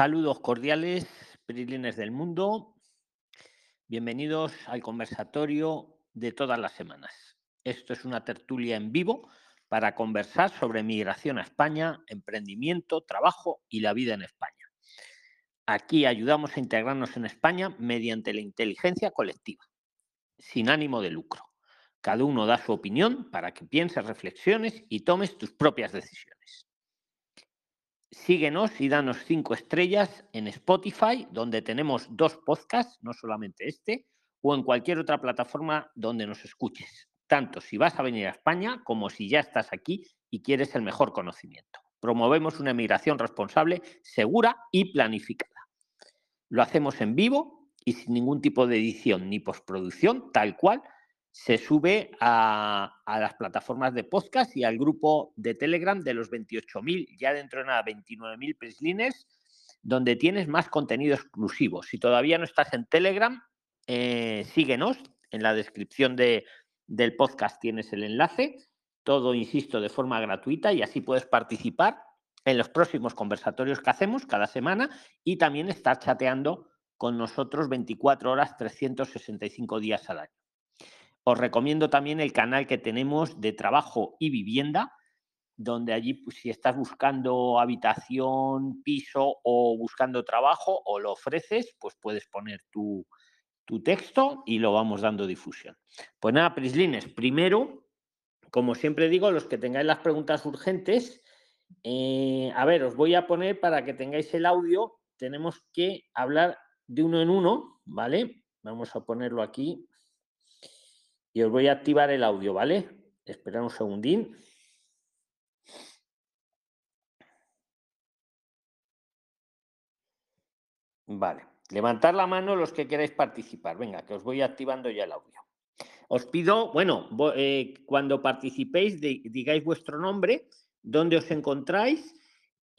Saludos cordiales, Prislines del mundo. Bienvenidos al conversatorio de todas las semanas. Esto es una tertulia en vivo para conversar sobre migración a España, emprendimiento, trabajo y la vida en España. Aquí ayudamos a integrarnos en España mediante la inteligencia colectiva, sin ánimo de lucro. Cada uno da su opinión para que pienses, reflexiones y tomes tus propias decisiones. Síguenos y danos cinco estrellas en Spotify, donde tenemos dos podcasts, no solamente este, o en cualquier otra plataforma donde nos escuches, tanto si vas a venir a España como si ya estás aquí y quieres el mejor conocimiento. Promovemos una migración responsable, segura y planificada. Lo hacemos en vivo y sin ningún tipo de edición ni postproducción, tal cual se sube a, las plataformas de podcast y al grupo de Telegram de los 28.000, ya dentro de nada 29.000 prislines, donde tienes más contenido exclusivo. Si todavía no estás en Telegram, eh, síguenos. En la descripción de, del podcast tienes el enlace. Todo, insisto, de forma gratuita y así puedes participar en los próximos conversatorios que hacemos cada semana y también estar chateando con nosotros 24 horas, 365 días al año. Os recomiendo también el canal que tenemos de trabajo y vivienda, donde allí pues, si estás buscando habitación, piso o buscando trabajo o lo ofreces, pues puedes poner tu, tu texto y lo vamos dando difusión. Pues nada, Prislines, primero, como siempre digo, los que tengáis las preguntas urgentes, eh, a ver, os voy a poner para que tengáis el audio, tenemos que hablar de uno en uno, ¿vale? Vamos a ponerlo aquí y os voy a activar el audio, ¿vale? Esperad un segundín. Vale. Levantad la mano los que queráis participar. Venga, que os voy activando ya el audio. Os pido, bueno, eh, cuando participéis, digáis vuestro nombre, dónde os encontráis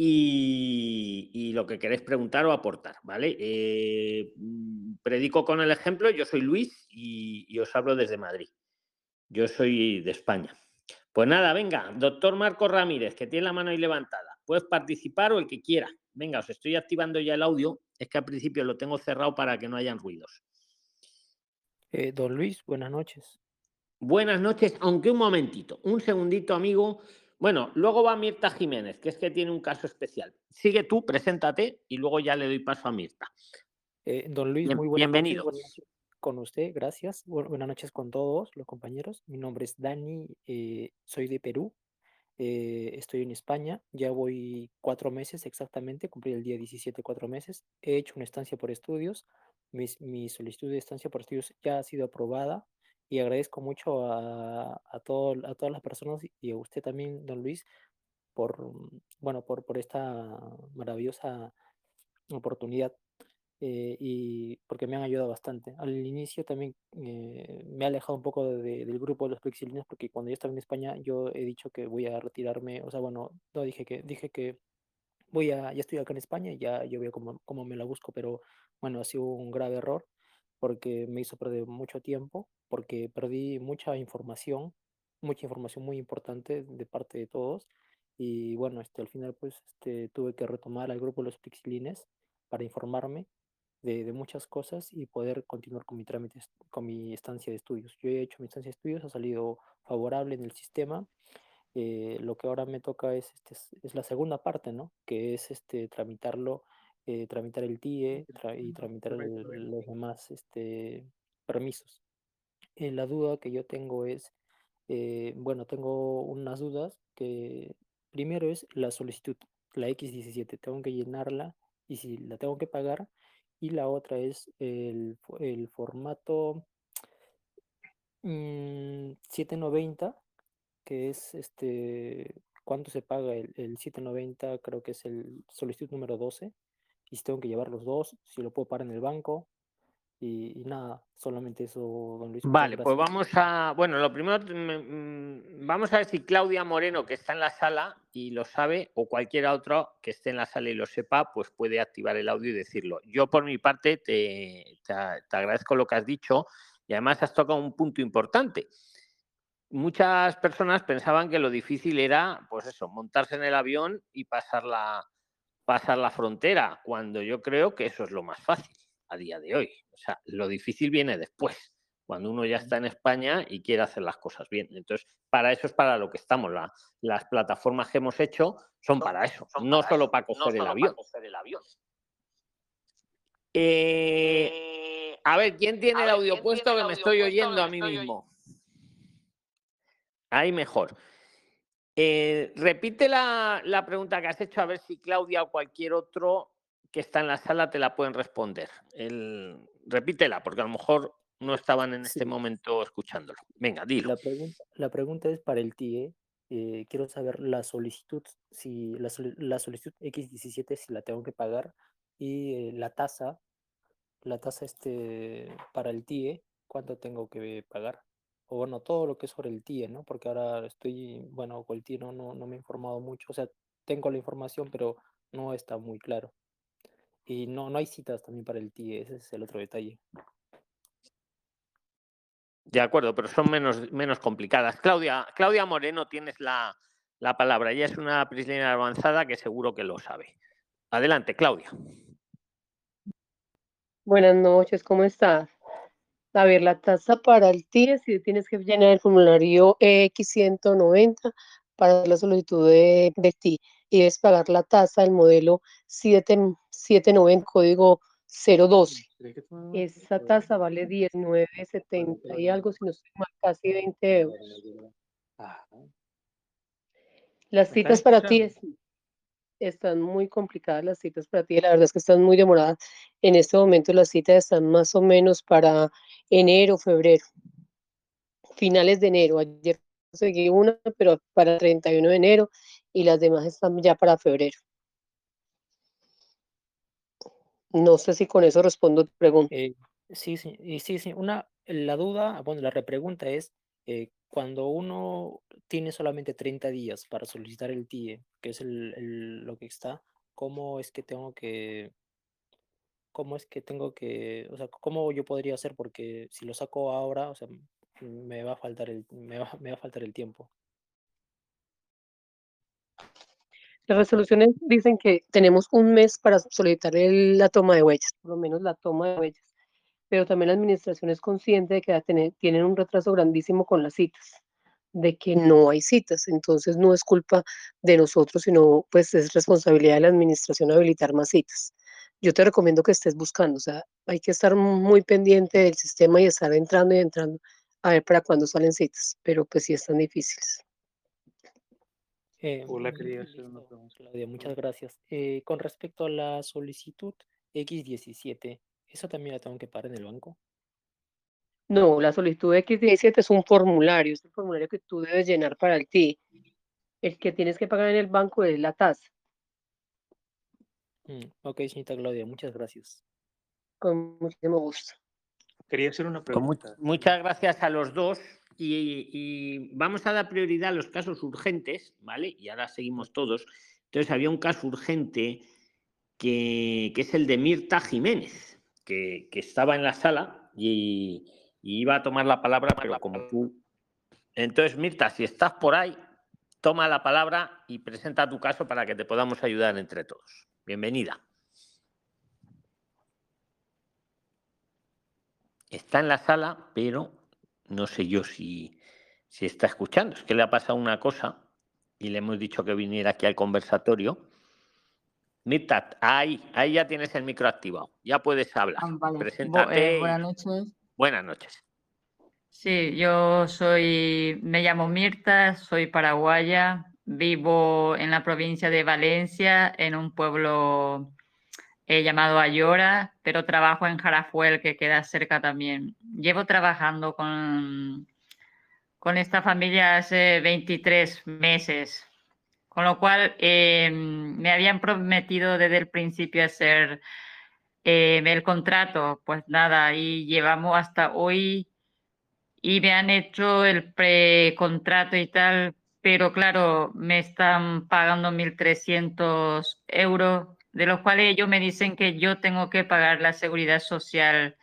y, lo que queréis preguntar o aportar, ¿vale? Eh, mm, predico con el ejemplo, yo soy Luis y, os hablo desde Madrid. Yo soy de España. Pues nada, venga, doctor Marco Ramírez, que tiene la mano ahí levantada. Puedes participar o el que quiera. Venga, os estoy activando ya el audio. Es que al principio lo tengo cerrado para que no hayan ruidos. Eh, don Luis, buenas noches. Buenas noches, aunque un momentito, un segundito, amigo, bueno, luego va Mirta Jiménez, que es que tiene un caso especial. Sigue tú, preséntate y luego ya le doy paso a Mirta. Eh, don Luis, muy buenas bienvenido. Noches, con usted, gracias. buenas noches con todos los compañeros. Mi nombre es Dani, eh, soy de Perú. Eh, estoy en España, ya voy cuatro meses exactamente, cumplí el día 17 cuatro meses. He hecho una estancia por estudios, mi solicitud de estancia por estudios ya ha sido aprobada y agradezco mucho a, a, todo, a todas las personas y a usted también, don Luis, por, bueno, por, por esta maravillosa oportunidad eh, y porque me han ayudado bastante. Al inicio también eh, me he alejado un poco del grupo de los flexilinos porque cuando yo estaba en España yo he dicho que voy a retirarme, o sea, bueno, no dije que, dije que voy a, ya estoy acá en España y ya yo veo cómo, cómo me la busco, pero bueno, ha sido un grave error porque me hizo perder mucho tiempo, porque perdí mucha información, mucha información muy importante de parte de todos. Y bueno, este, al final pues este, tuve que retomar al grupo de los Pixilines para informarme de, de, muchas cosas y poder continuar con mi trámite, con mi estancia de estudios. Yo he hecho mi estancia de estudios, ha salido favorable en el sistema. Eh, lo que ahora me toca es, este, es la segunda parte, ¿no? Que es este, tramitarlo eh, tramitar el TIE y tramitar los demás este, permisos. Eh, la duda que yo tengo es, eh, bueno, tengo unas dudas que primero es la solicitud, la X17, tengo que llenarla y si la tengo que pagar. Y la otra es el, formato 790, mm, que es este, ¿cuánto se paga el, el 790? Creo que es el solicitud número 12 y si tengo que llevar los dos, si lo puedo parar en el banco. Y, nada, solamente eso, don Luis. Vale, pues vamos a. Bueno, lo primero, mm, vamos a ver si Claudia Moreno, que está en la sala y lo sabe, o cualquier otro que esté en la sala y lo sepa, pues puede activar el audio y decirlo. Yo, por mi parte, te, te, te agradezco lo que has dicho y además has tocado un punto importante. Muchas personas pensaban que lo difícil era, pues eso, montarse en el avión y pasar la, pasar la frontera, cuando yo creo que eso es lo más fácil a día de hoy. O sea, lo difícil viene después, cuando uno ya está en España y quiere hacer las cosas bien. Entonces, para eso es para lo que estamos. las plataformas que hemos hecho son para eso, no solo para coger el avión. Eh, a ver, ¿quién tiene el audio puesto que me estoy oyendo a mí mismo? Ahí mejor. Eh, repite la, pregunta que has hecho, a ver si Claudia o cualquier otro que está en la sala te la pueden responder. repítela, porque a lo mejor no estaban en este momento escuchándolo. Venga, dilo. La pregunta, la pregunta es para el TIE. Eh, quiero saber la solicitud, si la, solicitud X17, si la tengo que pagar, y eh, la tasa, la tasa este para el TIE, ¿cuánto tengo que pagar? o bueno, todo lo que es sobre el TIE, ¿no? Porque ahora estoy, bueno, con el TIE no, no, me he informado mucho, o sea, tengo la información, pero no está muy claro. Y no, no hay citas también para el TIE, ese es el otro detalle. De acuerdo, pero son menos, menos complicadas. Claudia, Claudia Moreno, tienes la, la palabra. Ella es una prisionera avanzada que seguro que lo sabe. Adelante, Claudia. Buenas noches, ¿cómo estás? A ver, la tasa para el TIE, si tienes que llenar el formulario X190 para la solicitud de, de TIE y debes pagar la tasa del modelo 790, código 012. Esa tasa vale 19.70 y algo, si no estoy mal, casi 20 euros. Las citas para ti están muy complicadas las citas para ti, la verdad es que están muy demoradas. En este momento las citas están más o menos para enero, febrero, finales de enero. Ayer conseguí una, pero para el 31 de enero y las demás están ya para febrero. No sé si con eso respondo tu pregunta. Eh, sí, sí, sí, sí. Una, la duda, bueno, la repregunta es, eh, cuando uno tiene solamente 30 días para solicitar el TIE, que es lo que está, ¿cómo es que tengo que, cómo es que tengo que, o sea, cómo yo podría hacer? Porque si lo saco ahora, o sea, me va a faltar el, me va, a faltar el tiempo. Las resoluciones dicen que tenemos un mes para solicitar la toma de huellas, por lo menos la toma de huellas pero también la administración es consciente de que tienen un retraso grandísimo con las citas, de que no hay citas, entonces no es culpa de nosotros, sino pues es responsabilidad de la administración habilitar más citas. Yo te recomiendo que estés buscando, o sea, hay que estar muy pendiente del sistema y estar entrando y entrando a ver para cuándo salen citas, pero pues sí están difíciles. Eh, Hola, quería hacer una pregunta. Claudia, muchas gracias. Eh, con respecto a la solicitud X17, ¿Eso también la tengo que pagar en el banco? No, la solicitud X17 es un formulario, es un formulario que tú debes llenar para el TI. El que tienes que pagar en el banco es la tasa. Mm, ok, señorita Claudia, muchas gracias. Con muchísimo gusto. Quería hacer una pregunta. muchas gracias a los dos. Y, vamos a dar prioridad a los casos urgentes, ¿vale? Y ahora seguimos todos. Entonces, había un caso urgente que, es el de Mirta Jiménez que, estaba en la sala y, iba a tomar la palabra, pero como tú... Entonces, Mirta, si estás por ahí, toma la palabra y presenta tu caso para que te podamos ayudar entre todos. Bienvenida. Está en la sala, pero no sé yo si, si está escuchando. Es que le ha pasado una cosa y le hemos dicho que viniera aquí al conversatorio Mirta, ahí, ahí ya tienes el micro activado. Ya puedes hablar. Ah, Preséntate. Eh, buenas noches. Buenas noches. Sí, yo soy, me llamo Mirta, soy paraguaya, vivo en la provincia de Valencia, en un pueblo eh, llamado Ayora, pero trabajo en Jarafuel, que queda cerca también. Llevo trabajando con, con esta familia hace 23 meses. Con lo cual, em, me habían prometido desde el principio hacer em, el contrato. Pues nada, y llevamos hasta hoy y me han hecho el precontrato y tal, pero claro, me están pagando 1.300 euros, de los cuales ellos me dicen que yo tengo que pagar la seguridad social,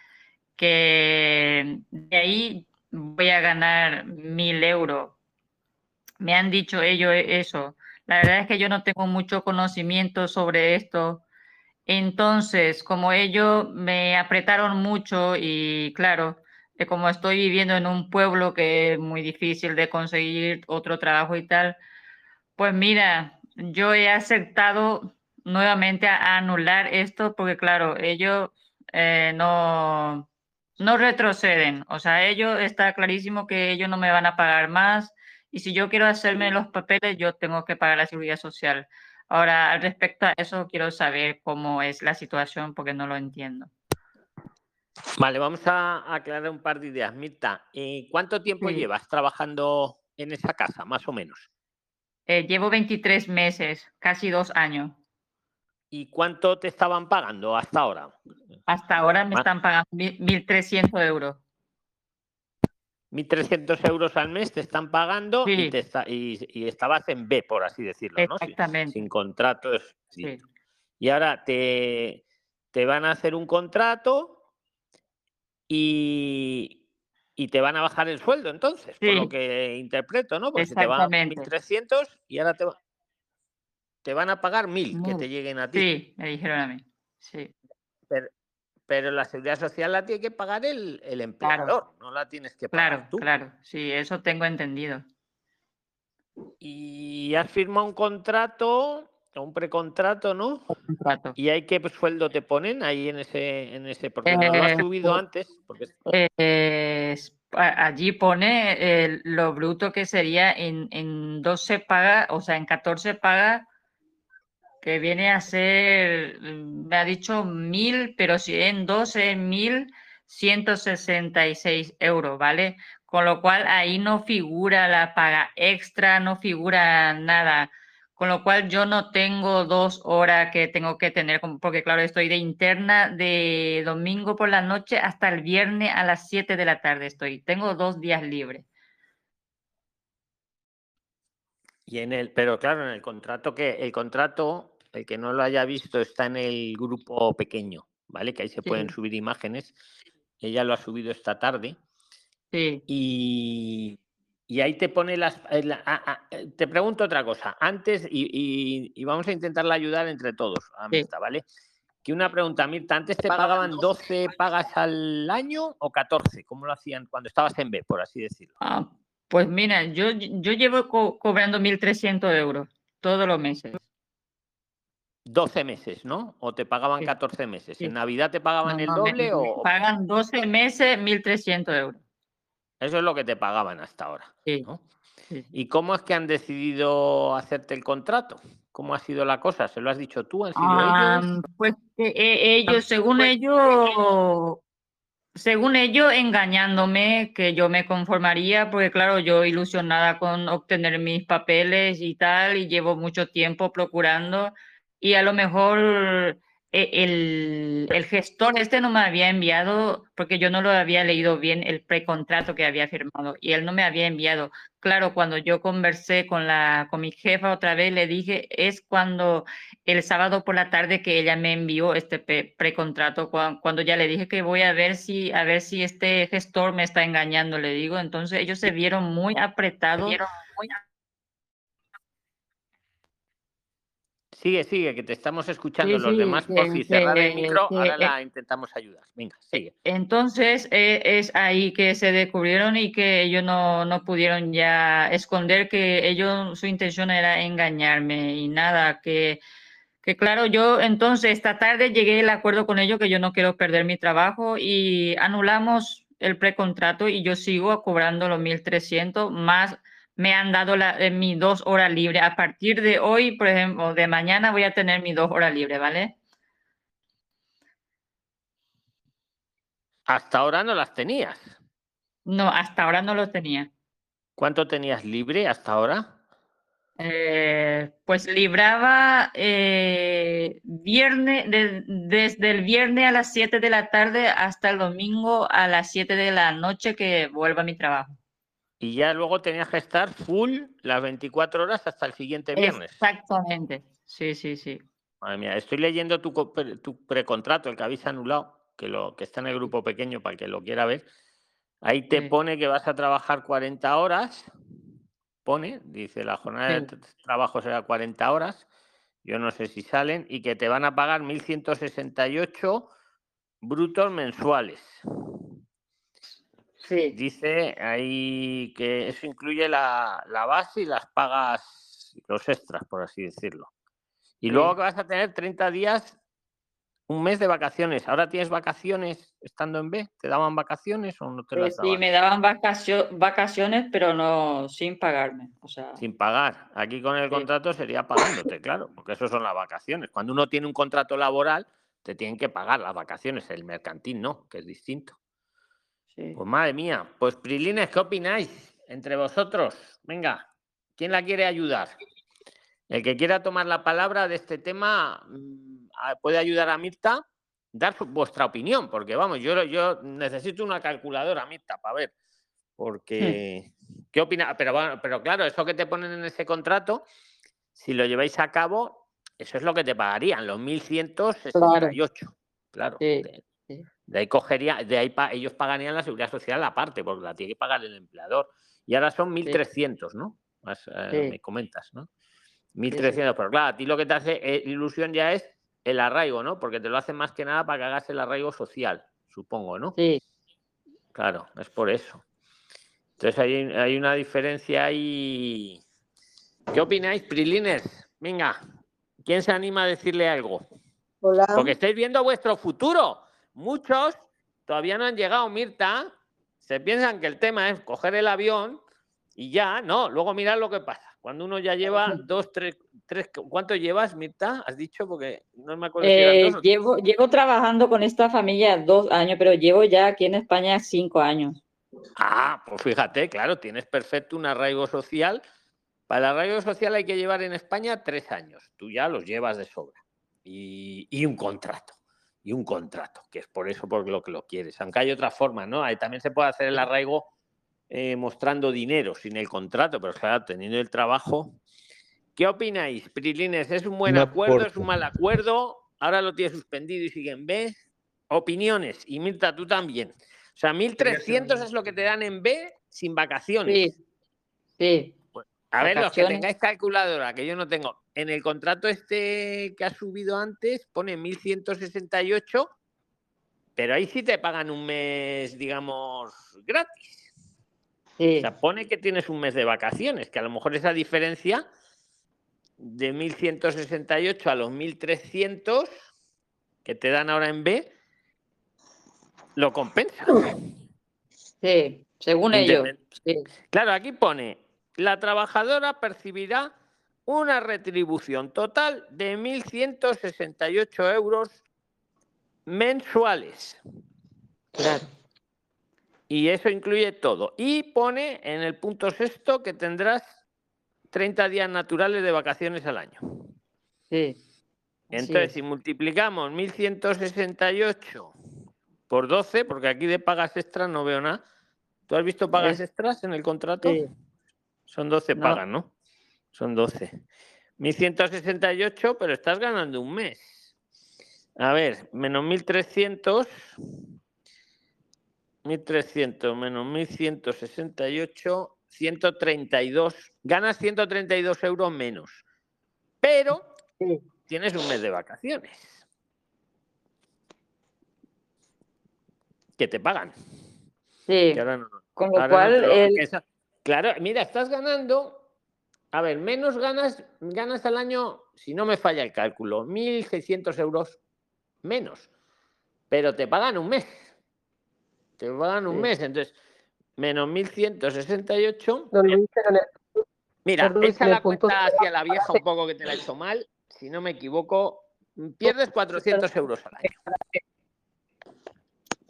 que de ahí voy a ganar 1.000 euros. Me han dicho ellos eso La verdad es que yo no tengo mucho conocimiento sobre esto. Entonces, como ellos me apretaron mucho y claro, como estoy viviendo en un pueblo que es muy difícil de conseguir otro trabajo y tal, pues mira, yo he aceptado nuevamente a anular esto porque claro, ellos eh, no, no retroceden. O sea, ellos está clarísimo que ellos no me van a pagar más y si yo quiero hacerme los papeles, yo tengo que pagar la seguridad social. Ahora, al respecto a eso, quiero saber cómo es la situación porque no lo entiendo. Vale, vamos a aclarar un par de ideas. Mirta, ¿y cuánto tiempo llevas trabajando en esa casa, más o menos? Eh, llevo 23 meses, casi dos años. ¿Y cuánto te estaban pagando hasta ahora? Hasta ahora me están pagando 1.300 euros. 1.300 euros al mes te están pagando y, estabas en B, por así decirlo, ¿no? Exactamente. Sin, contratos. Y ahora te, te van a hacer un contrato y, te van a bajar el sueldo, entonces, por lo que interpreto, ¿no? Porque te van 1.300 y ahora te, te van a pagar 1.000 que te lleguen a ti. Sí, me dijeron a mí. Sí. Pero, la seguridad social la tiene que pagar el, el empleador, no la tienes que pagar claro, tú. Claro, sí, eso tengo entendido. Y has firmado un contrato, un precontrato, ¿no? contrato. ¿Y hay qué sueldo te ponen ahí en ese, en ese porque no lo has eh, subido antes? allí pone lo bruto que sería en, en 12 paga, o sea, en 14 paga viene a ser, me ha dicho mil, pero si en 12, mil 166 euros, ¿vale? Con lo cual ahí no figura la paga extra, no figura nada. Con lo cual yo no tengo dos horas que tengo que tener, porque claro, estoy de interna de domingo por la noche hasta el viernes a las 7 de la tarde estoy. Tengo dos días libres. Y en el, pero claro, en el contrato que el contrato, el que no lo haya visto, está en el grupo pequeño, ¿vale? Que ahí se pueden subir imágenes. Ella lo ha subido esta tarde. Sí. Y, y ahí te pone las. Eh, ah, ah, eh, te pregunto otra cosa. Antes, y, y, vamos a intentarla ayudar entre todos, a Mirta, ¿vale? Que una pregunta, Mirta, ¿antes te pagaban 12 pagas al año o 14? ¿Cómo lo hacían cuando estabas en B, por así decirlo? Ah, pues mira, yo, yo llevo cobrando 1.300 euros todos los meses. 12 meses, ¿no? ¿O te pagaban 14 meses? ¿En Navidad te pagaban el doble o...? Pagan 12 meses 1.300 euros. Eso es lo que te pagaban hasta ahora. ¿Y cómo es que han decidido hacerte el contrato? ¿Cómo ha sido la cosa? ¿Se lo has dicho tú? ¿Han sido ellos? Pues eh, ellos, según ellos, según ellos, engañándome que yo me conformaría, porque claro, yo ilusionada con obtener mis papeles y tal, y llevo mucho tiempo procurando, y a lo mejor e, el, el, gestor este no me había enviado, porque yo no lo había leído bien, el precontrato que había firmado, y él no me había enviado. Claro, cuando yo conversé con, la, con mi jefa otra vez, le dije, es cuando el sábado por la tarde que ella me envió este precontrato, cuando, ya le dije que voy a ver si, a ver si este gestor me está engañando, le digo. Entonces ellos se vieron muy apretados. Vieron muy Sigue, sigue, que te estamos escuchando los demás. Por si cerrar el micro, ahora la intentamos ayudar. Venga, sigue. Entonces, eh, es ahí que se descubrieron y que ellos no, no, pudieron ya esconder que ellos, su intención era engañarme y nada, que, que claro, yo entonces esta tarde llegué al acuerdo con ellos que yo no quiero perder mi trabajo y anulamos el precontrato y yo sigo cobrando los 1.300 más me han dado la, eh, mis dos horas libres. A partir de hoy, por ejemplo, de mañana voy a tener mis dos horas libres, ¿vale? Hasta ahora no las tenías. No, hasta ahora no lo tenía. ¿Cuánto tenías libre hasta ahora? Eh, pues libraba eh, viernes, desde el viernes a las 7 de la tarde hasta el domingo a las 7 de la noche que vuelva a mi trabajo. Y ya luego tenías que estar full las 24 horas hasta el siguiente viernes. Exactamente. Sí, sí, sí. Madre mía, estoy leyendo tu, tu precontrato, el que habéis anulado, que, lo, que está en el grupo pequeño para el que lo quiera ver. Ahí te pone que vas a trabajar 40 horas, pone, dice la jornada de trabajo será 40 horas, yo no sé si salen, y que te van a pagar 1.168 brutos mensuales. Sí. Dice ahí que eso incluye la, base y las pagas, los extras, por así decirlo. Y luego que vas a tener 30 días, un mes de vacaciones. ¿Ahora tienes vacaciones estando en B? ¿Te daban vacaciones o no te las daban? Sí, me daban vacaciones, pero no sin pagarme. O sea... Sin pagar. Aquí con el contrato sería pagándote, claro, porque eso son las vacaciones. Cuando uno tiene un contrato laboral, te tienen que pagar las vacaciones. El mercantil no, que es distinto. Pues madre mía, pues Prilines, ¿qué opináis entre vosotros? Venga, ¿quién la quiere ayudar? El que quiera tomar la palabra de este tema mm, puede ayudar a Mirta, dar vuestra opinión, porque vamos, yo, yo necesito una calculadora, Mirta, para ver. Porque, hmm. ¿qué opina? Pero, pero claro, eso que te ponen en ese contrato, si lo lleváis a cabo, eso es lo que te pagarían, los 1.168. Claro. claro. De ahí cogería, de ahí ellos pagarían la seguridad social aparte, porque la tiene que pagar el empleador. Y ahora son 1.300, ¿no? Eh, me comentas, ¿no? 1.300, pero claro, a ti lo que te hace eh, ilusión ya es el arraigo, ¿no? Porque te lo hacen más que nada para que hagas el arraigo social, supongo, ¿no? Sí. Claro, es por eso. Entonces hay, hay una diferencia ahí. ¿Qué opináis, Prilines? Venga, ¿quién se anima a decirle algo? Hola. Porque estáis viendo vuestro futuro. Muchos todavía no han llegado, Mirta, se piensan que el tema es coger el avión y ya, no, luego mirar lo que pasa. Cuando uno ya lleva dos, tres, tres ¿cuánto llevas, Mirta? ¿Has dicho? Porque no me acuerdo. Eh, llevo, llevo trabajando con esta familia dos años, pero llevo ya aquí en España cinco años. Ah, pues fíjate, claro, tienes perfecto un arraigo social. Para el arraigo social hay que llevar en España tres años. Tú ya los llevas de sobra. y un contrato y un contrato, que es por eso por lo que lo quieres. Aunque hay otra forma, ¿no? Ahí también se puede hacer el arraigo eh, mostrando dinero sin el contrato, pero claro, teniendo el trabajo. ¿Qué opináis, Prilines? ¿Es un buen acuerdo? ¿Es un mal acuerdo? Ahora lo tiene suspendido y sigue en B. Opiniones. Y Mirta, tú también. O sea, 1.300 es lo que te dan en B sin vacaciones. Sí. Sí. A ver, los que tengáis calculadora, que yo no tengo. En el contrato este que ha subido antes pone 1168, pero ahí sí te pagan un mes, digamos, gratis. O sea, pone que tienes un mes de vacaciones, que a lo mejor esa diferencia de 1168 a los 1300 que te dan ahora en B lo compensa. Sí, según ellos. Claro, aquí pone la trabajadora percibirá una retribución total de 1.168 euros mensuales. Claro. Y eso incluye todo. Y pone en el punto sexto que tendrás 30 días naturales de vacaciones al año. Sí. Entonces, si multiplicamos 1.168 por 12, porque aquí de pagas extras no veo nada. ¿Tú has visto pagas extras en el contrato? Sí. Son 12 pagas, ¿no? Son 12. 1168, pero estás ganando un mes. A ver, menos 1300. 1300 menos 1168, 132. Ganas 132 euros menos. Pero tienes un mes de vacaciones. Que te pagan. Sí. Con lo cual. Claro, mira, estás ganando, a ver, menos ganas, ganas al año, si no me falla el cálculo, 1.600 euros menos, pero te pagan un mes. Te pagan un mes, entonces, menos 1.168. Mira, esa la cuenta hacia la vieja un poco que te la he hecho mal. Si no me equivoco, pierdes 400 euros al año.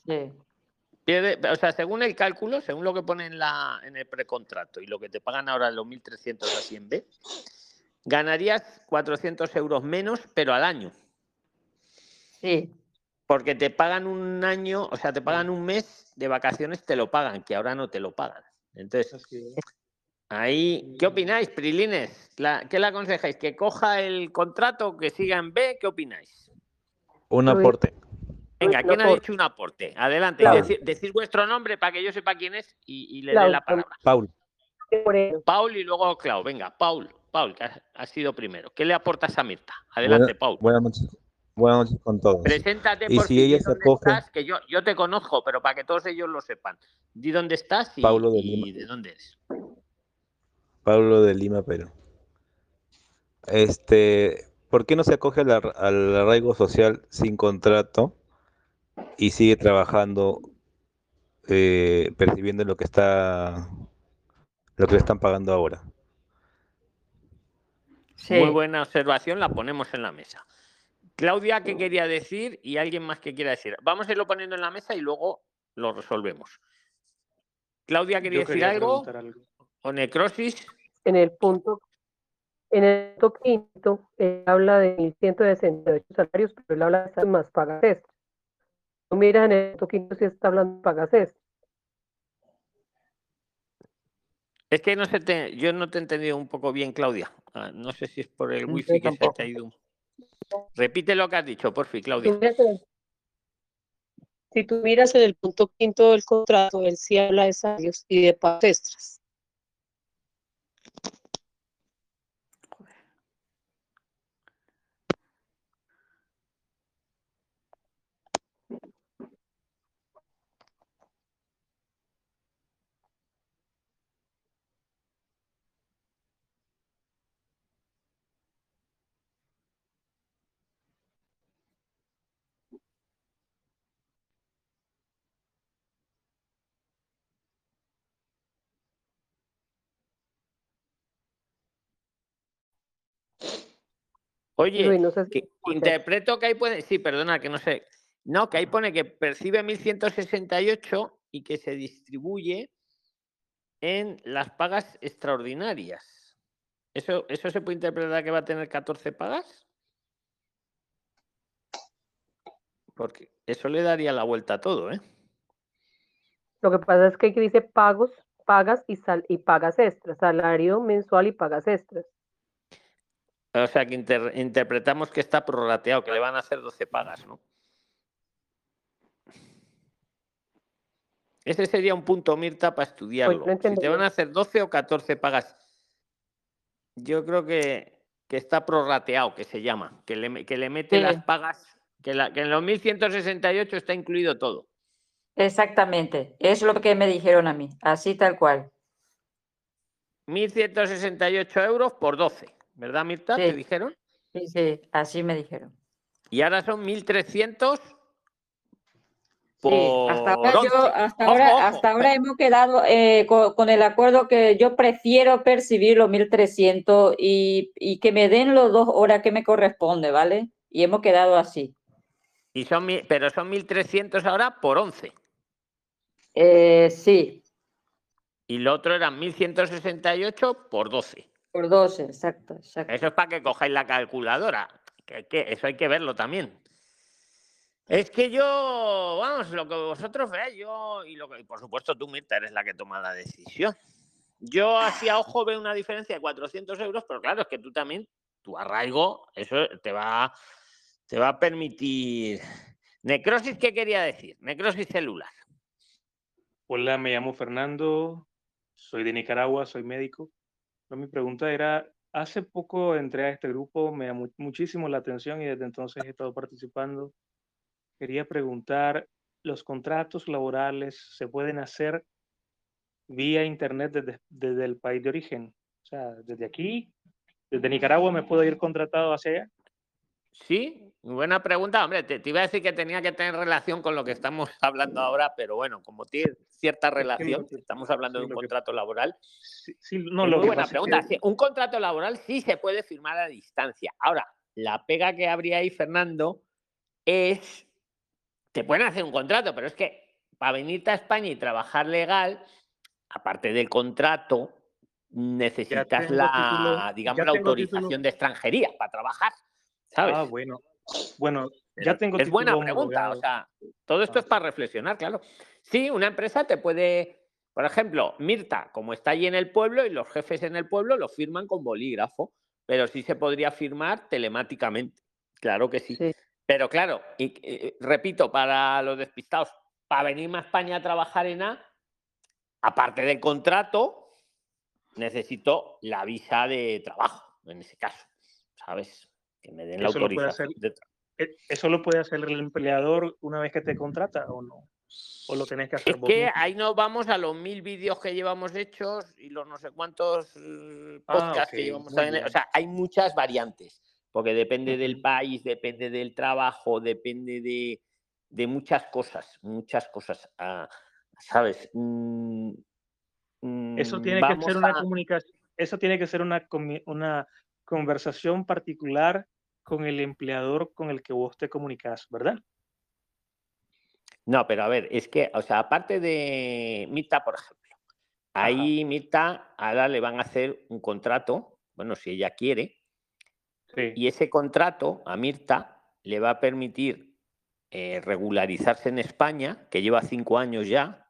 Sí o sea, según el cálculo, según lo que pone en, la, en el precontrato y lo que te pagan ahora los 1.300 así en B, ganarías 400 euros menos, pero al año. Sí. Porque te pagan un año, o sea, te pagan un mes de vacaciones, te lo pagan, que ahora no te lo pagan. Entonces, ahí, ¿qué opináis, Prilines? ¿Qué le aconsejáis? ¿Que coja el contrato, que siga en B? ¿Qué opináis? Un aporte. Venga, ¿quién ha dicho un aporte? Adelante, decir, vuestro nombre para que yo sepa quién es y, le dé la palabra. Paul. Paul y luego Clau. Venga, Paul, Paul, que ha, sido primero. ¿Qué le aportas a Mirta? Adelante, Paul. Buenas noches. Buenas noches con todos. Preséntate por si ella se acoge... estás, que yo, yo te conozco, pero para que todos ellos lo sepan. Di dónde estás y, Paulo de, y de dónde eres. Pablo de Lima, Perú. Este, ¿por qué no se acoge al, arraigo social sin contrato y sigue trabajando eh, percibiendo lo que está lo que le están pagando ahora? Muy buena observación, la ponemos en la mesa. Claudia, ¿qué quería decir? Y alguien más que quiera decir. Vamos a irlo poniendo en la mesa y luego lo resolvemos. Claudia, ¿quería decir algo? ¿O necrosis? En el punto en el punto quinto, él habla de 1.168 salarios, pero él habla de más pagas. Mira, en el punto quinto sí está hablando de pagas extras. Es que no sé, te, yo no te he entendido un poco bien, Claudia. Ah, no sé si es por el wifi que se te ha ido. Repite lo que has dicho, por fin, Claudia. Si tú miras en el punto quinto del contrato, él sí habla de salarios y de pagas extras. Oye, interpreto que ahí puede, sí, perdona, que no sé. No, que ahí pone que percibe 1168 y que se distribuye en las pagas extraordinarias. ¿Eso, ¿Eso se puede interpretar que va a tener 14 pagas? Porque eso le daría la vuelta a todo, ¿eh? Lo que pasa es que dice pagos, pagas y, sal, y pagas extras, salario mensual y pagas extras. O sea, que interpretamos que está prorrateado, que le van a hacer 12 pagas, ¿no? Ese sería un punto, Mirta, para estudiarlo. si te van a hacer 12 o 14 pagas. Yo creo que, está prorrateado, que se llama, que le, que le mete las pagas, que, que en los 1168 está incluido todo. Exactamente, es lo que me dijeron a mí, así tal cual. 1.168 euros por 12. ¿Verdad, Mirta? ¿Te dijeron? Sí, sí, así me dijeron. Y ahora son 1.300 por... Sí, hasta ahora, yo, hasta, ahora, hasta ahora hemos quedado eh, con, el acuerdo que yo prefiero percibir los 1.300 y, y que me den los dos horas que me corresponde, ¿vale? Y hemos quedado así. Y son, pero son 1.300 ahora por 11. Eh, sí. Y lo otro eran 1.168 por 12. Por 12, exacto, exacto. Eso es para que cojáis la calculadora. Que, eso hay que verlo también. Es que yo, vamos, lo que vosotros veáis, yo, y, lo que, por supuesto tú, Mirta, eres la que toma la decisión. Yo así a ojo veo una diferencia de 400 euros, pero claro, es que tú también, tu arraigo, eso te va, te va a permitir... Necrosis, ¿qué quería decir? Necrosis celular. Hola, me llamo Fernando, soy de Nicaragua, soy médico mi pregunta era, hace poco entré a este grupo, me llamó muchísimo la atención y desde entonces he estado participando. Quería preguntar, ¿los contratos laborales se pueden hacer vía internet desde, desde el país de origen? O sea, desde aquí, desde Nicaragua me puedo ir contratado hacia allá. Sí, buena pregunta. Hombre, te, iba a decir que tenía que tener relación con lo que estamos hablando ahora, pero bueno, como tiene cierta relación, estamos hablando de un contrato laboral. Sí, no, lo buena pregunta. un contrato laboral sí se puede firmar a distancia. Ahora, la pega que habría ahí, Fernando, es. Te pueden hacer un contrato, pero es que para venirte a España y trabajar legal, aparte del contrato, necesitas la, digamos, la autorización de extranjería para trabajar. Ah, bueno. Bueno, ya tengo. Es buena pregunta. O sea, todo esto es para reflexionar, claro. Sí, una empresa te puede. Por ejemplo, Mirta, como está allí en el pueblo y los jefes en el pueblo lo firman con bolígrafo, pero sí se podría firmar telemáticamente. Claro que sí. Pero claro, y, repito, para los despistados, para venirme a España a trabajar en A, aparte del contrato, necesito la visa de trabajo, en ese caso, ¿sabes? Que me den la autorización. E, ¿Eso lo puede hacer el empleador una vez que te contrata o no? ¿O lo tenés que hacer es que ahí nos vamos a los mil vídeos que llevamos hechos y los no sé cuántos eh, ah, podcasts que llevamos también. O sea, hay muchas variantes, porque depende del país, depende del trabajo, depende de, muchas cosas, muchas cosas. Ah, ¿Sabes? Mm, eso mm, tiene que ser una comunicación, eso tiene que ser una, una conversación particular con el empleador con el que vos te comunicas, ¿verdad? No, pero a ver, es que, o sea, aparte de Mita, por ejemplo, ahí Mita ahora le van a hacer un contrato, bueno, si ella quiere, y ese contrato a Mirta le va a permitir eh, regularizarse en España, que lleva cinco años ya,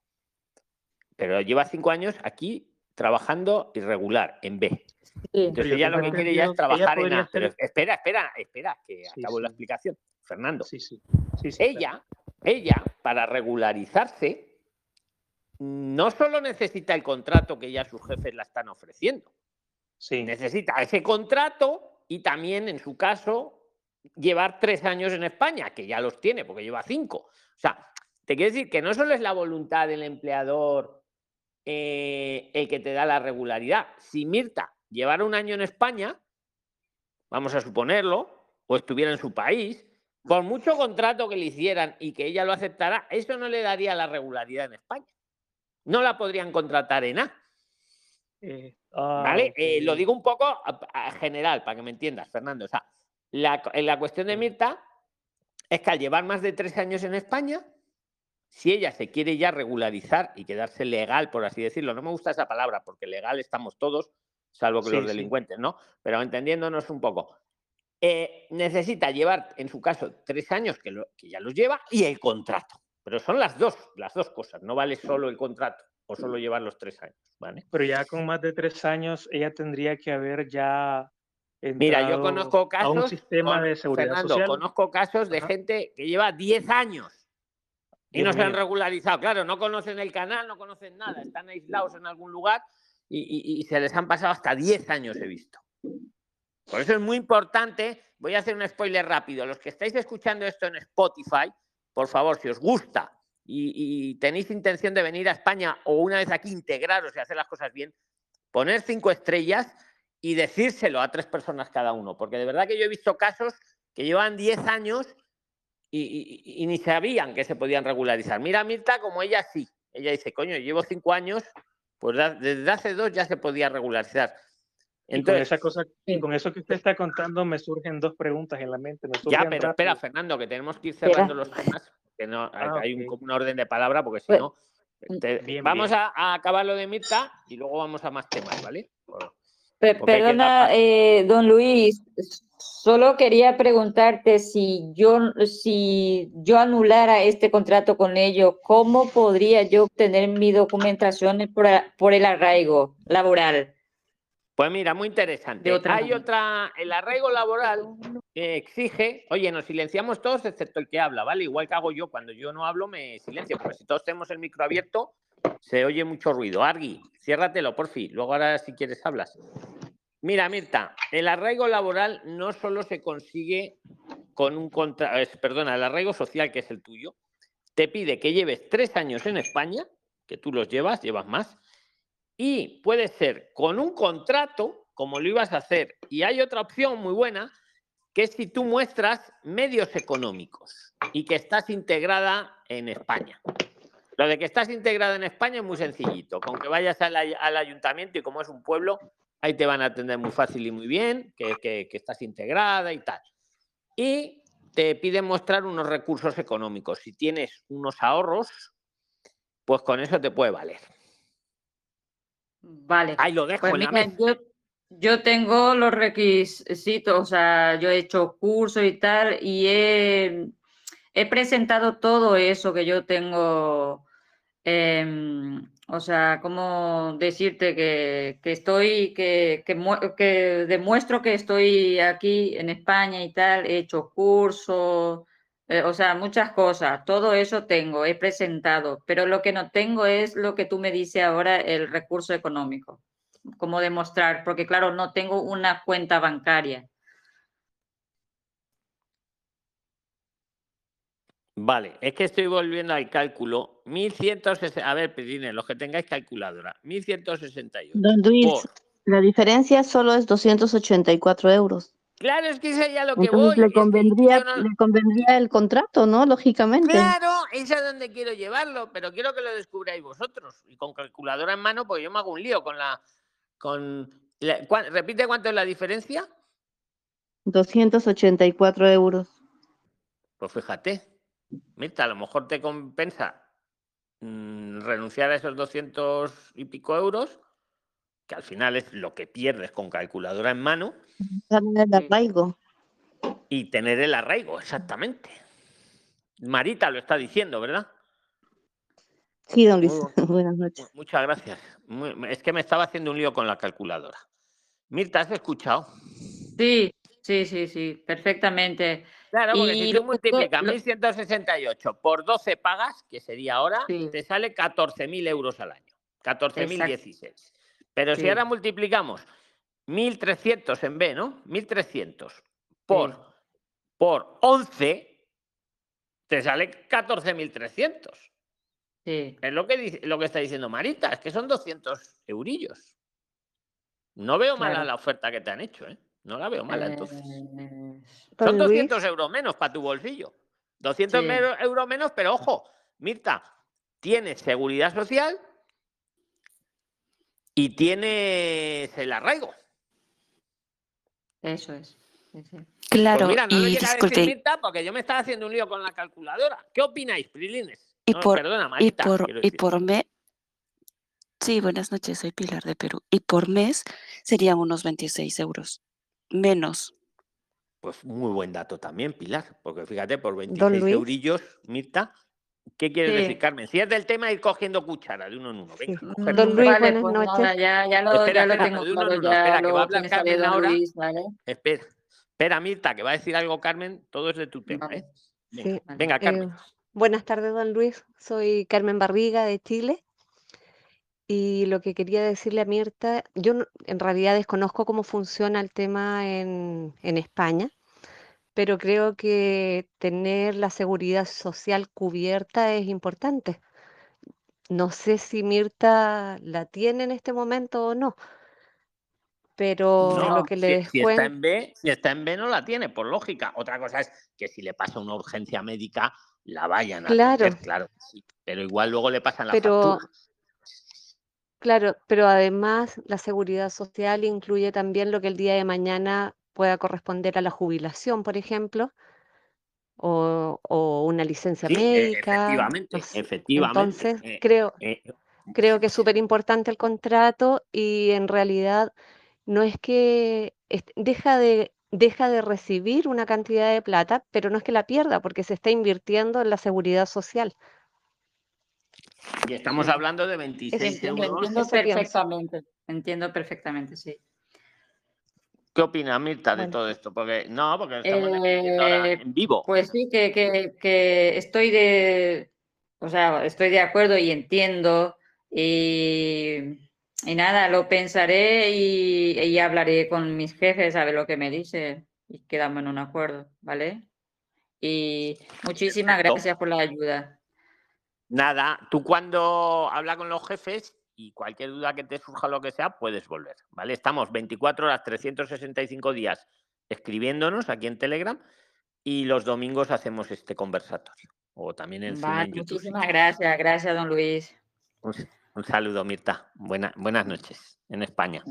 pero lleva cinco años aquí trabajando irregular, en B. Entonces ella lo que quiere ya es trabajar en A. espera, espera, espera, que acabo la explicación. Fernando. Sí, sí. ella ella, para regularizarse, no solo necesita el contrato que ya sus jefes la están ofreciendo, sí. necesita ese contrato y también, en su caso, llevar tres años en España, que ya los tiene, porque lleva cinco. O sea, te quiero decir que no solo es la voluntad del empleador eh, el que te da la regularidad. Si Mirta llevara un año en España, vamos a suponerlo, o estuviera en su país, por mucho contrato que le hicieran y que ella lo aceptara, eso no le daría la regularidad en España. No la podrían contratar en A. Eh, ¿Vale? Eh, lo digo un poco a, general, para que me entiendas, Fernando. O sea, la, la cuestión de Mirta es que al llevar más de tres años en España, si ella se quiere ya regularizar y quedarse legal, por así decirlo, no me gusta esa palabra, porque legal estamos todos, salvo que los delincuentes, ¿no? Pero entendiéndonos un poco, eh, necesita llevar, en su caso, tres años, que, ya los lleva, y el contrato. Pero son las dos, las dos cosas. No vale solo el contrato o solo llevar los tres años. ¿vale? Pero ya con más de tres años, ella tendría que haber ya. Mira, yo conozco casos. un sistema de seguridad social. Conozco casos de gente que lleva diez años y no se han regularizado. Claro, no conocen el canal, no conocen nada, están aislados en algún lugar y, y se les han pasado hasta diez años, he visto. Por eso es muy importante, voy a hacer un spoiler rápido, los que estáis escuchando esto en Spotify, por favor, si os gusta y, tenéis intención de venir a España o una vez aquí integraros y hacer las cosas bien, poner cinco estrellas y decírselo a tres personas cada uno, porque de verdad que yo he visto casos que llevan diez años y, ni sabían que se podían regularizar. Mira Mirta, como ella sí, ella dice, coño, llevo cinco años, pues desde hace dos ya se podía regularizar. Entonces, esa cosa, con eso que usted está contando me surgen dos preguntas en la mente. ya, pero espera, Fernando, que tenemos que ir cerrando los temas, que no ah, hay un, orden de palabra, porque si pues, no, mm, vamos A, acabar lo de Mirta y luego vamos a más temas, ¿vale? perdona, eh, don Luis, solo quería preguntarte si yo, si yo anulara este contrato con ellos, ¿cómo podría yo obtener mi documentación por, por el arraigo laboral? Pues mira, muy interesante. Hay otra, el arraigo laboral que exige, oye, nos silenciamos todos excepto el que habla, ¿vale? Igual que hago yo, cuando yo no hablo me silencio, porque si todos tenemos el micro abierto, se oye mucho ruido. Argui, ciérratelo, por fin. Luego ahora si quieres hablas. Mira, Mirta, el arraigo laboral no solo se consigue con un contra... Perdona, el arraigo social, que es el tuyo, te pide que lleves tres años en España, que tú los llevas, llevas más, y puede ser con un contrato, como lo ibas a hacer. Y hay otra opción muy buena, que es si tú muestras medios económicos y que estás integrada en España. Lo de que estás integrada en España es muy sencillito. Con que vayas al, ayuntamiento y como es un pueblo, ahí te van a atender muy fácil y muy bien, que, que estás integrada y tal. Y te piden mostrar unos recursos económicos. Si tienes unos ahorros, pues con eso te puede valer. Vale. Ahí lo dejo pues Yo, tengo los requisitos, o sea, yo he hecho cursos y tal, y he, presentado todo eso que yo tengo. Em, o sea, ¿cómo decirte que, estoy, que, que, demuestro que estoy aquí en España y tal? He hecho cursos, eh, o sea, muchas cosas, todo eso tengo, he presentado, pero lo que no tengo es lo que tú me dices ahora, el recurso económico. cómo demostrar, porque claro, no tengo una cuenta bancaria. Vale, es que estoy volviendo al cálculo. 1160, a ver, Pedine, los que tengáis calculadora. 1168. Don Luis, la diferencia solo es 284 euros. Claro, es que es ya lo que Entonces voy. Le convendría, le convendría el contrato, ¿no? Lógicamente. Claro, es a donde quiero llevarlo, pero quiero que lo descubráis vosotros. Y con calculadora en mano, porque yo me hago un lío con la. Con ¿Repite cuánto es la diferencia? 284 euros. Pues fíjate, Mirta, a lo mejor te compensa mm, renunciar a esos 200 y pico euros, que al final es lo que pierdes con calculadora en mano. Tener el arraigo. Y tener el arraigo, exactamente. Marita lo está diciendo, ¿verdad? Sí, don Luis. Buenas noches. Muchas gracias. Es que me estaba haciendo un lío con la calculadora. Mirta, ¿has escuchado? Sí, sí, sí, sí, perfectamente. Claro, porque si tú multiplicas 1.168 por 12 pagas, que sería ahora, te sale 14.000 euros al año. 14.016. Pero si ahora multiplicamos 1.300 en B, ¿no? 1.300 por, por 11, te sale 14.300. Sí. Es lo que, lo que está diciendo Marita, es que son 200 eurillos. No veo mala la oferta que te han hecho, ¿eh? No la veo mala, entonces. Eh, Son 200 euros menos para tu bolsillo. 200 euros menos, pero ojo, Mirta, tienes seguridad social y tienes el arraigo. Eso es. Claro, pues mira, no y disculpe. Mirta, porque yo me estaba haciendo un lío con la calculadora. ¿Qué opináis, Prilines? Y por, perdona, Marita, y por, y por mes. Sí, buenas noches, soy Pilar de Perú. Y por mes serían unos 26 euros menos. Pues muy buen dato también, Pilar, porque fíjate, por 26 eurillos, Mirta, ¿qué quiere decir, Carmen? Si es del tema, ir cogiendo cuchara de uno en uno. Venga, Don Luis, buenas pues noches. ya, ya, lo, espera, ya lo tengo claro, espera, que va a hablar Carmen ahora. ¿vale? Espera, espera, Mirta, que va a decir algo, Carmen, todo es de tu tema. ¿eh? Venga, Carmen. Eh, buenas tardes, don Luis. Soy Carmen Barriga de Chile. Y lo que quería decirle a Mirta, yo en realidad desconozco cómo funciona el tema en, España, pero creo que tener la seguridad social cubierta es importante. No sé si Mirta la tiene en este momento o no, pero lo que le si, si está en B, si está en B no la tiene, por lógica. Otra cosa es que si le pasa una urgencia médica, la vayan a claro. claro, sí. Pero igual luego le pasan la pero, Claro, pero además la seguridad social incluye también lo que el día de mañana pueda corresponder a la jubilación, por ejemplo, o, una licencia e, médica. Efectivamente, efectivamente. Entonces, eh, creo, eh, creo que es súper importante el contrato y en realidad no es que deja de, deja de recibir una cantidad de plata, pero no es que la pierda porque se está invirtiendo en la seguridad social. Y estamos hablando de 26 euros. Entiendo perfectamente, entiendo perfectamente, sí. ¿Qué opina Mirta de todo esto? Porque no, porque estamos eh, en vivo. Pues sí, que, que, estoy de, o sea, estoy de acuerdo y entiendo y, y nada, lo pensaré y, y, hablaré con mis jefes a ver lo que me dice y quedamos en un acuerdo, ¿vale? Y muchísimas gracias por la ayuda. Nada, tú cuando habla con los jefes y cualquier duda que te surja lo que sea, puedes volver, ¿vale? Estamos 24 horas, 365 días escribiendo,nos aquí en Telegram y los domingos hacemos este conversatorio. O también en, vale, Muchísimas gracias, gracias, don Luis. Un, saludo, Mirta. buenas noches en España.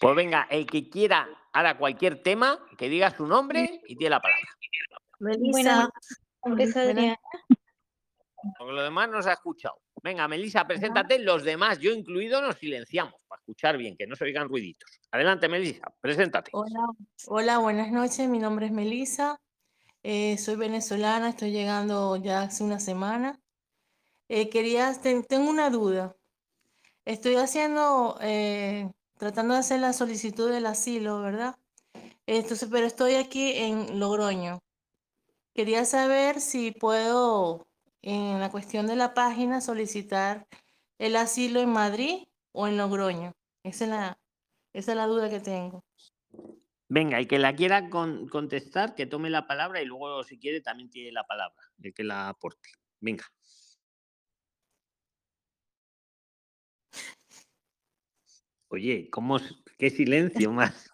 Pues venga, el que quiera ahora cualquier tema, que diga su nombre y tiene la palabra. Melissa. Porque lo demás no se ha escuchado. Venga, Melisa, preséntate. Los demás, yo incluido, nos silenciamos para escuchar bien, que no se oigan ruiditos. Adelante, Melisa, preséntate. Hola, hola buenas noches. Mi nombre es Melisa. Eh, soy venezolana, estoy llegando ya hace una semana. Eh, quería, tengo una duda. Estoy haciendo, eh, tratando de hacer la solicitud del asilo, ¿verdad? Entonces, pero estoy aquí en Logroño. Quería saber si puedo en la cuestión de la página solicitar el asilo en Madrid o en Logroño. Esa es la, esa es la duda que tengo. Venga, el que la quiera contestar, que tome la palabra y luego, si quiere, también tiene la palabra, el que la aporte. Venga. Oye, ¿cómo, qué silencio más.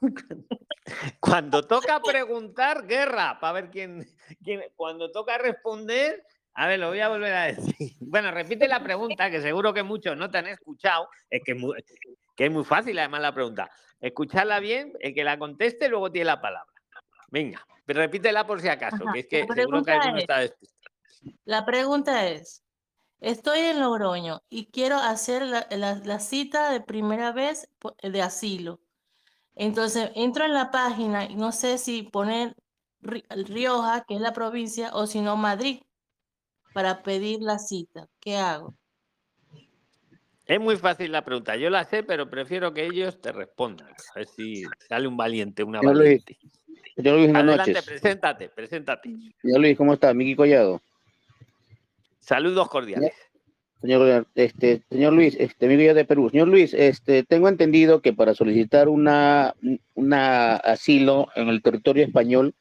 Cuando toca preguntar, guerra, para ver quién, quién, Cuando toca responder, a ver, lo voy a volver a decir. Bueno, repite la pregunta, que seguro que muchos no te han escuchado. Es que, que es muy fácil, además, la pregunta. Escucharla bien, el que la conteste, luego tiene la palabra. Venga, repítela por si acaso, que es que seguro que alguno está despistado. La pregunta es: Estoy en Logroño y quiero hacer la, cita de primera vez de asilo. Entonces, entro en la página y no sé si poner Rioja, que es la provincia, o si no Madrid, para pedir la cita. ¿Qué hago? Es muy fácil la pregunta. Yo la sé, pero prefiero que ellos te respondan. A ver si sale un valiente, una valiente. Señor Luis, buenas Adelante, preséntate, preséntate. Señor Luis, ¿cómo está? Miki Collado. Saludos cordiales. Señor, este, señor Luis, este, amigo de Perú. Señor Luis, este, tengo entendido que para solicitar una, una asilo en el territorio español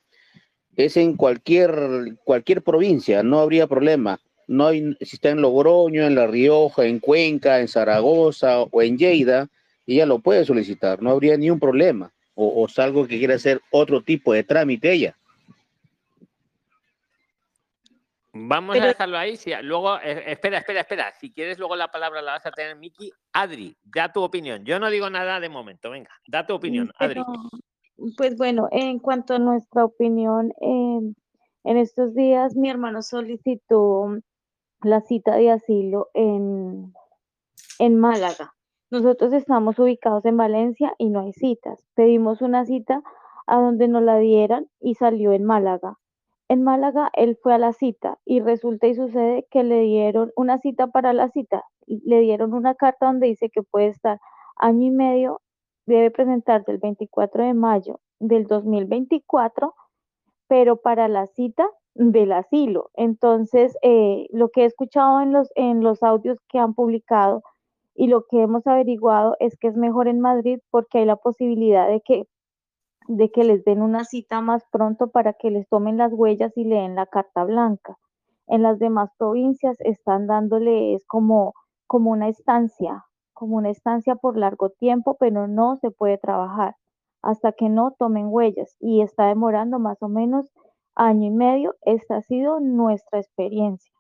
es en cualquier, cualquier provincia, no habría problema. No hay, si está en Logroño, en La Rioja, en Cuenca, en Zaragoza o en Lleida, ella lo puede solicitar, no habría ni un problema. O, o es algo que quiere hacer otro tipo de trámite ella. Vamos a dejarlo ahí. luego, eh, espera, espera, espera. Si quieres, luego la palabra la vas a tener Miki. Adri, da tu opinión. Yo no digo nada de momento. Venga, da tu opinión, Adri. Pues bueno, en cuanto a nuestra opinión, em, en estos días mi hermano solicitó la cita de asilo en, en Málaga. Nosotros estamos ubicados en Valencia y no hay citas. Pedimos una cita a donde nos la dieran y salió en Málaga. En Málaga él fue a la cita y resulta y sucede que le dieron una cita para la cita, le dieron una carta donde dice que puede estar año y medio, debe presentarse el 24 de mayo del 2024, pero para la cita del asilo. Entonces, eh, lo que he escuchado en los, en los audios que han publicado y lo que hemos averiguado es que es mejor en Madrid porque hay la posibilidad de que de que les den una cita más pronto para que les tomen las huellas y leen la carta blanca. En las demás provincias están dándole, es como, como una estancia, como una estancia por largo tiempo, pero no se puede trabajar hasta que no tomen huellas y está demorando más o menos año y medio. Esta ha sido nuestra experiencia.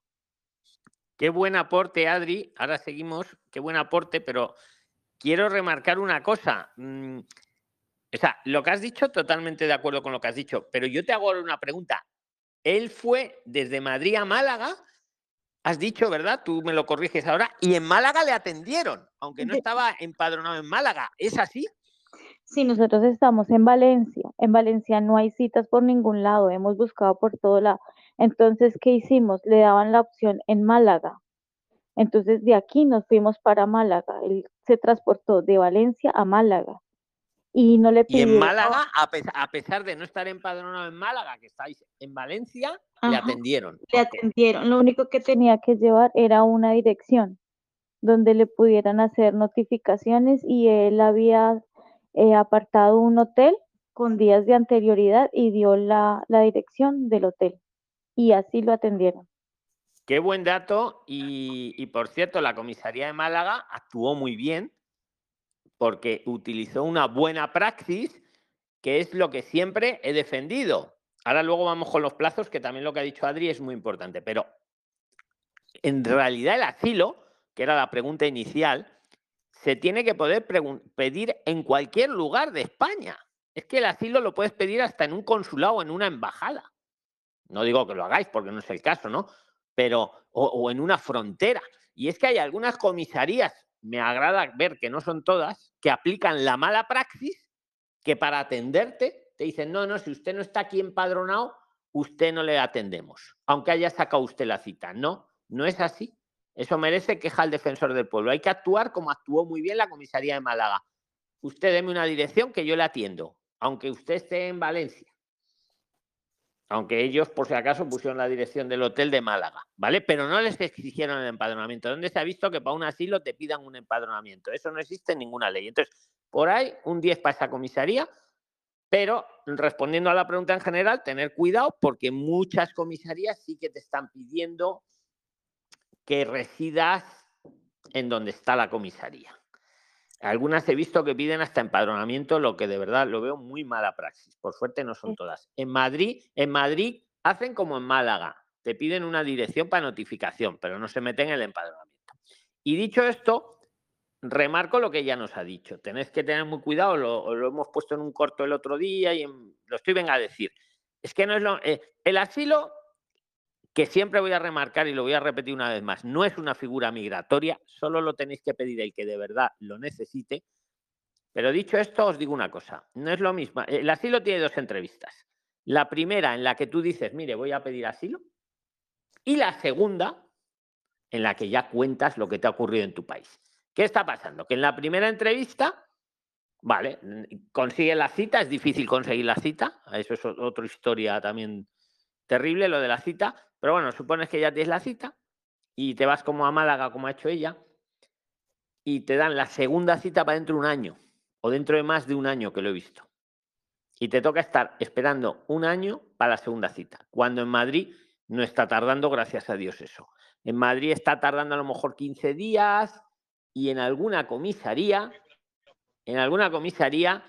Qué buen aporte, Adri. Ahora seguimos. Qué buen aporte, pero quiero remarcar una cosa. Mm, o sea, lo que has dicho, totalmente de acuerdo con lo que has dicho, pero yo te hago una pregunta. Él fue desde Madrid a Málaga, has dicho, ¿verdad? Tú me lo corriges ahora, y en Málaga le atendieron, aunque no estaba empadronado en Málaga. ¿Es así? Sí, nosotros estamos en Valencia. En Valencia no hay citas por ningún lado, hemos buscado por todo lado. Entonces, ¿qué hicimos? Le daban la opción en Málaga. Entonces, de aquí nos fuimos para Málaga. Él se transportó de Valencia a Málaga y no le Y en Málaga, a pesar, de no estar empadronado en Málaga, que estáis en Valencia, le atendieron. Le atendieron. Lo único que tenía que llevar era una dirección donde le pudieran hacer notificaciones y él había eh, apartado un hotel con días de anterioridad y dio la, la dirección del hotel y así lo atendieron. Qué buen dato y, y por cierto, la comisaría de Málaga actuó muy bien porque utilizó una buena praxis, que es lo que siempre he defendido. Ahora luego vamos con los plazos, que también lo que ha dicho Adri es muy importante, pero en realidad el asilo, que era la pregunta inicial, se tiene que poder pedir en cualquier lugar de España. Es que el asilo lo puedes pedir hasta en un consulado o en una embajada. No digo que lo hagáis porque no es el caso, ¿no? Pero, o, o en una frontera. Y es que hay algunas comisarías me agrada ver que no son todas, que aplican la mala praxis, que para atenderte te dicen, no, no, si usted no está aquí empadronado, usted no le atendemos, aunque haya sacado usted la cita. No, no es así. Eso merece queja al defensor del pueblo. Hay que actuar como actuó muy bien la comisaría de Málaga. Usted deme una dirección que yo le atiendo, aunque usted esté en Valencia. Aunque ellos, por si acaso, pusieron la dirección del hotel de Málaga, ¿vale? Pero no les exigieron el empadronamiento. ¿Dónde se ha visto que para un asilo te pidan un empadronamiento? Eso no existe en ninguna ley. Entonces, por ahí, un 10 para esa comisaría, pero respondiendo a la pregunta en general, tener cuidado porque muchas comisarías sí que te están pidiendo que residas en donde está la comisaría. Algunas he visto que piden hasta empadronamiento, lo que de verdad lo veo muy mala praxis. Por suerte no son todas. En Madrid, en Madrid hacen como en Málaga, te piden una dirección para notificación, pero no se meten en el empadronamiento. Y dicho esto, remarco lo que ella nos ha dicho. Tenéis que tener muy cuidado, lo, hemos puesto en un corto el otro día y lo estoy venga a decir. Es que no es lo. Eh, el asilo que siempre voy a remarcar y lo voy a repetir una vez más, no es una figura migratoria, solo lo tenéis que pedir el que de verdad lo necesite. Pero dicho esto, os digo una cosa, no es lo mismo. El asilo tiene dos entrevistas. La primera en la que tú dices, mire, voy a pedir asilo. Y la segunda en la que ya cuentas lo que te ha ocurrido en tu país. ¿Qué está pasando? Que en la primera entrevista, vale, consigue la cita, es difícil conseguir la cita, eso es otra historia también terrible, lo de la cita, pero bueno, supones que ya tienes la cita y te vas como a Málaga, como ha hecho ella, y te dan la segunda cita para dentro de un año, o dentro de más de un año que lo he visto. Y te toca estar esperando un año para la segunda cita, cuando en Madrid no está tardando, gracias a Dios, eso. En Madrid está tardando a lo mejor 15 días y en alguna comisaría, en alguna comisaría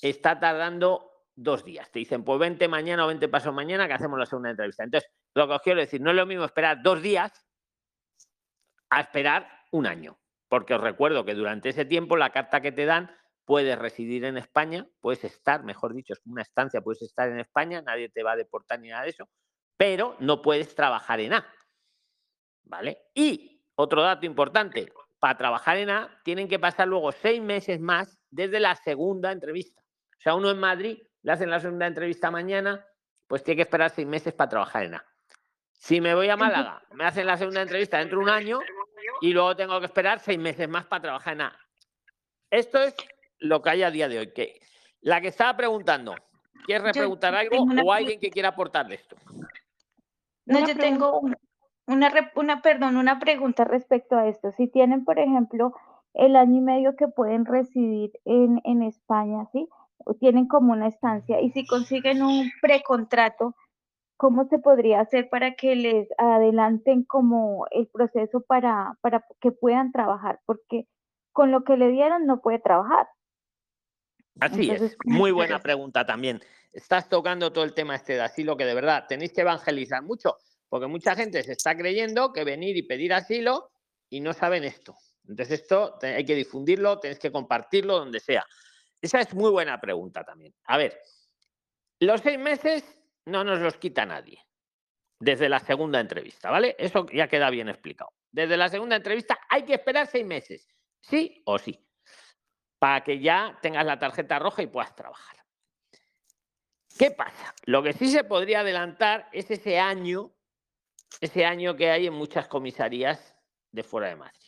está tardando dos días. Te dicen, pues vente mañana o vente paso mañana que hacemos la segunda entrevista. Entonces, lo que os quiero decir, no es lo mismo esperar dos días a esperar un año. Porque os recuerdo que durante ese tiempo la carta que te dan puedes residir en España, puedes estar, mejor dicho, es una estancia, puedes estar en España, nadie te va a deportar ni nada de eso, pero no puedes trabajar en A. ¿Vale? Y otro dato importante, para trabajar en A tienen que pasar luego seis meses más desde la segunda entrevista. O sea, uno en Madrid le hacen la segunda entrevista mañana, pues tiene que esperar seis meses para trabajar en A. Si me voy a Málaga, me hacen la segunda entrevista dentro de un año y luego tengo que esperar seis meses más para trabajar en A. Esto es lo que hay a día de hoy. Que la que estaba preguntando, ¿quieres repreguntar algo o alguien que quiera aportarle esto? No, yo tengo una, una, perdón, una pregunta respecto a esto. Si tienen, por ejemplo, el año y medio que pueden residir en, en España, ¿sí? tienen como una estancia y si consiguen un precontrato, ¿cómo se podría hacer para que les adelanten como el proceso para, para que puedan trabajar? Porque con lo que le dieron no puede trabajar. Así es, muy buena pregunta también. Estás tocando todo el tema este de asilo que de verdad tenéis que evangelizar mucho, porque mucha gente se está creyendo que venir y pedir asilo y no saben esto. Entonces esto hay que difundirlo, tenéis que compartirlo donde sea. Esa es muy buena pregunta también. A ver, los seis meses no nos los quita nadie desde la segunda entrevista, ¿vale? Eso ya queda bien explicado. Desde la segunda entrevista hay que esperar seis meses, sí o sí, para que ya tengas la tarjeta roja y puedas trabajar. ¿Qué pasa? Lo que sí se podría adelantar es ese año, ese año que hay en muchas comisarías de fuera de Madrid.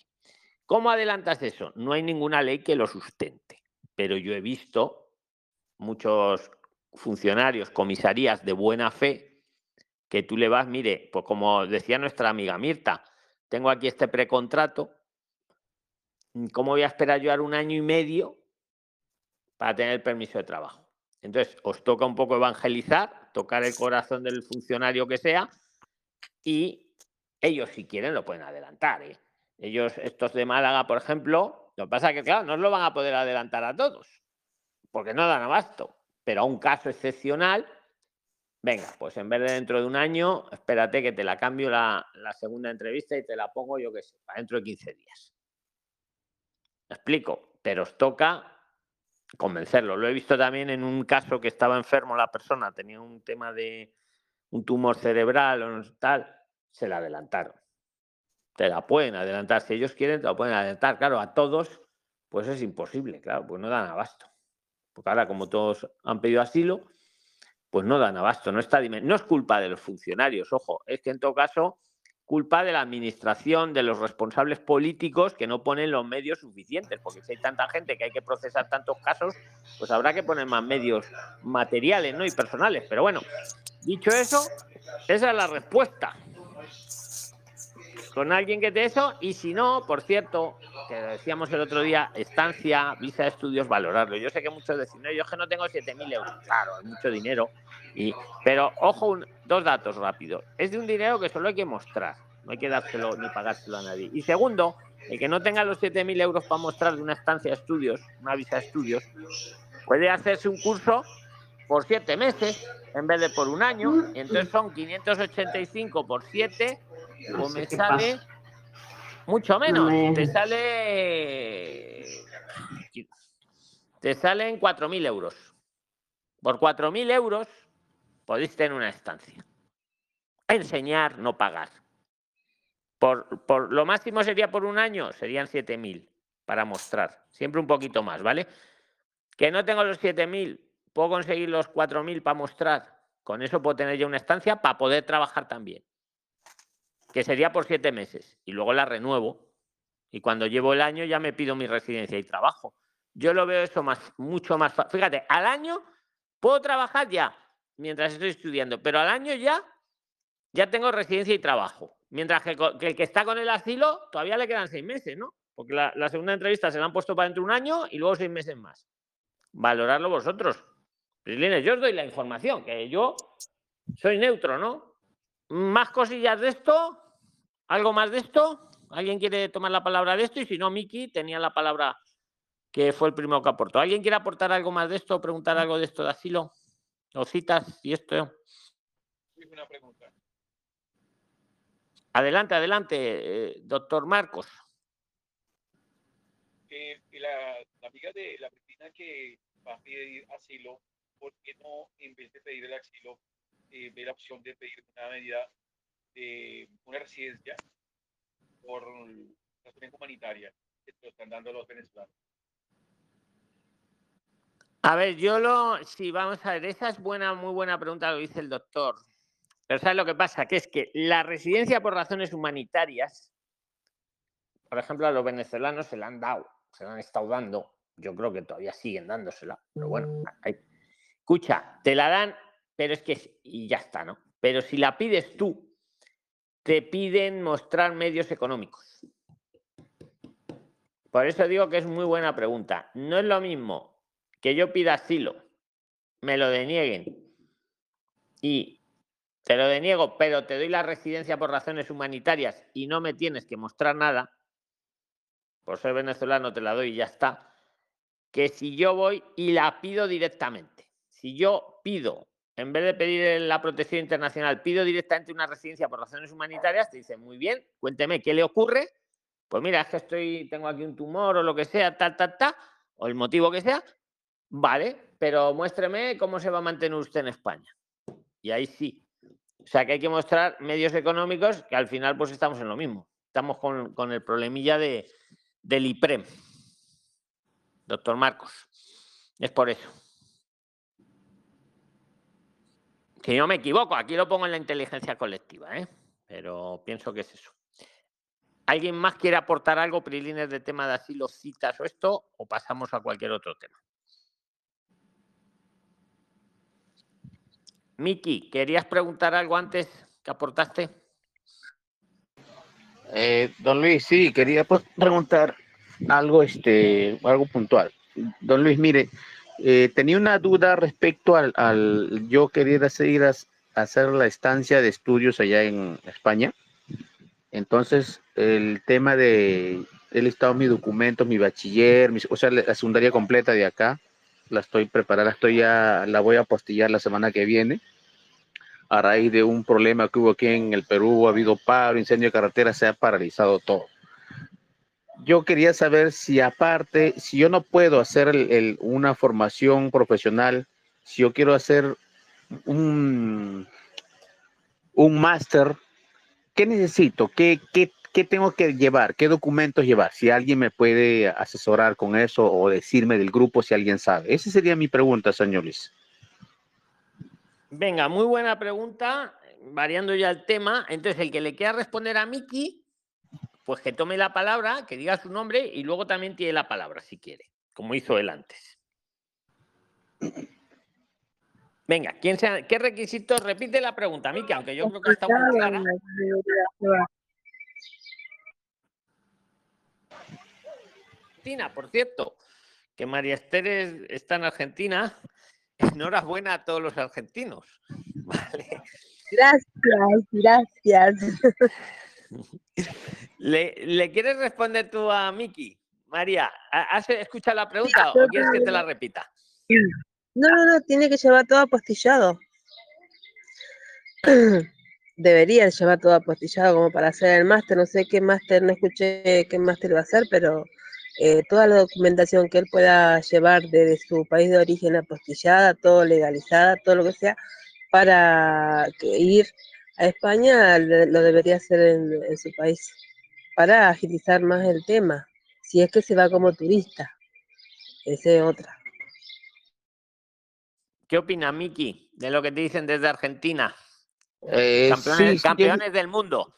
¿Cómo adelantas eso? No hay ninguna ley que lo sustente pero yo he visto muchos funcionarios, comisarías de buena fe, que tú le vas, mire, pues como decía nuestra amiga Mirta, tengo aquí este precontrato, ¿cómo voy a esperar yo un año y medio para tener el permiso de trabajo? Entonces, os toca un poco evangelizar, tocar el corazón del funcionario que sea, y ellos, si quieren, lo pueden adelantar. ¿eh? Ellos, estos de Málaga, por ejemplo, lo que pasa es que, claro, no lo van a poder adelantar a todos, porque no dan abasto. Pero a un caso excepcional, venga, pues en vez de dentro de un año, espérate que te la cambio la, segunda entrevista y te la pongo, yo qué sé, para dentro de 15 días. ¿Me explico? Pero os toca convencerlo. Lo he visto también en un caso que estaba enfermo la persona, tenía un tema de un tumor cerebral o tal, se la adelantaron te la pueden adelantar. Si ellos quieren, te la pueden adelantar. Claro, a todos, pues es imposible, claro, pues no dan abasto. Porque ahora, como todos han pedido asilo, pues no dan abasto. No, está, no es culpa de los funcionarios, ojo, es que en todo caso culpa de la administración, de los responsables políticos que no ponen los medios suficientes, porque si hay tanta gente que hay que procesar tantos casos, pues habrá que poner más medios materiales ¿no? y personales. Pero bueno, dicho eso, esa es la respuesta. Con alguien que te eso, y si no, por cierto, que decíamos el otro día, estancia, visa de estudios, valorarlo. Yo sé que muchos dicen, no, yo es que no tengo 7.000 euros. Claro, es mucho dinero, pero ojo, dos datos rápidos. Es de un dinero que solo hay que mostrar, no hay que dárselo ni pagárselo a nadie. Y segundo, el que no tenga los 7.000 euros para mostrar de una estancia de estudios, una visa de estudios, puede hacerse un curso por siete meses en vez de por un año. Y entonces son 585 por 7, pues me sale mucho menos. Te sale. Te salen 4.000 euros. Por 4.000 euros podéis tener una estancia. Enseñar, no pagar. Por, por, lo máximo sería por un año, serían 7.000 para mostrar. Siempre un poquito más, ¿vale? Que no tengo los 7.000, puedo conseguir los 4.000 para mostrar. Con eso puedo tener ya una estancia para poder trabajar también. Que sería por siete meses. Y luego la renuevo. Y cuando llevo el año ya me pido mi residencia y trabajo. Yo lo veo eso más, mucho más fácil. Fíjate, al año puedo trabajar ya mientras estoy estudiando, pero al año ya, ya tengo residencia y trabajo. Mientras que, el que está con el asilo todavía le quedan seis meses, ¿no? Porque la, segunda entrevista se la han puesto para dentro de un año y luego seis meses más. Valorarlo vosotros. yo os doy la información, que yo soy neutro, ¿no? Más cosillas de esto, algo más de esto. ¿Alguien quiere tomar la palabra de esto? Y si no, Miki tenía la palabra que fue el primero que aportó. ¿Alguien quiere aportar algo más de esto o preguntar algo de esto de asilo? ¿O citas y esto? Una pregunta. Adelante, adelante, eh, doctor Marcos. Eh, la, amiga de la vecina que va a pedir asilo, ¿por qué no, en vez de pedir el asilo, eh, ve la opción de pedir una medida de una residencia por razones humanitarias que lo están dando los venezolanos? A ver, yo lo, sí, vamos a ver, esa es buena, muy buena pregunta, lo dice el doctor. Pero ¿sabes lo que pasa? Que es que la residencia por razones humanitarias, por ejemplo, a los venezolanos se la han dado, se la han estado dando, yo creo que todavía siguen dándosela, pero bueno, escucha, te la dan, pero es que, y ya está, ¿no? Pero si la pides tú, te piden mostrar medios económicos. Por eso digo que es muy buena pregunta. No es lo mismo que yo pida asilo, me lo denieguen y te lo deniego, pero te doy la residencia por razones humanitarias y no me tienes que mostrar nada, por ser venezolano te la doy y ya está, que si yo voy y la pido directamente, si yo pido, en vez de pedir la protección internacional, pido directamente una residencia por razones humanitarias, te dicen, muy bien, cuénteme qué le ocurre, pues mira, es que estoy, tengo aquí un tumor o lo que sea, tal, tal, tal, o el motivo que sea, Vale, pero muéstreme cómo se va a mantener usted en España. Y ahí sí. O sea que hay que mostrar medios económicos que al final pues estamos en lo mismo. Estamos con, el problemilla de, del IPREM. Doctor Marcos. Es por eso. Que yo me equivoco, aquí lo pongo en la inteligencia colectiva, ¿eh? pero pienso que es eso. ¿Alguien más quiere aportar algo, Prilines, de tema de asilo, citas o esto? ¿O pasamos a cualquier otro tema? Miki, ¿querías preguntar algo antes que aportaste? Eh, don Luis, sí, quería pues, preguntar algo, este, algo puntual. Don Luis, mire, eh, tenía una duda respecto al, yo querer hacer, a, hacer la estancia de estudios allá en España. Entonces, el tema de, he listado mi documento, mi bachiller, o sea, la secundaria completa de acá, la estoy preparada, estoy ya, la voy a postillar la semana que viene. A raíz de un problema que hubo aquí en el Perú, ha habido paro, incendio de carretera, se ha paralizado todo. Yo quería saber si aparte, si yo no puedo hacer una formación profesional, si yo quiero hacer un, un máster, ¿qué necesito? ¿Qué, qué, ¿qué tengo que llevar? ¿Qué documentos llevar? Si alguien me puede asesorar con eso o decirme del grupo si alguien sabe. Esa sería mi pregunta, señor Luis. Venga, muy buena pregunta. variando ya el tema. Entonces, el que le quiera responder a Miki, pues que tome la palabra, que diga su nombre y luego también tiene la palabra si quiere, como hizo él antes. Venga, ¿quién sea, ¿qué requisitos? Repite la pregunta, Miki, aunque yo creo que está muy clara. por cierto, que María Esther está en Argentina. Enhorabuena a todos los argentinos. Vale. Gracias, gracias. ¿Le, quieres responder tú a Miki? María, ¿has escuchado la pregunta o quieres que te la repita? No, no, no, tiene que llevar todo apostillado. Debería llevar todo apostillado como para hacer el máster. No sé qué máster, no escuché qué máster va a hacer, pero eh, toda la documentación que él pueda llevar desde su país de origen apostillada, todo legalizada, todo lo que sea, para ir a España lo debería hacer en, su país, para agilizar más el tema, si es que se va como turista. Esa es otra. ¿Qué opina Miki de lo que te dicen desde Argentina? Eh, campeones, del mundo.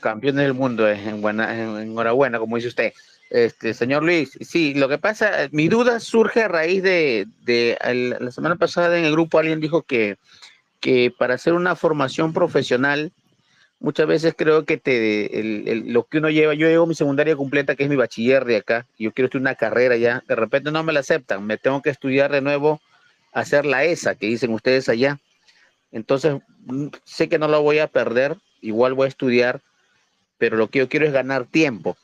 Campeones del mundo, en buena, enhorabuena, como dice usted. Este, señor Luis, sí, lo que pasa, mi duda surge a raíz de, la semana pasada en el grupo alguien dijo que, que para hacer una formación profesional, muchas veces creo que te, lo que uno lleva, yo llevo mi secundaria completa, que es mi bachiller de acá, yo quiero estudiar una carrera ya, de repente no me la aceptan, me tengo que estudiar de nuevo, hacer la ESA, que dicen ustedes allá. Entonces, mm, sé que no la voy a perder, igual voy a estudiar, pero lo que yo quiero es ganar tiempo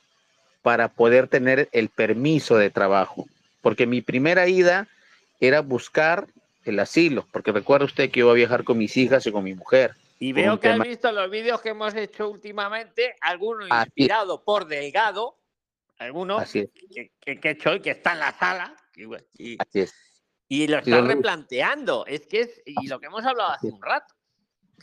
para poder tener el permiso de trabajo. Porque mi primera ida era buscar el asilo, porque recuerda usted que yo voy a viajar con mis hijas y con mi mujer. Y veo que has visto los vídeos que hemos hecho últimamente, algunos inspirados por Delgado, algunos que, que, he hecho hoy, que está en la sala. Y, Así es. y lo está replanteando. Es que es y lo que hemos hablado hace un rato.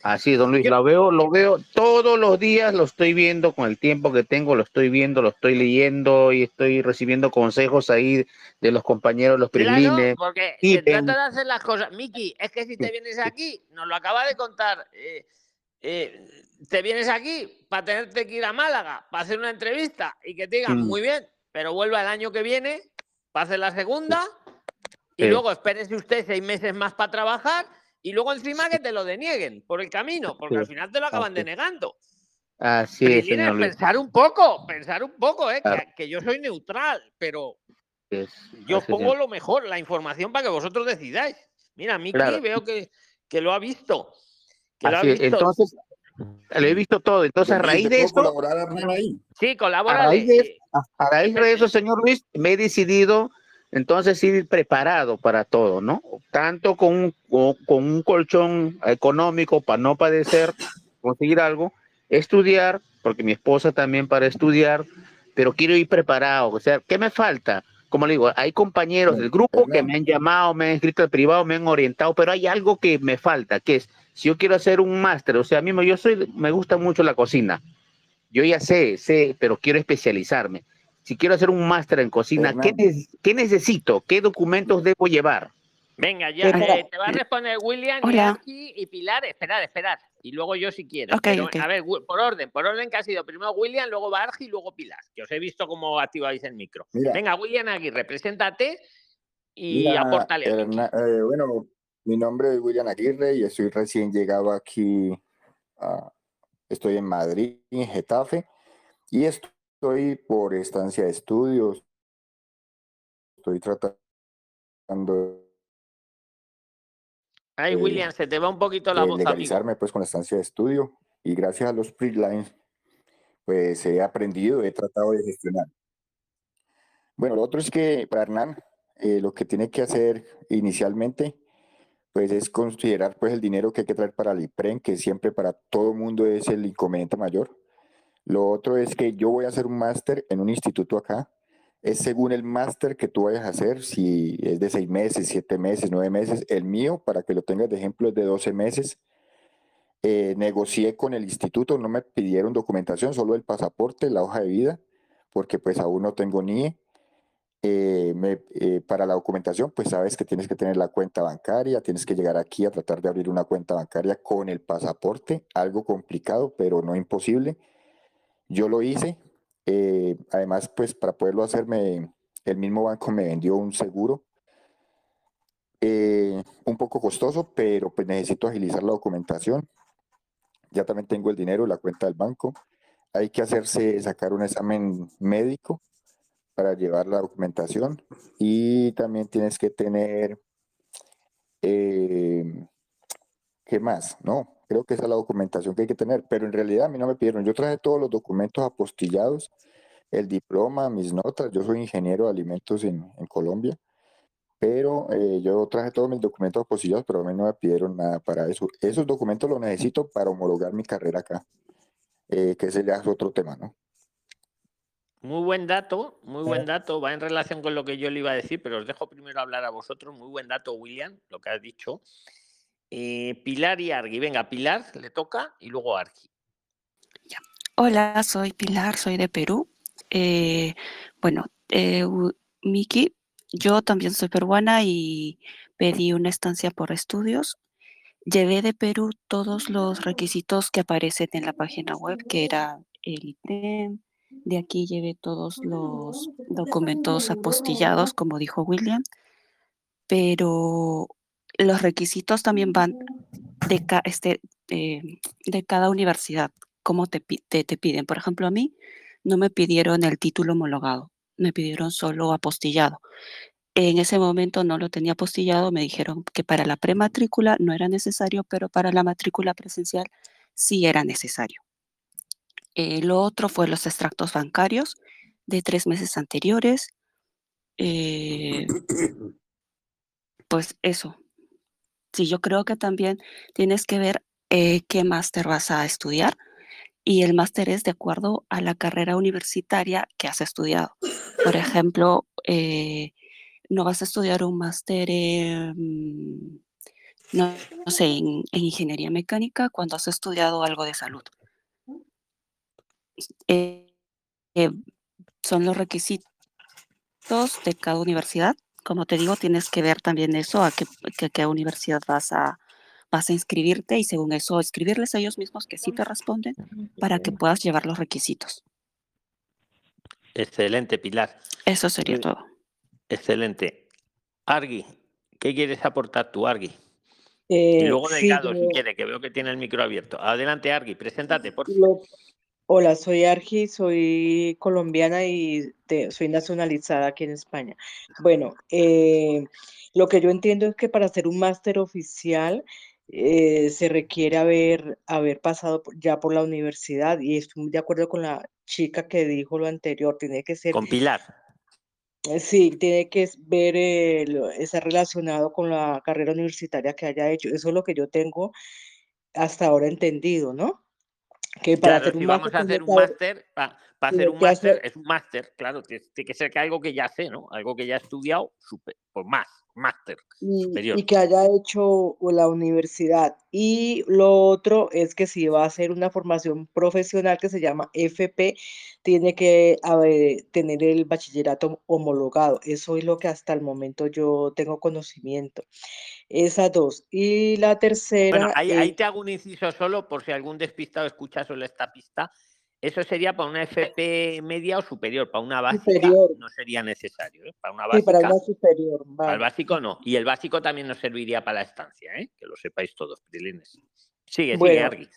Así, don Luis, lo veo, lo veo todos los días, lo estoy viendo con el tiempo que tengo, lo estoy viendo, lo estoy leyendo y estoy recibiendo consejos ahí de los compañeros, los claro, porque se trata de hacer las cosas. Miki, es que si te vienes aquí, nos lo acaba de contar, eh, eh, te vienes aquí para tenerte que ir a Málaga, para hacer una entrevista y que te digan, muy bien, pero vuelva el año que viene, para hacer la segunda y luego espérese usted seis meses más para trabajar y luego encima que te lo denieguen por el camino, porque al final te lo acaban denegando. Así es, señor Pensar un poco, pensar un poco, ¿eh? que, yo soy neutral, pero yo pongo lo mejor, la información para que vosotros decidáis. Mira, Miki veo que, que, lo ha visto. Que lo ha visto. Entonces, lo he visto todo. Entonces, a raíz de eso. colaborar ahí? Sí, colabora. A raíz de, a raíz de eso, señor Luis, me he decidido entonces ir preparado para todo, ¿no? Tanto con un, con un colchón económico para no padecer, conseguir algo, estudiar, porque mi esposa también para estudiar, pero quiero ir preparado. O sea, ¿qué me falta? Como le digo, hay compañeros del grupo que me han llamado, me han escrito al privado, me han orientado, pero hay algo que me falta, que es, si yo quiero hacer un máster, o sea, mí yo soy, me gusta mucho la cocina. Yo ya sé, sé, pero quiero especializarme si quiero hacer un máster en cocina, ¿qué, necesito? ¿Qué documentos debo llevar? Venga, ya eh, te va a responder William y, y Pilar. Esperad, esperad. Y luego yo si quiero. A ver, por orden, por orden que ha sido primero William, luego Bargi y luego Pilar, que os he visto cómo activáis el micro. Venga, William Aguirre, preséntate y aportale. Eh, bueno, mi nombre es William Aguirre y estoy recién llegado aquí. estoy en Madrid, en Getafe, y esto estoy por estancia de estudios. Estoy tratando. Ay, William, se te va un poquito la voz. Legalizarme pues con la estancia de estudio y gracias a los pre-lines pues he aprendido, he tratado de gestionar. Bueno, lo otro es que para Hernán eh, lo que tiene que hacer inicialmente pues es considerar pues el dinero que hay que traer para el IPREN, que siempre para todo mundo es el inconveniente mayor. Lo otro es que yo voy a hacer un máster en un instituto acá. Es según el máster que tú vayas a hacer, si es de seis meses, siete meses, nueve meses. El mío, para que lo tengas de ejemplo, es de 12 meses. Eh, negocié con el instituto, no me pidieron documentación, solo el pasaporte, la hoja de vida, porque pues aún no tengo NIE. eh, eh, para la documentación, pues sabes que tienes que tener la cuenta bancaria, tienes que llegar aquí a tratar de abrir una cuenta bancaria con el pasaporte, algo complicado, pero no imposible. Yo lo hice, eh, además, pues para poderlo hacerme, el mismo banco me vendió un seguro, un poco costoso, pero pues necesito agilizar la documentación. Ya también tengo el dinero, la cuenta del banco. Hay que hacerse, sacar un examen médico para llevar la documentación y también tienes que tener, eh, ¿qué más? No, creo que esa es la documentación que hay que tener, pero en realidad a mí no me pidieron, yo traje todos los documentos apostillados, el diploma, mis notas, yo soy ingeniero de alimentos en, Colombia, pero eh, yo traje todos mis documentos apostillados, pero a mí no me pidieron nada para eso. Esos documentos los necesito para homologar mi carrera acá, eh, que ese ya es otro tema, ¿no? Muy buen dato, muy buen dato. Va en relación con lo que yo le iba a decir, pero os dejo primero hablar a vosotros. Muy buen dato, William, lo que has dicho. Eh, Pilar y Argi. Venga, Pilar le toca y luego Argi. Hola, soy Pilar, soy de Perú. Eh, bueno, eh, Miki, yo también soy peruana y pedí una estancia por estudios. Llevé de Perú todos los requisitos que aparecen en la página web, que era el ITEM, de aquí llevé todos los documentos apostillados, como dijo William, pero los requisitos también van de, este, eh, de cada universidad, cómo te, te, piden. Por ejemplo, a mí no me pidieron el título homologado, me pidieron solo apostillado. En ese momento no lo tenía apostillado, me dijeron que para la prematrícula no era necesario, pero para la matrícula presencial sí era necesario. Eh, lo otro fue los extractos bancarios de tres meses anteriores. Eh, pues eso. Sí, yo creo que también tienes que ver eh, qué máster vas a estudiar y el máster es de acuerdo a la carrera universitaria que has estudiado. Por ejemplo, no vas a estudiar un máster en, no, sé, en ingeniería mecánica cuando has estudiado algo de salud. Eh, eh, son los requisitos de cada universidad. Como te digo, tienes que ver también eso, a qué, qué universidad vas a, vas a inscribirte y según eso escribirles a ellos mismos que sí te responden para que puedas llevar los requisitos. Excelente, Pilar. Eso sería todo. Excelente. Argi, ¿qué quieres aportar tú, Argi? y luego eh, Delgado, si quiere, que veo que tiene el micro abierto. Adelante, Argi, preséntate, por favor. Hola, soy Argi, soy colombiana y soy nacionalizada aquí en España. Bueno, eh, lo que yo entiendo es que para hacer un máster oficial eh, se requiere haber, haber pasado ya por la universidad y estoy de acuerdo con la chica que dijo lo anterior, tiene que ser... Con Pilar. Eh, sí, tiene que ver, estar relacionado con la carrera universitaria que haya hecho. Eso es lo que yo tengo hasta ahora entendido, ¿no? Que para hacer un vamos a hacer un máster, para, hacer un máster, es un máster, claro, tiene que ser que algo que ya sé, ¿no? Algo que ya he estudiado, super, pues más, máster superior. Y que haya hecho la universidad. Y lo otro es que si va a hacer una formación profesional que se llama FP, tiene que tener el bachillerato homologado. Eso es lo que hasta el momento yo tengo conocimiento. Esas dos. Y la tercera. Bueno, ahí, te hago un inciso solo por si algún despistado escucha solo esta pista. Eso sería para una FP media o superior, para una básica no sería necesario. ¿eh? Para una básica. Sí, para una superior. Para el básico no. Y el básico también nos serviría para la estancia, ¿eh? que lo sepáis todos, Prilines. Sigue, sigue.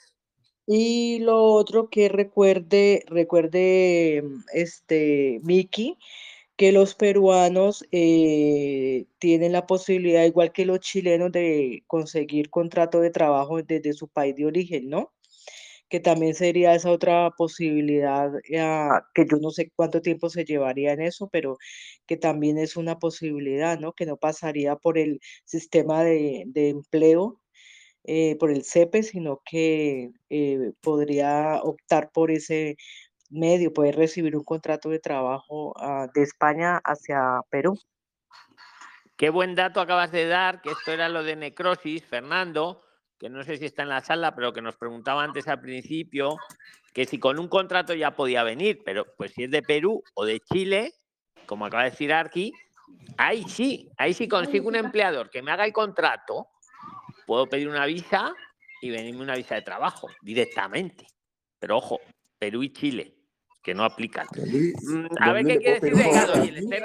Y lo otro que recuerde, recuerde este Miki, que los peruanos eh, tienen la posibilidad, igual que los chilenos, de conseguir contrato de trabajo desde su país de origen, ¿no? Que también sería esa otra posibilidad, ah, que yo no sé cuánto tiempo se llevaría en eso, pero que también es una posibilidad, ¿no? Que no pasaría por el sistema de, empleo, eh, por el CEPE, sino que eh, podría optar por ese medio, poder recibir un contrato de trabajo ah, de España hacia Perú. Qué buen dato acabas de dar, que esto era lo de necrosis, Fernando, que no sé si está en la sala, pero que nos preguntaba antes al principio, que si con un contrato ya podía venir, pero pues si es de Perú o de Chile, como acaba de decir Arki, ahí sí, ahí sí consigo un empleador que me haga el contrato, puedo pedir una visa y venirme una visa de trabajo directamente. Pero ojo, Perú y Chile, que no aplican. Mm, a ver qué quiere decir Delgado. le estoy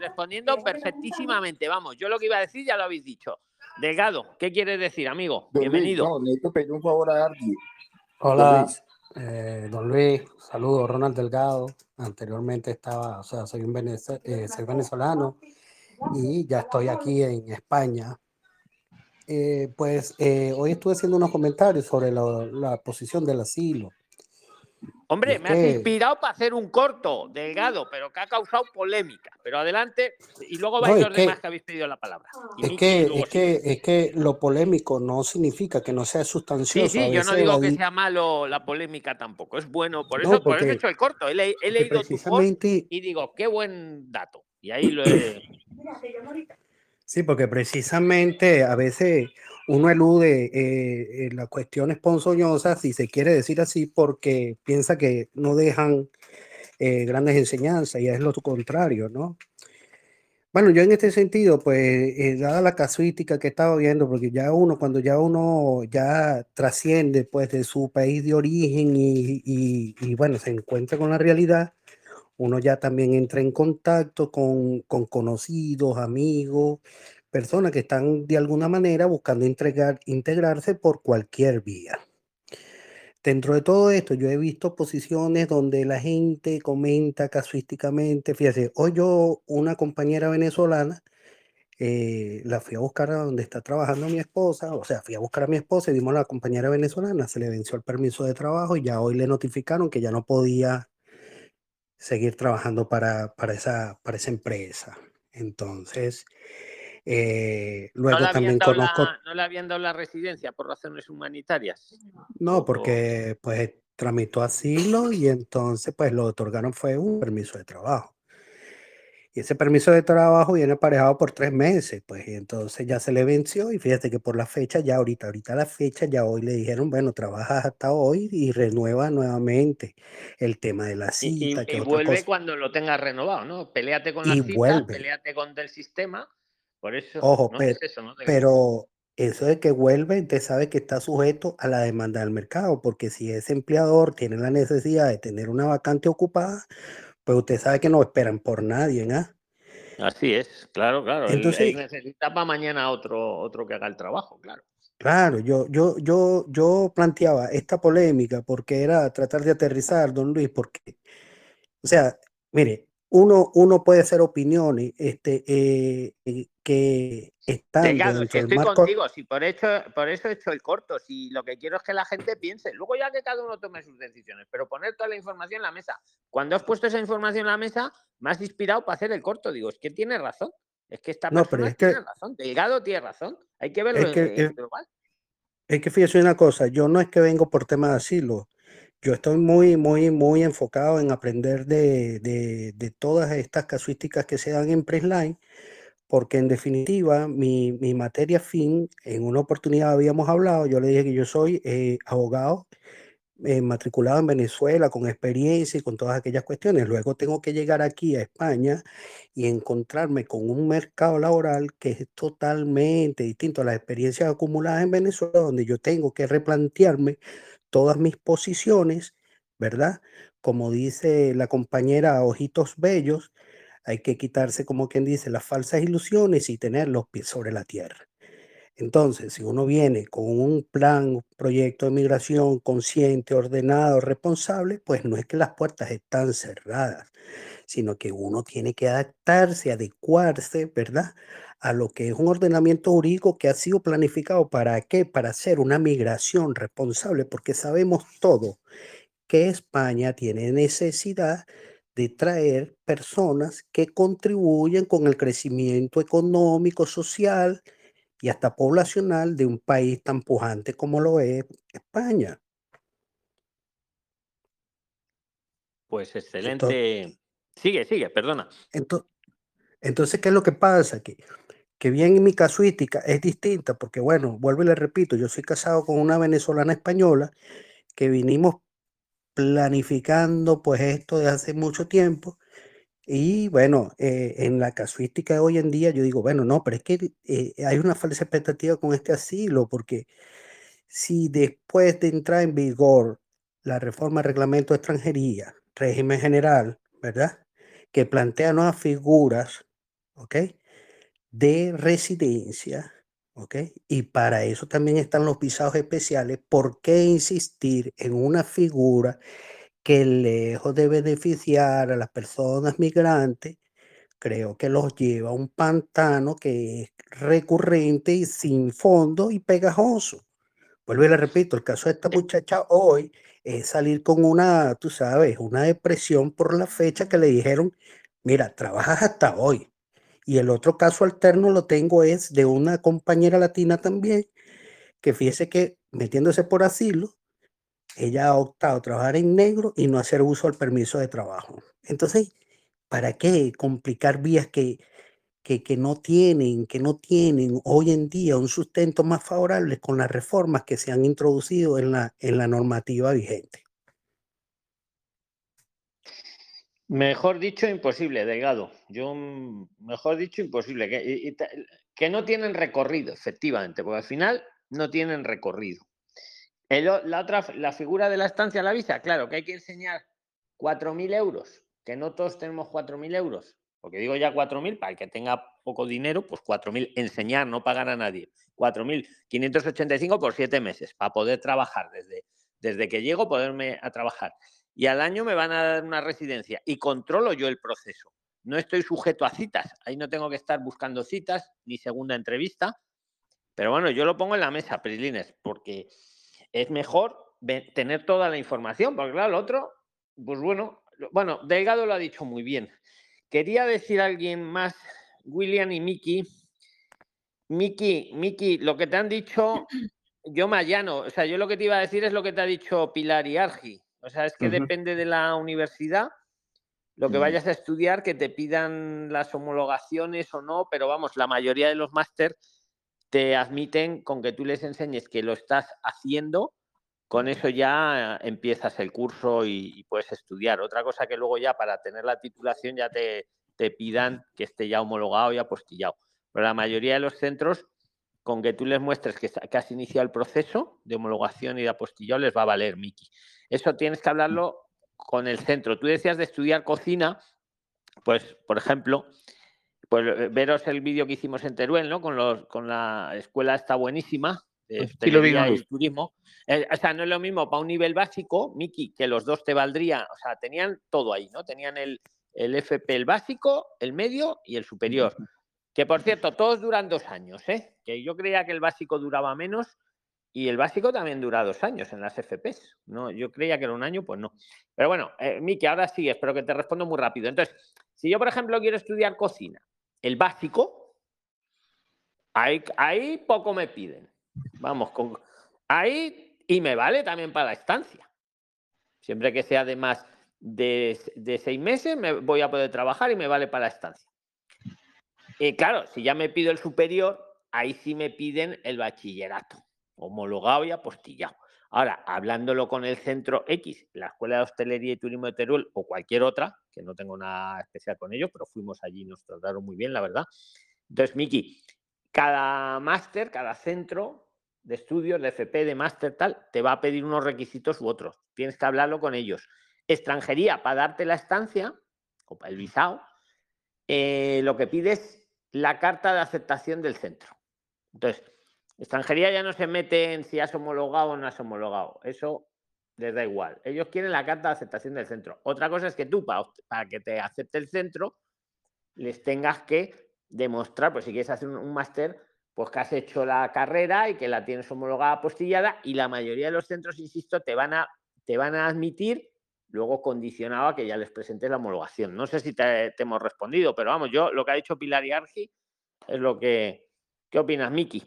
respondiendo perfectísísmente. Vamos, yo lo que iba a decir ya lo habéis dicho. Delgado, ¿qué quieres decir, amigo? Bienvenido. no, necesito pedir un favor a Arki. Hola, eh, don Luis, saludos, Ronald Delgado. Anteriormente estaba, o sea, soy, un eh, soy venezolano y ya estoy aquí en España. Eh, pues hoy estuve haciendo unos comentarios sobre la, posición del asilo. Hombre, me has inspirado para hacer un corto, delgado, pero que ha causado polémica. Pero adelante, y luego vais los demás que habéis pedido la palabra. es, que, es, que, es que lo polémico no significa que no sea sustancioso. Sí, sí, yo no digo que sea malo la polémica tampoco, es bueno. Por eso, por eso he hecho el corto. He, leído tu post y digo, qué buen dato. Y ahí lo he. Sí, porque precisamente a veces uno elude eh, las cuestiones ponzoñosas, si se quiere decir así, porque piensa que no dejan eh, grandes enseñanzas y es lo contrario, ¿no? Bueno, yo en este sentido, pues, eh, dada la casuística que estaba viendo, porque ya uno, cuando ya uno ya trasciende, pues, de su país de origen y, y, y bueno, se encuentra con la realidad, uno ya también entra en contacto con, con conocidos, amigos, personas que están de alguna manera buscando integrarse por cualquier vía. Dentro de todo esto, yo he visto posiciones donde la gente comenta casuísticamente, fíjate, hoy yo, una compañera venezolana, eh, la fui a buscar donde está trabajando mi esposa, o sea, fui a buscar a mi esposa y dimos a la compañera venezolana, se le venció el permiso de trabajo y ya hoy le notificaron que ya no podía seguir trabajando para, para, esa, para esa empresa. Entonces, eh, luego ¿No también conozco. ¿No le habían dado la residencia por razones humanitarias? No, porque pues tramitó asilo y entonces pues lo otorgaron fue un permiso de trabajo. Y ese permiso de trabajo viene aparejado por tres meses, pues y entonces ya se le venció y fíjate que por la fecha, ya ahorita, ahorita la fecha, ya hoy le dijeron, bueno, trabajas hasta hoy y renueva nuevamente el tema de la cita. Y, vuelve cuando lo tengas renovado, ¿no? Peleate con la cita, peleate con el sistema por eso, Ojo, pero, eso de que vuelve, usted sabe que está sujeto a la demanda del mercado, porque si ese empleador tiene la necesidad de tener una vacante ocupada, pues usted sabe que no esperan por nadie, ¿ah? Así es, claro, claro. Entonces, necesita para mañana otro, otro que haga el trabajo, claro. Claro, yo, yo, yo, yo planteaba esta polémica porque era tratar de aterrizar, don Luis, porque, o sea, mire, uno, uno puede hacer opiniones este, eh, eh, que están dentro estoy contigo, si por, eso, por eso he hecho el corto, si lo que quiero es que la gente piense, luego ya que cada uno tome sus decisiones, pero poner toda la información en la mesa. Cuando has puesto esa información en la mesa, me has inspirado para hacer el corto, digo, es que tiene razón, es que esta persona tiene razón, Delgado tiene razón, hay que verlo es que, global. Es que fíjese una cosa, yo no es que vengo por tema de asilo, yo estoy muy, muy, muy enfocado en aprender de, de, todas estas casuísticas que se dan en Pressline, porque en definitiva mi, mi, materia fin, en una oportunidad habíamos hablado, yo le dije que yo soy eh, abogado eh, matriculado en Venezuela con experiencia y con todas aquellas cuestiones. Luego tengo que llegar aquí a España y encontrarme con un mercado laboral que es totalmente distinto a las experiencias acumuladas en Venezuela, donde yo tengo que replantearme todas mis posiciones, ¿verdad? Como dice la compañera Ojitos Bellos, hay que quitarse, como quien dice, las falsas ilusiones y tener los pies sobre la tierra. Entonces, si uno viene con un plan, proyecto de migración consciente, ordenado, responsable, pues no es que las puertas están cerradas, sino que uno tiene que adaptarse, adecuarse, ¿verdad? a lo que es un ordenamiento jurídico que ha sido planificado para qué? Para hacer una migración responsable, porque sabemos todo que España tiene necesidad de traer personas que contribuyen con el crecimiento económico, social y hasta poblacional de un país tan pujante como lo es España. Pues excelente. sigue, sigue, perdona. Entonces, entonces, ¿qué es lo que pasa? Que que bien en mi casuística es distinta, porque bueno, vuelvo y le repito, yo soy casado con una venezolana española que vinimos planificando pues esto de hace mucho tiempo Y bueno, eh, en la casuística de hoy en día yo digo, bueno, no, pero es que eh, hay una falsa expectativa con este asilo, porque si después de entrar en vigor la reforma del reglamento de extranjería, régimen general, ¿verdad? Que plantea nuevas figuras, ¿ok? De residencia, ¿ok? Y para eso también están los visados especiales. ¿Por qué insistir en una figura que lejos de beneficiar a las personas migrantes, creo que los lleva a un pantano que es recurrente y sin fondo y pegajoso? Vuelvo y le repito, el caso de esta muchacha hoy es salir con una, tú sabes, una depresión por la fecha que le dijeron, mira, trabajas hasta hoy. Y el otro caso alterno lo tengo es de una compañera latina también, que fíjese que metiéndose por asilo, ella ha optado a trabajar en negro y no hacer uso del permiso de trabajo. Entonces, ¿para qué complicar vías que, que, que, no tienen, que no tienen hoy en día un sustento más favorable con las reformas que se han introducido en la, en la normativa vigente? Mejor dicho, imposible, Delgado. Yo, mm, mejor dicho, imposible. Que, que no tienen recorrido, efectivamente, porque al final no tienen recorrido. la otra, la figura de la estancia a la visa, claro, que hay que enseñar 4.000 euros, que no todos tenemos 4.000 euros, porque digo ya 4.000, para el que tenga poco dinero, pues 4.000, enseñar, no pagar a nadie. 4.585 por siete meses, para poder trabajar desde, desde que llego, poderme a trabajar y al año me van a dar una residencia y controlo yo el proceso. No estoy sujeto a citas, ahí no tengo que estar buscando citas ni segunda entrevista, pero bueno, yo lo pongo en la mesa, Prislines, porque es mejor tener toda la información, porque claro, lo otro, pues bueno, bueno, Delgado lo ha dicho muy bien. Quería decir alguien más, William y Miki. Miki, Miki, lo que te han dicho, yo me allano. O sea, yo lo que te iba a decir es lo que te ha dicho Pilar y Argi. O sea, es que depende de la universidad, lo que vayas a estudiar, que te pidan las homologaciones o no, pero vamos, la mayoría de los máster te admiten con que tú les enseñes que lo estás haciendo, con eso ya empiezas el curso y, puedes estudiar. Otra cosa que luego ya para tener la titulación ya te, te pidan que esté ya homologado y apostillado. Pero la mayoría de los centros, con que tú les muestres que, que has iniciado el proceso de homologación y de apostillado, les va a valer, Miki. Eso tienes que hablarlo con el centro. Tú decías de estudiar cocina, pues, por ejemplo, pues veros el vídeo que hicimos en Teruel, ¿no? Con, los, con la escuela está buenísima, de sí, y turismo. Eh, o sea, no es lo mismo para un nivel básico, Miki, que los dos te valdrían, o sea, tenían todo ahí, ¿no? Tenían el, el FP, el básico, el medio y el superior. Que por cierto, todos duran dos años, ¿eh? Que yo creía que el básico duraba menos y el básico también dura dos años en las FPs. ¿no? Yo creía que era un año, pues no. Pero bueno, eh, Miki, ahora sí, espero que te respondo muy rápido. Entonces, si yo, por ejemplo, quiero estudiar cocina, el básico, ahí, ahí poco me piden. Vamos, con ahí y me vale también para la estancia. Siempre que sea de más de, de seis meses, me voy a poder trabajar y me vale para la estancia. Y claro, si ya me pido el superior, ahí sí me piden el bachillerato homologado y apostillado. Ahora, hablándolo con el centro X, la Escuela de Hostelería y Turismo de Teruel o cualquier otra, que no tengo nada especial con ellos, pero fuimos allí y nos trataron muy bien, la verdad. Entonces, Miki, cada máster, cada centro de estudios, de FP, de máster, tal, te va a pedir unos requisitos u otros. Tienes que hablarlo con ellos. Extranjería, para darte la estancia, o para el visado, eh, lo que pides la carta de aceptación del centro. Entonces, Extranjería ya no se mete en si has homologado o no has homologado. Eso les da igual. Ellos quieren la carta de aceptación del centro. Otra cosa es que tú, para, que te acepte el centro, les tengas que demostrar, pues si quieres hacer un, máster, pues que has hecho la carrera y que la tienes homologada apostillada y la mayoría de los centros, insisto, te van a, te van a admitir luego condicionado a que ya les presentes la homologación. No sé si te, te, hemos respondido, pero vamos, yo lo que ha dicho Pilar y Argi es lo que... ¿Qué opinas, Miki?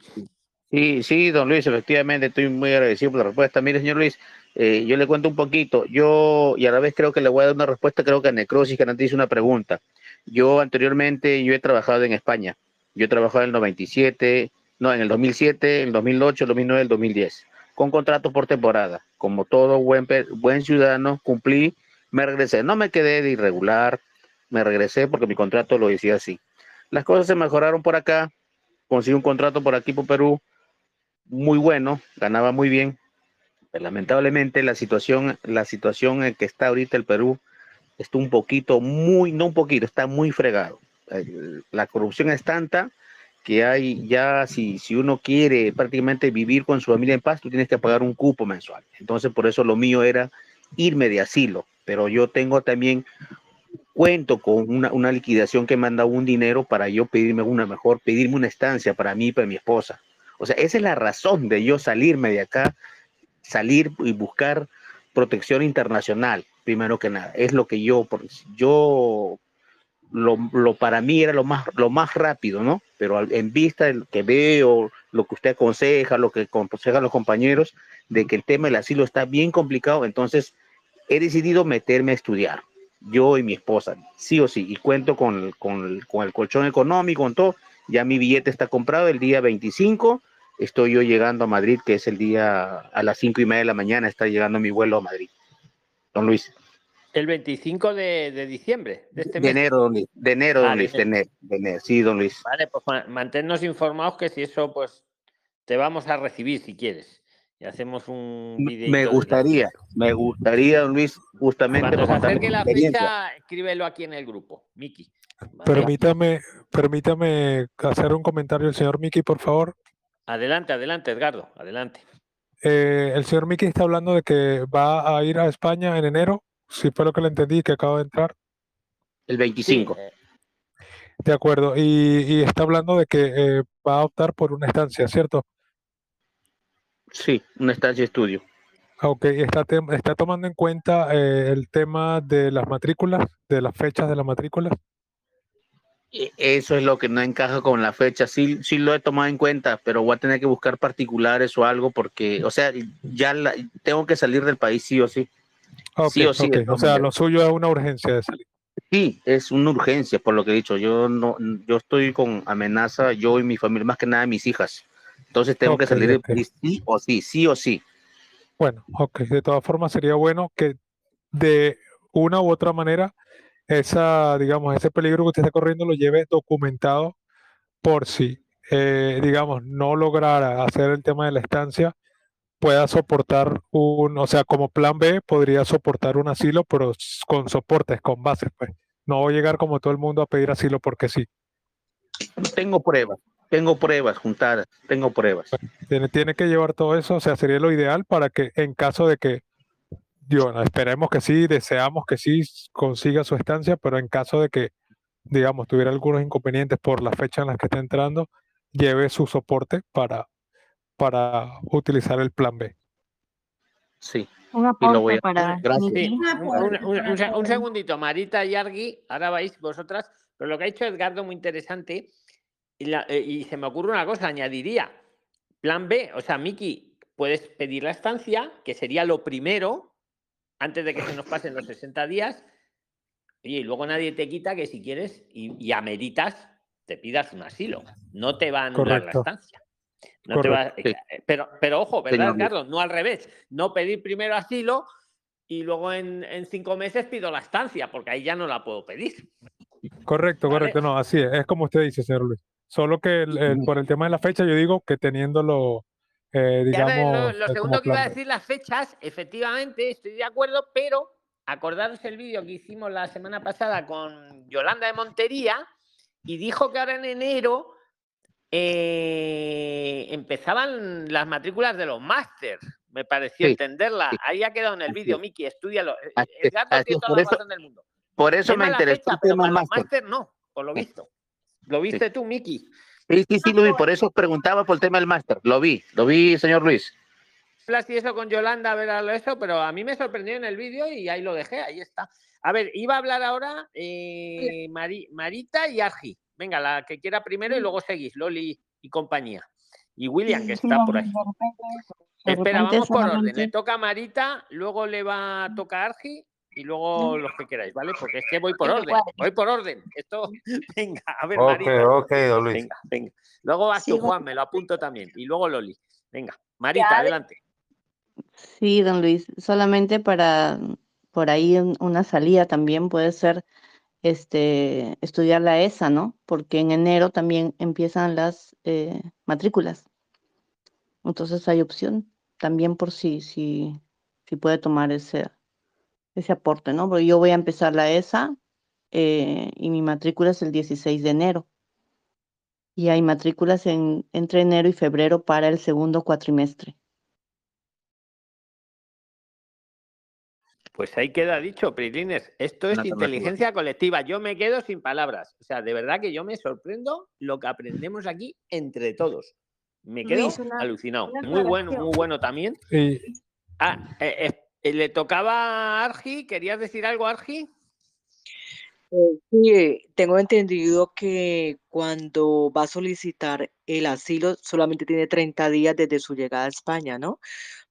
Sí, sí, don Luis, efectivamente, estoy muy agradecido por la respuesta. Mire, señor Luis, eh, yo le cuento un poquito. Yo, y a la vez creo que le voy a dar una respuesta, creo que a Necrosis, que antes hizo una pregunta. Yo anteriormente, yo he trabajado en España. Yo he trabajado en el 97, no, en el 2007, en el 2008, el 2009, el 2010, con contratos por temporada. Como todo buen, buen ciudadano, cumplí, me regresé. No me quedé de irregular, me regresé porque mi contrato lo decía así. Las cosas se mejoraron por acá, conseguí un contrato por aquí por Perú, muy bueno, ganaba muy bien. Pero lamentablemente la situación, la situación en que está ahorita el Perú está un poquito, muy, no un poquito, está muy fregado. La corrupción es tanta que hay ya, si, si uno quiere prácticamente vivir con su familia en paz, tú tienes que pagar un cupo mensual. Entonces, por eso lo mío era irme de asilo, pero yo tengo también, cuento con una, una liquidación que me han dado un dinero para yo pedirme una mejor, pedirme una estancia para mí y para mi esposa. O sea, esa es la razón de yo salirme de acá, salir y buscar protección internacional, primero que nada. Es lo que yo, yo lo, lo, para mí era lo más, lo más rápido, ¿no? Pero en vista del que veo, lo que usted aconseja, lo que aconsejan los compañeros, de que el tema del asilo está bien complicado, entonces he decidido meterme a estudiar, yo y mi esposa, sí o sí, y cuento con, con, con el colchón económico, con todo, ya mi billete está comprado el día 25, estoy yo llegando a Madrid, que es el día a las cinco y media de la mañana, está llegando mi vuelo a Madrid. Don Luis. El 25 de, de diciembre de este mes. De enero, don Luis. De enero, don Ah, Luis. De enero, de enero. Sí, don Luis. Vale, pues ma- manténnos informados que si eso, pues te vamos a recibir si quieres. Y hacemos un vídeo. Me gustaría, me gustaría, don Luis, justamente Cuando se para contar acerque la fecha, escríbelo aquí en el grupo, Miki. Permítame, permítame hacer un comentario el señor Miki, por favor. Adelante, adelante, Edgardo, adelante. Eh, el señor Miki está hablando de que va a ir a España en enero, si fue lo que le entendí, que acaba de entrar. El 25. De acuerdo, y, y está hablando de que eh, va a optar por una estancia, ¿cierto? Sí, una estancia de estudio. Ok, está, tomando en cuenta eh, el tema de las matrículas, de las fechas de las matrículas. E- Eso es lo que no encaja con la fecha. Sí, sí lo he tomado en cuenta, pero voy a tener que buscar particulares o algo porque, o sea, ya la- tengo que salir del país sí o sí. Ok, sí o sí. O sea, lo suyo es una urgencia de salir. Sí, es una urgencia, por lo que he dicho. Yo no, yo estoy con amenaza, yo y mi familia, más que nada mis hijas. Entonces tengo que salir del ok. país sí o sí, sí o sí. Bueno, ok, de todas formas sería bueno que de una u otra manera esa, digamos, ese peligro que usted está corriendo lo lleve documentado por si, eh, digamos, no lograra hacer el tema de la estancia, pueda soportar un, o sea, como plan B podría soportar un asilo, pero con soportes, con bases, pues. No llegar como todo el mundo a pedir asilo porque sí. Tengo pruebas, tengo pruebas juntadas, tengo pruebas. Tiene, tiene que llevar todo eso, o sea, sería lo ideal para que en caso de que, digo, no, esperemos que sí, deseamos que sí consiga su estancia, pero en caso de que, digamos, tuviera algunos inconvenientes por la fecha en la que está entrando, lleve su soporte para, para utilizar el plan B. Sí. Una Y lo voy a para Gracias. Sí, un, un- un- un se- un segundito, Marita y Argui, ahora vais vosotras, pero lo que ha dicho Edgardo muy interesante, y, la- eh, y se me ocurre una cosa, añadiría, plan B, o sea, Miki, puedes pedir la estancia, que sería lo primero, antes de que se nos pasen los 60 días, oye, y luego nadie te quita que si quieres y, y ameritas, te pidas un asilo, no te va a anular Correcto. la estancia. No te va- Correcto. eh, pero, pero ojo, ¿verdad, Señor. Edgardo? No al revés, no pedir primero asilo y luego en, en cinco meses pido la estancia, porque ahí ya no la puedo pedir. Correcto, Vale. correcto, no, así es, es como usted dice, señor Luis. Solo que el- el- por el tema de la fecha, yo digo que teniéndolo, eh, lo, lo eh, segundo que iba a decir, las fechas, efectivamente, estoy de acuerdo, pero acordaros el vídeo que hicimos la semana pasada con Yolanda de Montería y dijo que ahora en enero eh, empezaban las matrículas de los másters. Me pareció Sí, entenderla. sí. Ahí ha quedado en el vídeo, es. Miki, estúdialo. Eh, Así es, Edgardo así tiene toda por la eso- razón del mundo. Por eso Es me interesó fecha, el pero para los máster. máster no, por lo visto. ¿Lo viste tú, Miki? Sí, sí, sí, lo vi, por eso preguntaba por el tema del máster. Lo vi, lo vi, señor Luis. hablas y eso con Yolanda, a ver eso, pero a mí me sorprendió en el vídeo y ahí lo dejé, ahí está. A ver, iba a hablar ahora eh, Mari- Marita y Argi. Venga, la que quiera primero y luego seguís, Loli y compañía. Y William, que está por ahí. Espera, vamos por orden. solamente- Le toca a Marita, luego le va a tocar a Argi y luego los que queráis, ¿vale? Porque es que voy por orden, voy por orden. Esto, venga, a ver, Ok, Marita. ok, don Luis. Venga, venga. Luego vas tú, Sigo. Juan, me lo apunto también. Y luego Loli. Venga, Marita, Ya, adelante. Sí, don Luis, solamente para por ahí un- una salida también puede ser este, estudiar la ESA, ¿no? Porque en enero también empiezan las eh, matrículas. Entonces hay opción también por si, si, si puede tomar ese, ese aporte, ¿no? Porque yo voy a empezar la ESA eh, y mi matrícula es el 16 de enero. Y hay matrículas en, entre enero y febrero para el segundo cuatrimestre. Pues ahí queda dicho, Prilines. Esto es inteligencia colectiva. Yo me quedo sin palabras. O sea, de verdad que yo me sorprendo lo que aprendemos aquí entre todos. Me quedo alucinado. muy bueno, muy bueno también. Ah, eh, eh, le tocaba a Argi. ¿Querías decir algo, Argi? Eh, sí, tengo entendido que cuando va a solicitar el asilo solamente tiene 30 días desde su llegada a España, ¿no?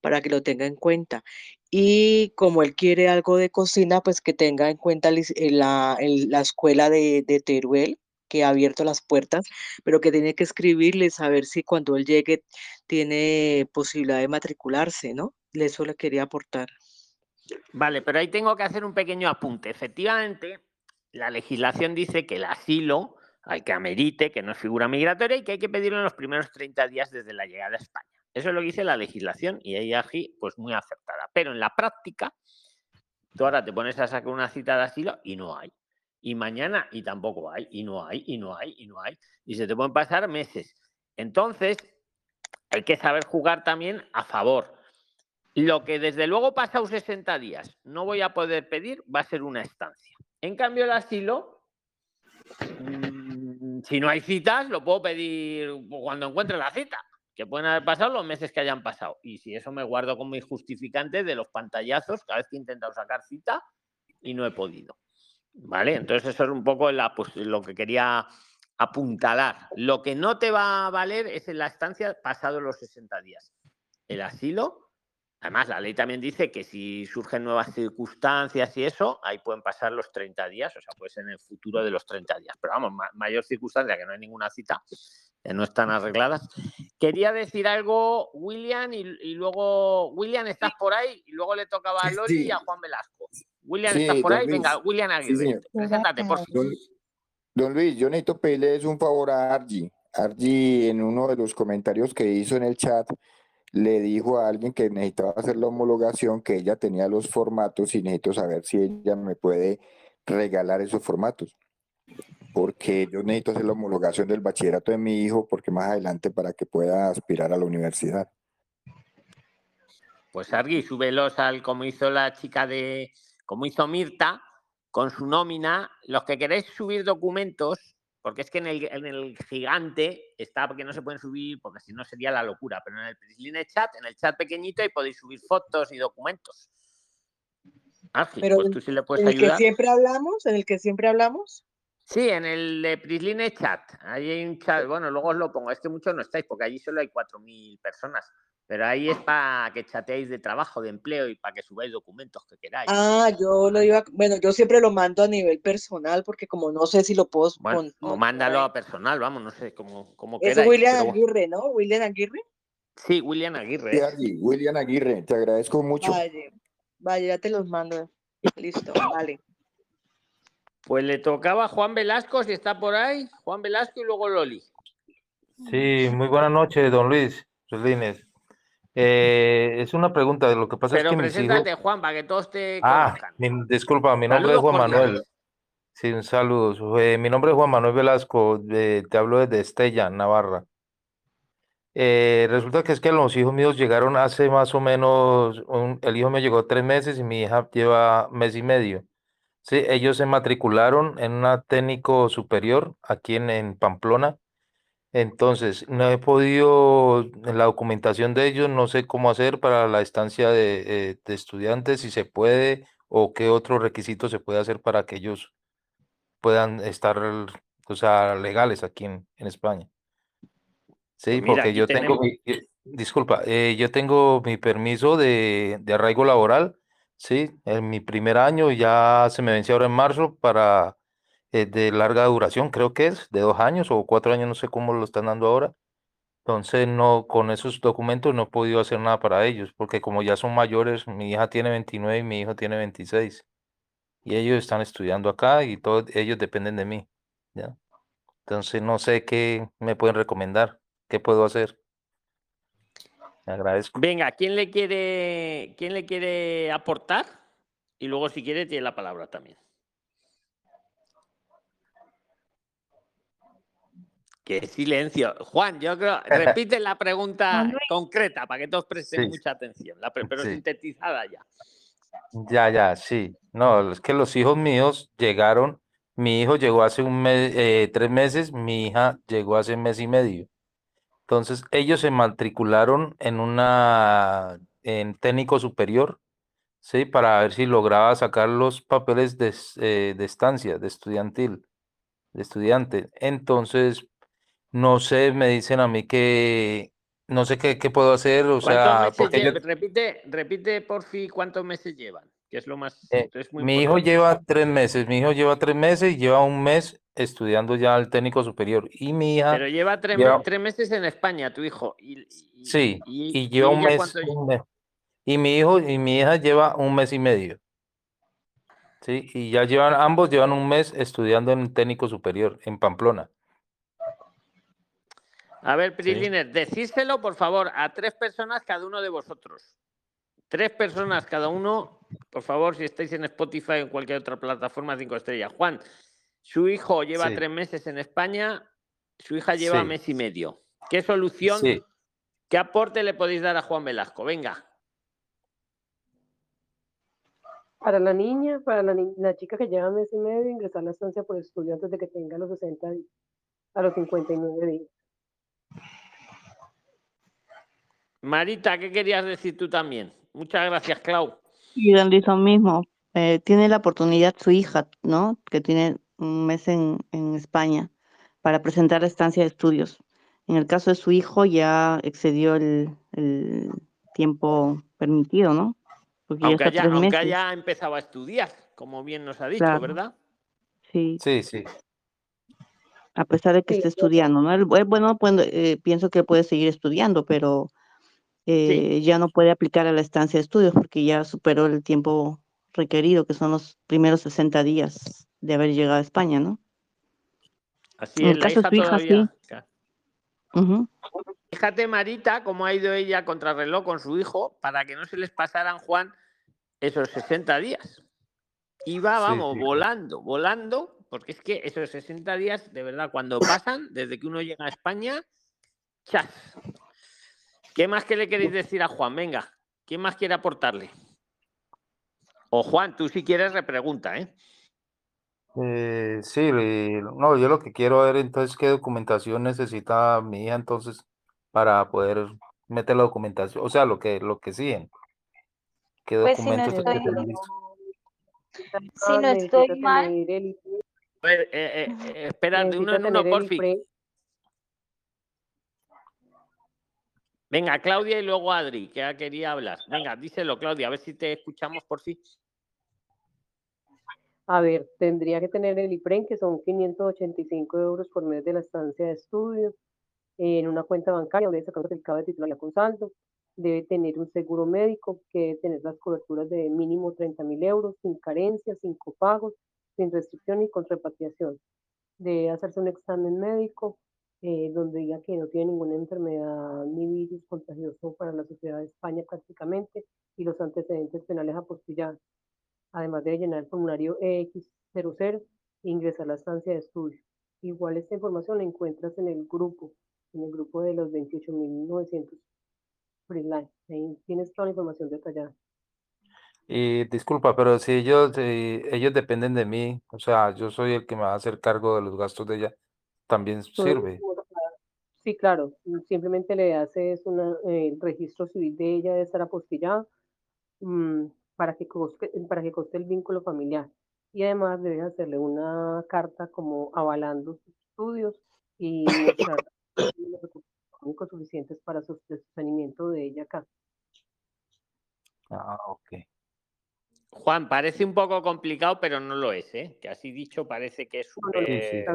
Para que lo tenga en cuenta. Y como él quiere algo de cocina, pues que tenga en cuenta eh, la, la escuela de, de, Teruel, que ha abierto las puertas, pero que tiene que escribirle, saber si cuando él llegue tiene posibilidad de matricularse, ¿no? Eso le quería aportar. Vale, pero ahí tengo que hacer un pequeño apunte. Efectivamente, la legislación dice que el asilo hay que amerite, que no es figura migratoria y que hay que pedirlo en los primeros 30 días desde la llegada a España. Eso es lo que dice la legislación y ahí aquí, pues muy acertada. Pero en la práctica, tú ahora te pones a sacar una cita de asilo y no hay. Y mañana y tampoco hay, y no hay, y no hay, y no hay. Y se te pueden pasar meses. Entonces, hay que saber jugar también a favor. Lo que desde luego pasado 60 días no voy a poder pedir va a ser una estancia. En cambio, el asilo, mm, si no hay citas, lo puedo pedir cuando encuentre la cita, que pueden haber pasado los meses que hayan pasado. Y si eso me guardo con mis justificantes de los pantallazos cada vez que he intentado sacar cita y no he podido. ¿Vale? Entonces eso es un poco pues, lo que quería apuntalar. Lo que no te va a valer es en la estancia pasado los 60 días. El asilo Además, la ley también dice que si surgen nuevas circunstancias y eso, ahí pueden pasar los 30 días, o sea, puede ser en el futuro de los 30 días. Pero vamos, mayor circunstancia que no hay ninguna cita, que no están arregladas. Quería decir algo, William, y, luego, William, estás por ahí, y luego le tocaba a Loli y a Juan Velasco. William, ¿estás por ahí? Venga, William Aguirre, preséntate, por favor. Don, Luis, yo necesito pedirles un favor a Argy. Argy, en uno de los comentarios que hizo en el chat, le dijo a alguien que necesitaba hacer la homologación, que ella tenía los formatos y necesito saber si ella me puede regalar esos formatos. Porque yo necesito hacer la homologación del bachillerato de mi hijo, porque más adelante para que pueda aspirar a la universidad. Pues Argui, súbelos al como hizo la chica de, como hizo Mirta, con su nómina. Los que queréis subir documentos, porque es que en el, gigante está porque no se pueden subir, porque si no sería la locura, pero en el Prisline chat, en el chat pequeñito, ahí podéis subir fotos y documentos. pero pues tú sí le puedes ¿En el que siempre hablamos? ¿En el que siempre hablamos? Sí, en el de Prisline Chat. Ahí hay un chat. Bueno, luego os lo pongo. Es que muchos no estáis, porque allí solo hay 4.000 personas. Pero ahí es para que chateéis de trabajo, de empleo y para que subáis documentos que queráis. Ah, yo lo iba, bueno, yo siempre lo mando a nivel personal porque como no sé si lo puedo bueno, o mándalo a personal, vamos, no sé cómo, cómo Es William Aguirre, ¿no? William Aguirre. Sí, William Aguirre. Sí, William Aguirre, te agradezco mucho. Vaya, vaya, ya te los mando. Listo, vale. Pues le tocaba a Juan Velasco, si está por ahí. Juan Velasco y luego Loli. Sí, muy buenas noches, don Luis. Solines. Eh, es una pregunta, de lo que pasa es que preséntate, Juan, para que todos te Ah, disculpa, mi nombre es Juan Manuel. Sí, un saludo. Eh, mi nombre es Juan Manuel Velasco, te hablo desde Estella, Navarra. Eh, resulta que es que los hijos míos llegaron hace más o menos, el hijo me llegó tres meses y mi hija lleva mes y medio. Sí, ellos se matricularon en una técnico superior aquí en Pamplona entonces, no he podido, en la documentación de ellos, no sé cómo hacer para la estancia de, eh, estudiantes, si se puede o qué otro requisito se puede hacer para que ellos puedan estar, o sea, legales aquí en, España. Sí, pues porque yo tengo, disculpa, eh, yo tengo mi permiso de, de arraigo laboral, sí, en mi primer año ya se me venció ahora en marzo para eh, de larga duración, creo que es, de dos años o cuatro años, no sé cómo lo están dando ahora. Entonces, no, con esos documentos no he podido hacer nada para ellos, porque como ya son mayores, mi hija tiene 29 y mi hijo tiene 26. y ellos están estudiando acá y todos ellos dependen de mí, ¿ya? Entonces no sé qué me pueden recomendar, qué puedo hacer. Agradezco. Venga, ¿quién le quiere, quién le quiere aportar? Y luego si quiere tiene la palabra también. Qué silencio. Juan, yo creo, repite la pregunta concreta para que todos presten mucha atención, pero sintetizada ya. Ya, ya, sí. No, es que los hijos míos llegaron, mi hijo llegó hace un mes, eh, tres meses, mi hija llegó hace un mes y medio. Entonces, ellos se matricularon en una, en técnico superior, ¿sí? Para ver si lograba sacar los papeles de, eh, de estancia, de estudiantil, de estudiante. Entonces, no sé, me dicen a mí que no sé qué, qué puedo hacer, o sea, porque repite, repite por fin cuántos meses llevan, que es lo más. Eh, mi hijo lleva tres meses, mi hijo lleva tres meses y lleva un mes estudiando ya al técnico superior. Y mi hija. Pero lleva tres, tres meses en España, tu hijo. Y, sí, y, lleva un mes, Y mi hijo y mi hija lleva un mes y medio. Sí, y ya llevan, ambos llevan un mes estudiando en técnico superior en Pamplona. A ver, Priliner, decíselo por favor a tres personas cada uno de vosotros. Tres personas cada uno, por favor, si estáis en Spotify o en cualquier otra plataforma, cinco estrellas. Juan, su hijo lleva tres meses en España, su hija lleva mes y medio. ¿Qué solución, qué aporte le podéis dar a Juan Velasco? Venga. Para la niña, para la, chica que lleva mes y medio, ingresar a la estancia por estudio antes de que tenga los 60 días, a los 59 días. Marita, ¿qué querías decir tú también? Muchas gracias, Clau. Y lo mismo. Eh, tiene la oportunidad su hija, ¿no? Que tiene un mes en, España para presentar la estancia de estudios. En el caso de su hijo ya excedió el, tiempo permitido, ¿no? Porque aunque, ya, aunque haya empezado a estudiar, como bien nos ha dicho, ¿verdad? Sí. Sí, sí a pesar de que esté estudiando, ¿no? Bueno, eh, pienso que puede seguir estudiando, pero eh, ya no puede aplicar a la estancia de estudios porque ya superó el tiempo requerido, que son los primeros 60 días de haber llegado a España, ¿no? Así es, la hija, todavía. Fíjate, Marita, cómo ha ido ella contra reloj con su hijo para que no se les pasaran, Juan, esos 60 días. Iba, vamos, volando, volando porque es que esos 60 días, de verdad, cuando pasan, desde que uno llega a España, ¡chas! ¿Qué más que le queréis decir a Juan? Venga, ¿quién más quiere aportarle? O Juan, tú si quieres repregunta, ¿eh? Eh sí, no, yo lo que quiero ver entonces qué documentación necesita mi hija entonces para poder meter la documentación, o sea, lo que lo que siguen. ¿Qué pues documentos si no estoy, si no estoy mal, ver, eh, eh, eh, espera, de uno en uno, por fin. Venga, Claudia y luego Adri, que quería hablar. Venga, díselo, Claudia, a ver si te escuchamos por fin. A ver, tendría que tener el IPREN, que son 585 euros por mes de la estancia de estudio, en una cuenta bancaria, debe sacar un certificado de con saldo, debe tener un seguro médico, que debe tener las coberturas de mínimo 30 mil euros, sin carencias, sin copagos, sin restricción y con repatriación. de hacerse un examen médico eh, donde diga que no tiene ninguna enfermedad ni virus contagioso para la sociedad de España prácticamente y los antecedentes penales apostillados. Además de llenar el formulario EX00 e ingresar a la estancia de estudio. Igual esta información la encuentras en el grupo, en el grupo de los 28.900 freelance. Ahí tienes toda la información detallada. Y disculpa, pero si ellos, eh, ellos dependen de mí, o sea, yo soy el que me va a hacer cargo de los gastos de ella, también sirve. Sí, claro, simplemente le haces una, eh, el registro civil de ella de estar apostillado mm, para, que coste, para que coste el vínculo familiar. Y además debes hacerle una carta como avalando sus estudios y mostrar los recursos suficientes para su sostenimiento de ella acá. Ah, ok. Juan, parece un poco complicado, pero no lo es, ¿eh? Que así dicho parece que es súper...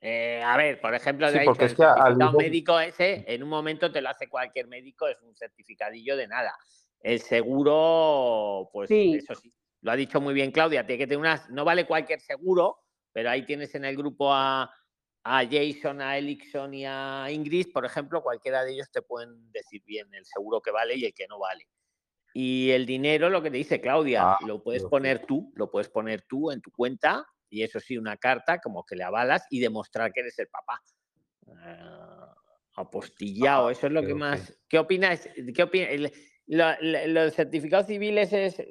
Eh, a ver, por ejemplo, de porque es que al... médico ese, en un momento te lo hace cualquier médico, es un certificadillo de nada. El seguro, pues eso sí, Lo ha dicho muy bien Claudia, tiene que tener unas, no vale cualquier seguro, pero ahí tienes en el grupo a, a Jason, a Elixon y a Ingrid, por ejemplo, cualquiera de ellos te pueden decir bien el seguro que vale y el que no vale. Y el dinero, lo que te dice Claudia, ah, lo puedes poner tú, lo puedes poner tú en tu cuenta y eso sí, una carta como que le avalas y demostrar que eres el papá. Ah, apostillado, ah, eso es lo que más... ¿Qué opinas? ¿Qué opinas? Los certificados civiles es,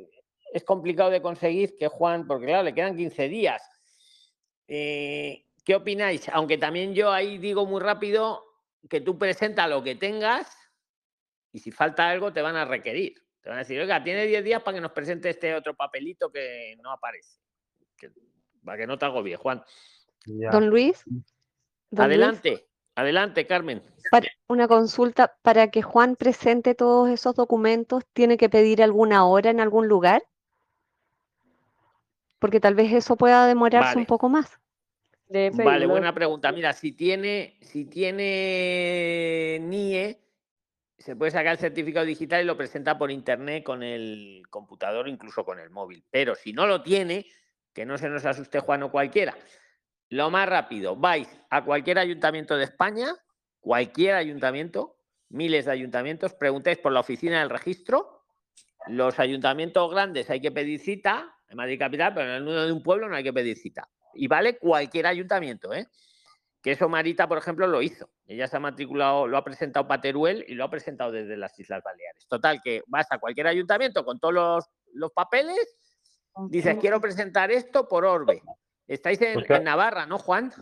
es complicado de conseguir, que Juan, porque claro, le quedan 15 días. Eh, ¿Qué opináis? Aunque también yo ahí digo muy rápido que tú presenta lo que tengas y si falta algo te van a requerir. Te van a decir, oiga, tiene 10 días para que nos presente este otro papelito que no aparece. para que no te agobie, Juan. Don Luis. adelante, adelante, Carmen. una consulta, para que Juan presente todos esos documentos, ¿tiene que pedir alguna hora en algún lugar? Porque tal vez eso pueda demorarse un poco más. Vale, buena pregunta. Mira, si tiene, si tiene NIE, se puede sacar el certificado digital y lo presenta por internet con el computador, incluso con el móvil. Pero si no lo tiene, que no se nos asuste Juan o cualquiera, lo más rápido, vais a cualquier ayuntamiento de España, cualquier ayuntamiento, miles de ayuntamientos, preguntéis por la oficina del registro. Los ayuntamientos grandes hay que pedir cita, en Madrid Capital, pero en el nudo de un pueblo no hay que pedir cita y vale cualquier ayuntamiento, ¿eh? Que eso Marita, por ejemplo, lo hizo. Ella se ha matriculado, lo ha presentado Pateruel y lo ha presentado desde las Islas Baleares. Total, que vas a cualquier ayuntamiento con todos los, papeles, dices, quiero presentar esto por Orbe. Estáis en, Navarra, ¿no, Juan?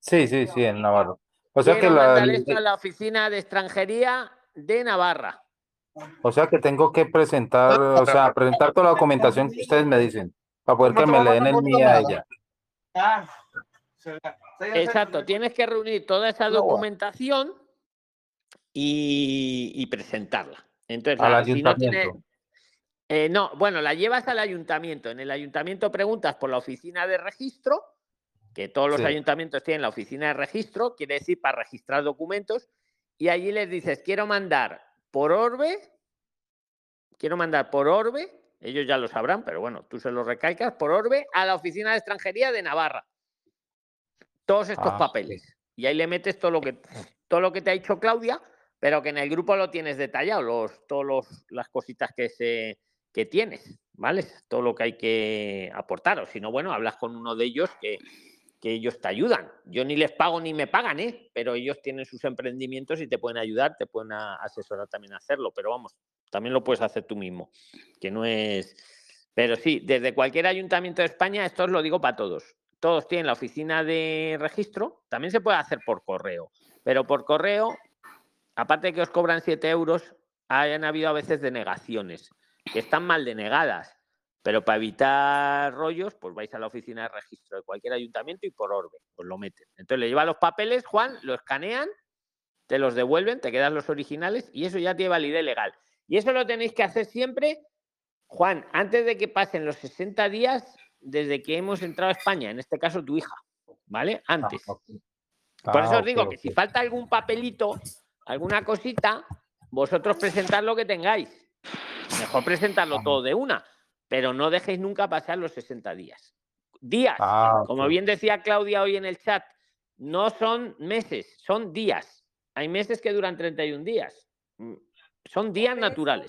Sí, sí, sí, en Navarra. O sea que la, esto a la oficina de extranjería de Navarra. O sea que tengo que presentar, o sea, presentar toda la documentación que ustedes me dicen, para poder que me le den el mío a ella. Exacto, tienes que reunir toda esa documentación y, presentarla. Entonces, si no tiene, eh, no, bueno, la llevas al ayuntamiento. En el ayuntamiento preguntas por la oficina de registro, que todos los ayuntamientos tienen la oficina de registro, quiere decir para registrar documentos, y allí les dices, quiero mandar por Orbe, quiero mandar por Orbe ellos ya lo sabrán, pero bueno, tú se lo recalcas por Orbe a la oficina de extranjería de Navarra. Todos estos ah, papeles. Y ahí le metes todo lo que todo lo que te ha dicho Claudia, pero que en el grupo lo tienes detallado, los, todas las cositas que se que tienes, ¿vale? Todo lo que hay que aportar. O si no, bueno, hablas con uno de ellos que, que ellos te ayudan. Yo ni les pago ni me pagan, ¿eh? Pero ellos tienen sus emprendimientos y te pueden ayudar, te pueden asesorar también a hacerlo. Pero vamos, también lo puedes hacer tú mismo, que no es... Pero sí, desde cualquier ayuntamiento de España, esto os lo digo para todos. Todos tienen la oficina de registro, también se puede hacer por correo, pero por correo, aparte de que os cobran 7 euros, hayan habido a veces denegaciones, que están mal denegadas, pero para evitar rollos, pues vais a la oficina de registro de cualquier ayuntamiento y por orden, os lo meten. Entonces le llevan los papeles, Juan, lo escanean, te los devuelven, te quedan los originales y eso ya tiene validez legal. Y eso lo tenéis que hacer siempre, Juan, antes de que pasen los 60 días desde que hemos entrado a España, en este caso tu hija, ¿vale? Ah, antes. Por eso ah, os digo que si falta algún papelito, alguna cosita, vosotros presentad lo que tengáis. Mejor presentarlo todo de una, pero no dejéis nunca pasar los 60 días. Días, ah, como bien decía Claudia hoy en el chat, no son meses, son días. Hay meses que duran 31 días. Mm, son días naturales.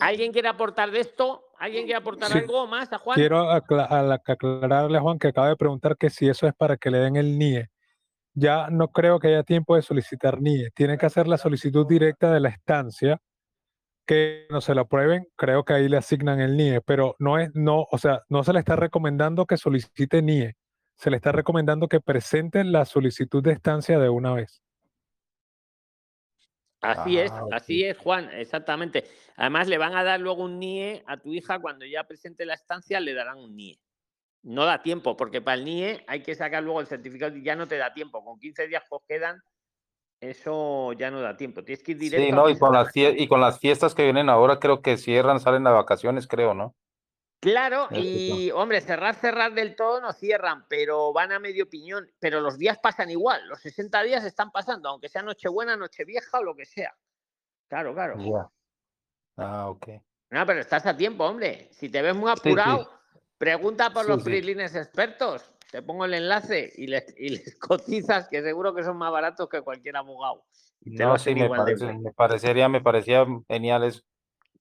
¿Alguien quiere aportar de esto? ¿Alguien quiere aportar algo más a Juan? Quiero aclararle a Juan que acaba de preguntar que si eso es para que le den el NIE. Ya no creo que haya tiempo de solicitar NIE. Tiene que hacer la solicitud directa de la estancia que no se la aprueben, creo que ahí le asignan el NIE, pero no es, no, o sea, no se le está recomendando que solicite NIE, se le está recomendando que presente la solicitud de estancia de una vez. Así es, ah, así es, Juan, exactamente. Además, le van a dar luego un NIE a tu hija cuando ya presente la estancia, le darán un NIE. No da tiempo, porque para el NIE hay que sacar luego el certificado y ya no te da tiempo. Con 15 días pues quedan, eso ya no da tiempo. Tienes que ir directo. Sí, no, y con, las, y con las fiestas que vienen ahora, creo que cierran, salen las vacaciones, creo, ¿no? Claro, y hombre, cerrar, cerrar del todo no cierran, pero van a medio piñón. Pero los días pasan igual, los 60 días están pasando, aunque sea Nochebuena, Nochevieja o lo que sea. Claro, claro. Ah, ok. No, pero estás a tiempo, hombre. Si te ves muy apurado, pregunta por los freelines expertos. Te pongo el enlace y les, y les cotizas, que seguro que son más baratos que cualquier abogado. No, sí, me, me, parecería, me parecía genial eso.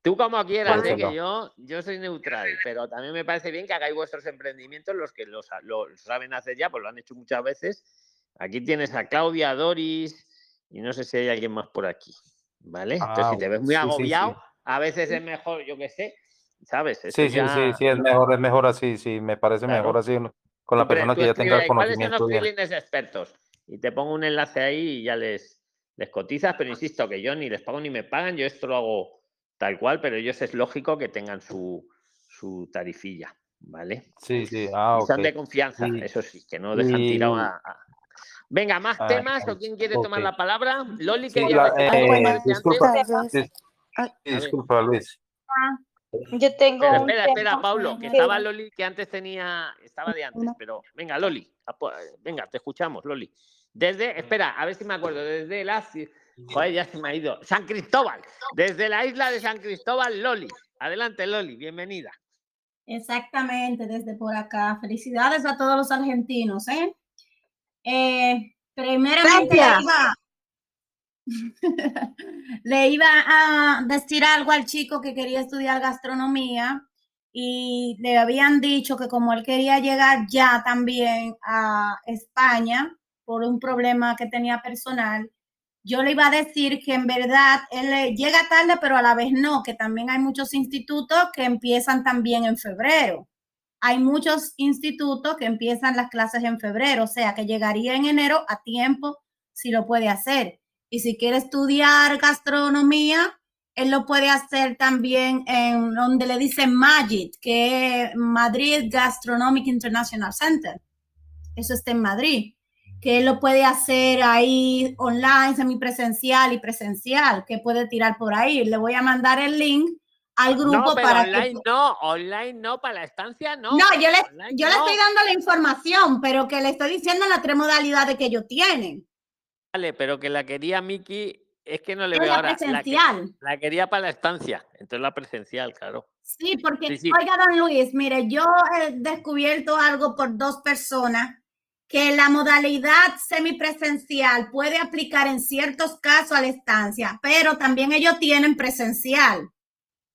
Tú como quieras, ¿eh? que yo, yo soy neutral, pero también me parece bien que hagáis vuestros emprendimientos, los que los, saben hacer ya, pues lo han hecho muchas veces. Aquí tienes a Claudia, Doris, y no sé si hay alguien más por aquí, ¿vale? Entonces, si ah, te ves muy agobiado, a veces es mejor, yo qué sé, ¿sabes? sí, sí, sí, sí, es mejor, es mejor así, sí, me parece mejor así con la persona que ya tenga el conocimiento. ¿Cuáles son los expertos? Y te pongo un enlace ahí y ya les, les cotizas, pero insisto que yo ni les pago ni me pagan, yo esto lo hago tal cual, pero ellos es lógico que tengan su, su tarifilla, ¿vale? Sí, sí, ah, Son de confianza, eso sí, que no dejan tirado a, Venga, más ah, temas o quién quiere tomar la palabra. Loli quería eh, disculpa, disculpa, Luis. Ah, yo tengo. espera, espera, Paulo, que estaba Loli, que antes tenía, estaba de antes, pero venga, Loli, venga, te escuchamos, Loli. Desde, espera, a ver si me acuerdo, desde la. Joder, ya se me ha ido. San Cristóbal, desde la isla de San Cristóbal, Loli. Adelante, Loli, bienvenida. Exactamente, desde por acá. Felicidades a todos los argentinos, ¿eh? eh primeramente le iba, le iba a decir algo al chico que quería estudiar gastronomía y le habían dicho que como él quería llegar ya también a España por un problema que tenía personal, yo le iba a decir que en verdad él llega tarde, pero a la vez no, que también hay muchos institutos que empiezan también en febrero. Hay muchos institutos que empiezan las clases en febrero, o sea que llegaría en enero a tiempo si lo puede hacer. Y si quiere estudiar gastronomía, él lo puede hacer también en donde le dicen MAGIT, que es Madrid Gastronomic International Center. Eso está en Madrid que él lo puede hacer ahí online, semipresencial y presencial, que puede tirar por ahí. Le voy a mandar el link al grupo para online no, online no, para la estancia no. No, yo le, yo le estoy dando la información, pero que le estoy diciendo las tres modalidades que ellos tienen. Vale, pero que la quería Miki, es que no le veo ahora. Presencial. La, quería para la estancia, entonces la presencial, claro. Sí, porque, oiga, don Luis, mire, yo he descubierto algo por dos personas que la modalidad semipresencial puede aplicar en ciertos casos a la estancia, pero también ellos tienen presencial,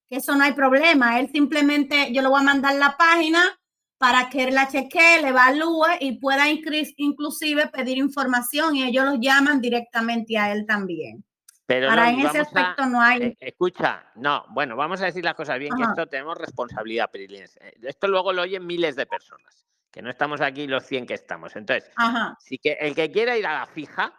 que eso no hay problema. Él simplemente, yo le voy a mandar la página para que la chequee, le evalúe y pueda inclusive pedir información y ellos los llaman directamente a él también. Pero Ahora, en ese aspecto no hay. Eh, escucha, no, bueno, vamos a decir las cosas bien, que esto tenemos responsabilidad, Prilines. Eh, esto luego lo oyen miles de personas que no estamos aquí los 100 que estamos. Entonces, que el que quiera ir a la fija,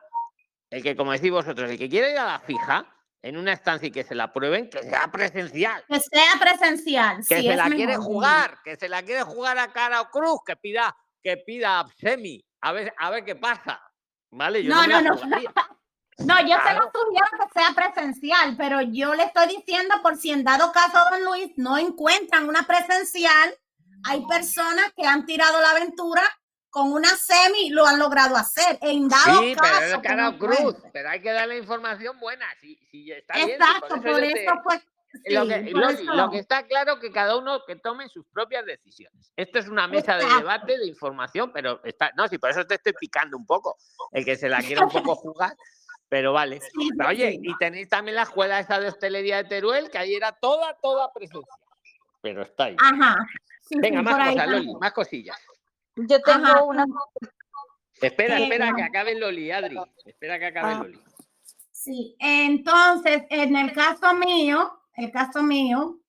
el que, como decís vosotros, el que quiera ir a la fija, en una estancia y que se la prueben, que sea presencial. Que sea presencial. Que se la quiere jugar, que se la quiere jugar a cara o cruz, que pida, que pida semi, a ver, a ver qué pasa. ¿Vale? Yo no, no, no. No, yo se lo sugiero que sea presencial, pero yo le estoy diciendo por si en dado caso, don Luis, no encuentran una presencial, hay personas que han tirado la aventura con una semi lo han logrado hacer. En dado sí, caso, pero cruz, pero hay que darle información buena. Si, está Exacto, por, eso, fue. lo, que está claro que cada uno que tome sus propias decisiones. Esto es una mesa de debate, de información, pero está, no, sí, por eso te estoy picando un poco. El que se la quiera un poco jugar, pero vale. oye, y tenéis también la escuela esa de hostelería de Teruel, que ahí era toda, toda presencia. Pero está ahí. Ajá. Venga, más cosas, Loli, más cosillas. Yo tengo una. Espera, espera que acabe Loli, Adri. Espera que acabe ah. Loli. Sí, entonces, en el caso mío, el caso mío,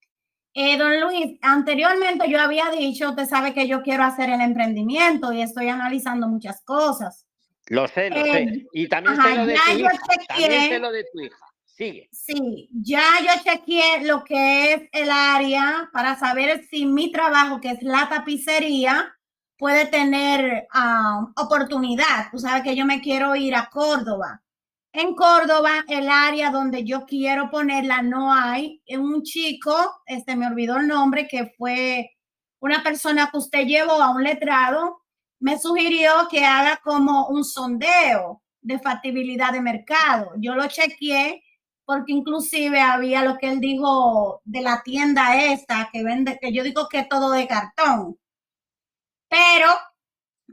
eh, don Luis, anteriormente yo había dicho, usted sabe que yo quiero hacer el emprendimiento y estoy analizando muchas cosas. Lo sé, lo sé. Eh, y también sé lo de tu hija. También sé lo de tu hija. Sigue. Sí, ya yo chequeé lo que es el área para saber si mi trabajo, que es la tapicería, puede tener ah, oportunidad. Tú sabes que yo me quiero ir a Córdoba. En Córdoba, el área donde yo quiero ponerla no hay. Un chico, este me olvidó el nombre, que fue una persona que usted llevó a un letrado, me sugirió que haga como un sondeo de factibilidad de mercado. Yo lo chequeé porque inclusive había lo que él dijo de la tienda esta que vende, que yo digo que todo de cartón. Pero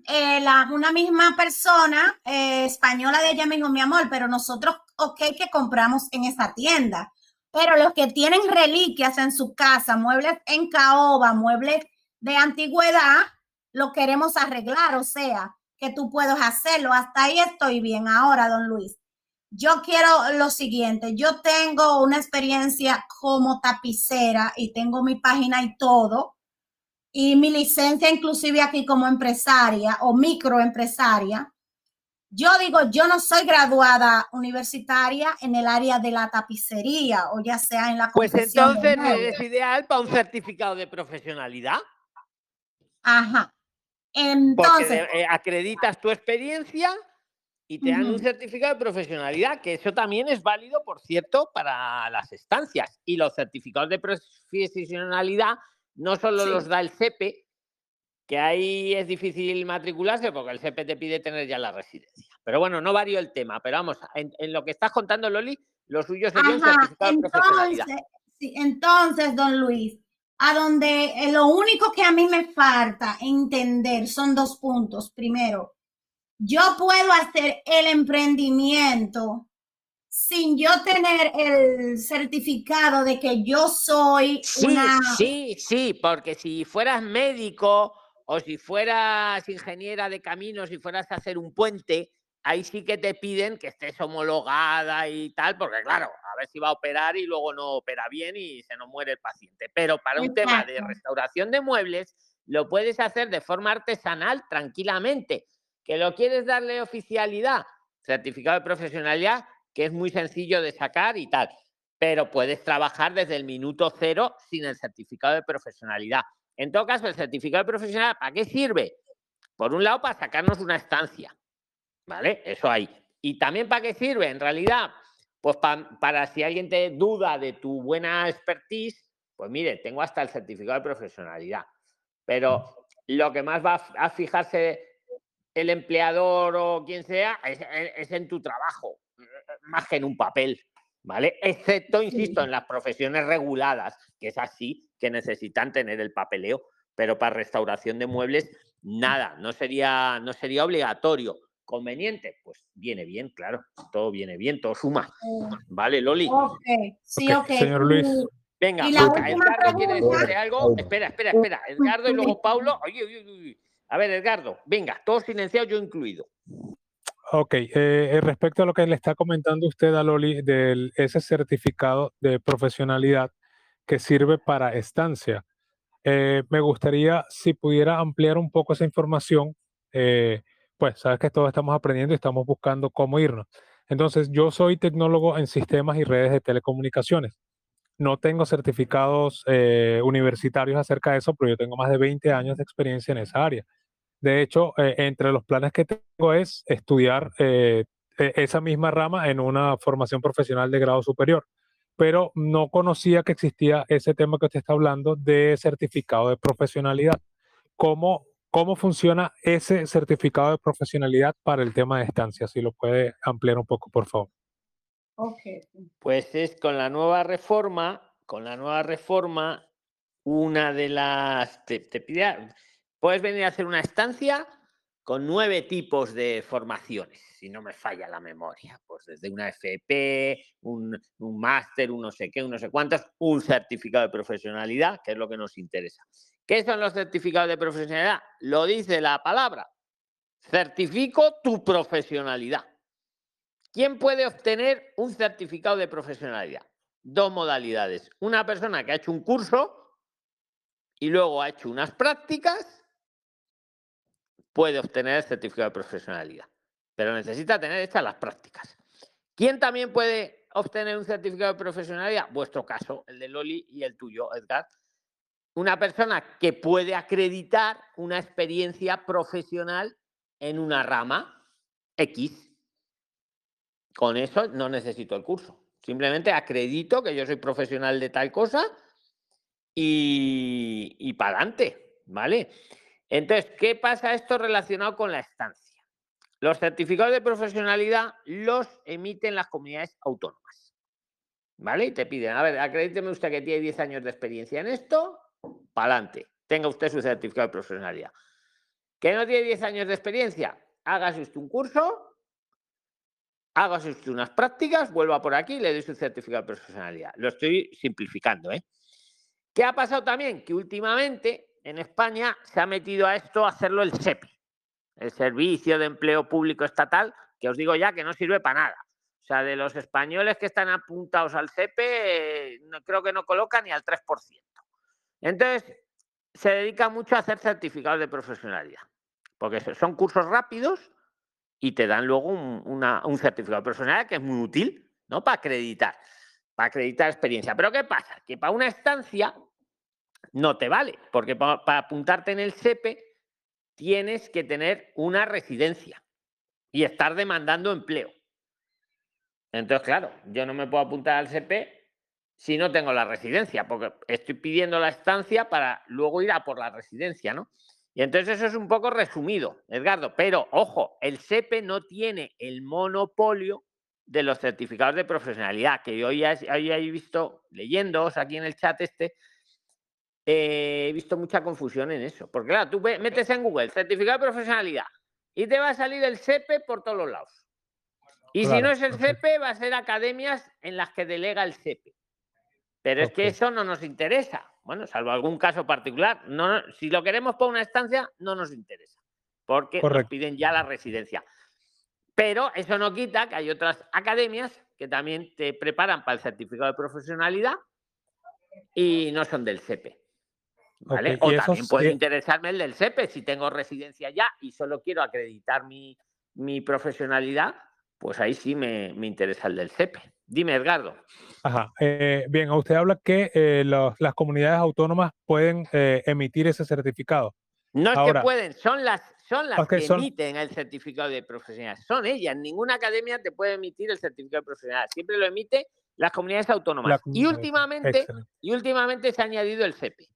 eh, la, una misma persona eh, española de ella me dijo, mi amor, pero nosotros, ok, que compramos en esa tienda. Pero los que tienen reliquias en su casa, muebles en caoba, muebles de antigüedad, lo queremos arreglar, o sea, que tú puedes hacerlo. Hasta ahí estoy bien. Ahora, don Luis, yo quiero lo siguiente. Yo tengo una experiencia como tapicera y tengo mi página y todo. Y mi licencia inclusive aquí como empresaria o microempresaria. Yo digo, yo no soy graduada universitaria en el área de la tapicería o ya sea en la Pues entonces es ideal para un certificado de profesionalidad. Ajá. Entonces. Eh, acreditas tu experiencia y te dan un certificado de profesionalidad, que eso también es válido, por cierto, para las estancias. Y los certificados de profesionalidad no solo los da el CEPE, que ahí es difícil matricularse porque el CEPE te pide tener ya la residencia. Pero bueno, no varío el tema, pero vamos, en, lo que estás contando, Loli, lo suyo sería un certificado de profesionalidad. Sí, entonces, don Luis, a donde eh, lo único que a mí me falta entender son dos puntos. Primero, yo puedo hacer el emprendimiento sin yo tener el certificado de que yo soy sí, una... Sí, sí, porque si fueras médico o si fueras ingeniera de caminos y fueras a hacer un puente, ahí sí que te piden que estés homologada y tal, porque claro, a ver si va a operar y luego no opera bien y se nos muere el paciente. Pero para un tema de restauración de muebles, lo puedes hacer de forma artesanal tranquilamente. ¿Que lo quieres darle oficialidad? Certificado de profesionalidad, que es muy sencillo de sacar y tal. Pero puedes trabajar desde el minuto cero sin el certificado de profesionalidad. En todo caso, el certificado de profesionalidad, ¿para qué sirve? Por un lado, para sacarnos una estancia ¿Vale? Eso hay. ¿Y también para qué sirve? En realidad, pues para si alguien te duda de tu buena expertise, pues mire, tengo hasta el certificado de profesionalidad. Pero lo que más va a fijarse el empleador o quien sea es, en tu trabajo, más que en un papel, ¿vale? Excepto, insisto, en las profesiones reguladas, que es así, que necesitan tener el papeleo, pero para restauración de muebles, nada, no sería, no sería obligatorio conveniente, pues viene bien, claro, todo viene bien, todo suma. ¿Vale, Loli? Ok, sí, ok. Señor Luis. Venga, Edgardo quiere decirte algo. Espera, espera, espera. Edgardo y luego Paulo. Oye, oye, oye. A ver, Edgardo, venga, todos silenciados, yo incluido. Ok, eh, eh, respecto a lo que le está comentando usted a Loli de ese certificado de profesionalidad que sirve para estancia, eh, me gustaría si pudiera ampliar un poco esa información pues sabes que todos estamos aprendiendo y estamos buscando cómo irnos. Entonces, yo soy tecnólogo en sistemas y redes de telecomunicaciones. No tengo certificados eh, universitarios acerca de eso, pero yo tengo más de 20 años de experiencia en esa área. De hecho, eh, entre los planes que tengo es estudiar eh, e, esa misma rama en una formación profesional de grado superior, pero no conocía que existía ese tema que usted está hablando de certificado de profesionalidad. ¿Cómo ¿Cómo funciona ese certificado de profesionalidad para el tema de estancia? Si lo puede ampliar un poco, por favor. Pues es con la nueva reforma, con la nueva reforma, una de las te, pide, puedes venir a hacer una estancia con nueve tipos de formaciones, si no me falla la memoria, pues desde una FP, un, máster, un no sé qué, un no sé cuántas, un certificado de profesionalidad, que es lo que nos interesa. ¿Qué son los certificados de profesionalidad? Lo dice la palabra. Certifico tu profesionalidad. ¿Quién puede obtener un certificado de profesionalidad? Dos modalidades. Una persona que ha hecho un curso y luego ha hecho unas prácticas puede obtener el certificado de profesionalidad, pero necesita tener hechas las prácticas. ¿Quién también puede obtener un certificado de profesionalidad? Vuestro caso, el de Loli y el tuyo, Edgar, una persona que puede acreditar una experiencia profesional en una rama X. Con eso no necesito el curso. Simplemente acredito que yo soy profesional de tal cosa y, y para adelante, ¿vale? Entonces, ¿qué pasa esto relacionado con la estancia? Los certificados de profesionalidad los emiten las comunidades autónomas. ¿vale? Y te piden, a ver, acredíteme usted que tiene 10 años de experiencia en esto, para adelante, tenga usted su certificado de profesionalidad. ¿Que no tiene 10 años de experiencia? Hágase usted un curso, hágase usted unas prácticas, vuelva por aquí y le doy su certificado de profesionalidad. Lo estoy simplificando, ¿eh? ¿Qué ha pasado también? Que últimamente en España se ha metido a esto a hacerlo el SEPE, el Servicio de Empleo Público Estatal, que os digo ya que no sirve para nada. O sea, de los españoles que están apuntados al CEPE, no, creo que no colocan ni al 3%. Entonces, se dedica mucho a hacer certificados de profesionalidad, porque son cursos rápidos y te dan luego un, certificado de profesionalidad que es muy útil, ¿no? Para acreditar, para acreditar experiencia. Pero ¿qué pasa? Que para una estancia no te vale, porque para, apuntarte en el SEPE tienes que tener una residencia y estar demandando empleo. Entonces, claro, yo no me puedo apuntar al CP si no tengo la residencia, porque estoy pidiendo la estancia para luego ir a por la residencia, ¿no? Y entonces eso es un poco resumido, Edgardo. Pero, ojo, el SEPE no tiene el monopolio de los certificados de profesionalidad, que hoy, hoy he visto, leyéndoos aquí en el chat este, eh, he visto mucha confusión en eso. Porque claro, tú metes en Google certificado de profesionalidad y te va a salir el SEPE por todos los lados. Y si no es el CEPE, va a ser academias en las que delega el CEPE. Pero es que eso no nos interesa. Bueno, salvo algún caso particular. No, si lo queremos por una estancia, no nos interesa. Porque nos piden ya la residencia. Pero eso no quita que hay otras academias que también te preparan para el certificado de profesionalidad y no son del CEPE. ¿Vale? O también puede interesarme el del CEPE si tengo residencia ya y solo quiero acreditar mi, mi profesionalidad pues ahí sí me, interesa el del CEPE. Dime, Edgardo. Ajá. Eh, bien, usted habla que eh, las comunidades autónomas pueden eh, emitir ese certificado. No es que pueden, son las, son las que emiten el certificado de profesionalidad. Son ellas. Ninguna academia te puede emitir el certificado de profesionalidad. Siempre lo emite las comunidades autónomas. y últimamente, y últimamente se ha añadido el CEPE.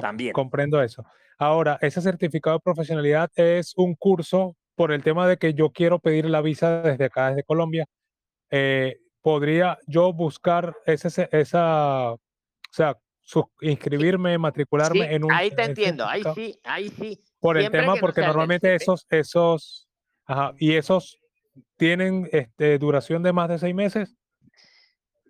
También. Comprendo eso. Ahora, ese certificado de profesionalidad es un curso por el tema de que yo quiero pedir la visa desde acá, desde Colombia, eh, podría yo buscar ese, esa, o sea, inscribirme, matricularme en un... Ahí te entiendo, ahí sí, ahí sí. Por el tema, porque normalmente esos, esos, ajá, y esos tienen este, duración de más de seis meses.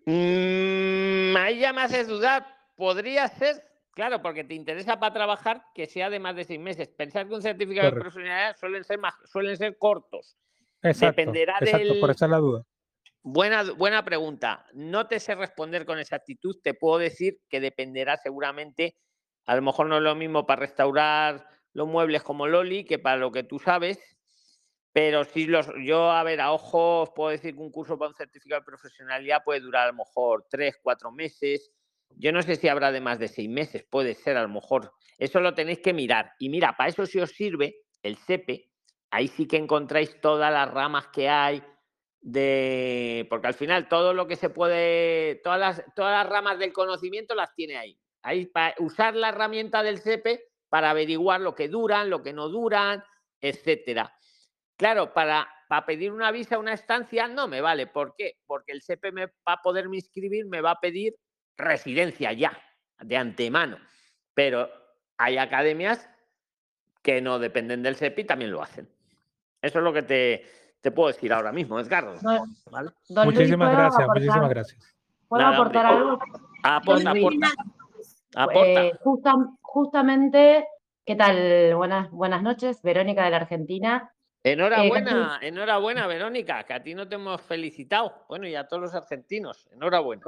Mm, ahí ya me haces dudar. Podría ser, Claro, porque te interesa para trabajar que sea de más de seis meses. Pensar que un certificado de profesionalidad suelen ser, más, suelen ser cortos. Exacto, Dependerá exacto, por esa es la duda. Buena, buena pregunta. No te sé responder con exactitud. Te puedo decir que dependerá seguramente. A lo mejor no es lo mismo para restaurar los muebles como Loli que para lo que tú sabes. Pero sí, los, yo, a ver, a ojos puedo decir que un curso para un certificado de profesionalidad puede durar a lo mejor tres, cuatro meses yo no sé si habrá de más de seis meses, puede ser a lo mejor. Eso lo tenéis que mirar. Y mira, para eso si os sirve el SEPE, ahí sí que encontráis todas las ramas que hay de. Porque al final todo lo que se puede. Todas las, todas las ramas del conocimiento las tiene ahí. Ahí para usar la herramienta del SEPE para averiguar lo que duran, lo que no duran, etcétera. Claro, para, para pedir una visa, una estancia, no me vale. ¿Por qué? Porque el SEPE me, para poderme inscribir me va a pedir residencia ya, de antemano. Pero hay academias que no dependen del CEPI también lo hacen. Eso es lo que te, te puedo decir ahora mismo, Edgardo. muchísimas gracias, muchísimas gracias. ¿Puedo aportar algo? Aporta, aporta. Eh, justamente, ¿qué tal? Buenas, buenas noches, Verónica de la Argentina. Enhorabuena, eh, enhorabuena, Verónica, que a ti no te hemos felicitado. Bueno, y a todos los argentinos, enhorabuena.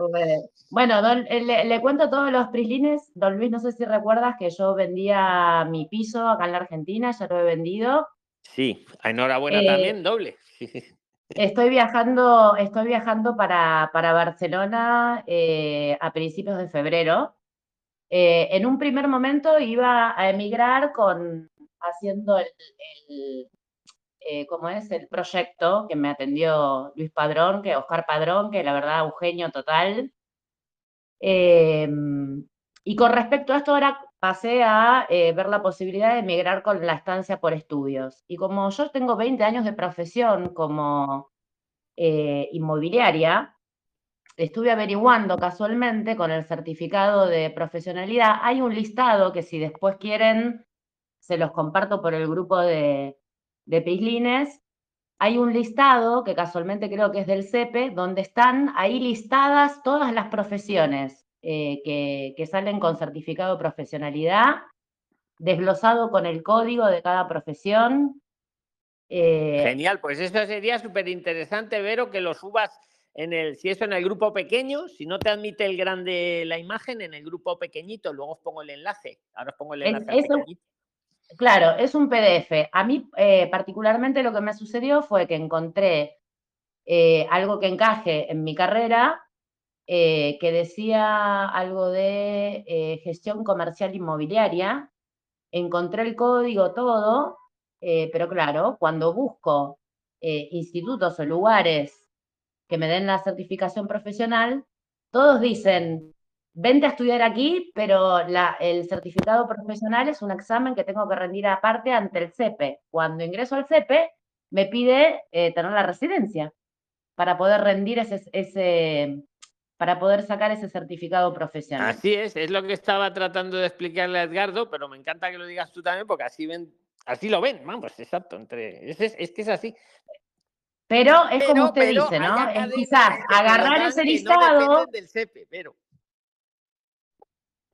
Bueno, eh, le, cuento a todos los prislines. Don Luis, no sé si recuerdas que yo vendía mi piso acá en la Argentina, ya lo he vendido. Sí, enhorabuena eh, también, doble. Estoy viajando, estoy viajando para, para Barcelona a principios de febrero. en un primer momento iba a emigrar con haciendo el eh, como es el proyecto que me atendió Luis Padrón, que Oscar Padrón, que la verdad un total. Em, y con respecto a esto, ahora pasé a eh, ver la posibilidad de emigrar con la estancia por estudios. Y como yo tengo 20 años de profesión como eh, inmobiliaria, estuve averiguando casualmente con el certificado de profesionalidad, hay un listado que si después quieren, se los comparto por el grupo de, de Pislines, hay un listado que casualmente creo que es del CEPE, donde están ahí listadas todas las profesiones eh, que, salen con certificado de profesionalidad, desglosado con el código de cada profesión. Eh, Genial, pues eso sería súper interesante, Vero, que lo subas en el, si eso en el grupo pequeño, si no te admite el grande la imagen, en el grupo pequeñito, luego os pongo el enlace. Ahora os pongo el enlace. Claro, es un PDF. A mí eh, particularmente lo que me sucedió fue que encontré eh, algo que encaje en mi carrera, eh, que decía algo de gestión comercial inmobiliaria. Encontré el código, todo, pero claro, cuando busco institutos o lugares que me den la certificación profesional, todos dicen vente a estudiar aquí, pero el certificado profesional es un examen que tengo que rendir aparte ante el CEPE. Cuando ingreso al CEPE, me pide eh, tener la residencia para poder rendir ese, ese, para poder sacar ese certificado profesional. Así es, es lo que estaba tratando de explicarle a Edgardo, pero me encanta que lo digas tú también, porque así ven, así lo ven, vamos, exacto, entre, es, que es así. Pero es como usted dice, ¿no? Es quizás agarrar ese listado. del CEPE, pero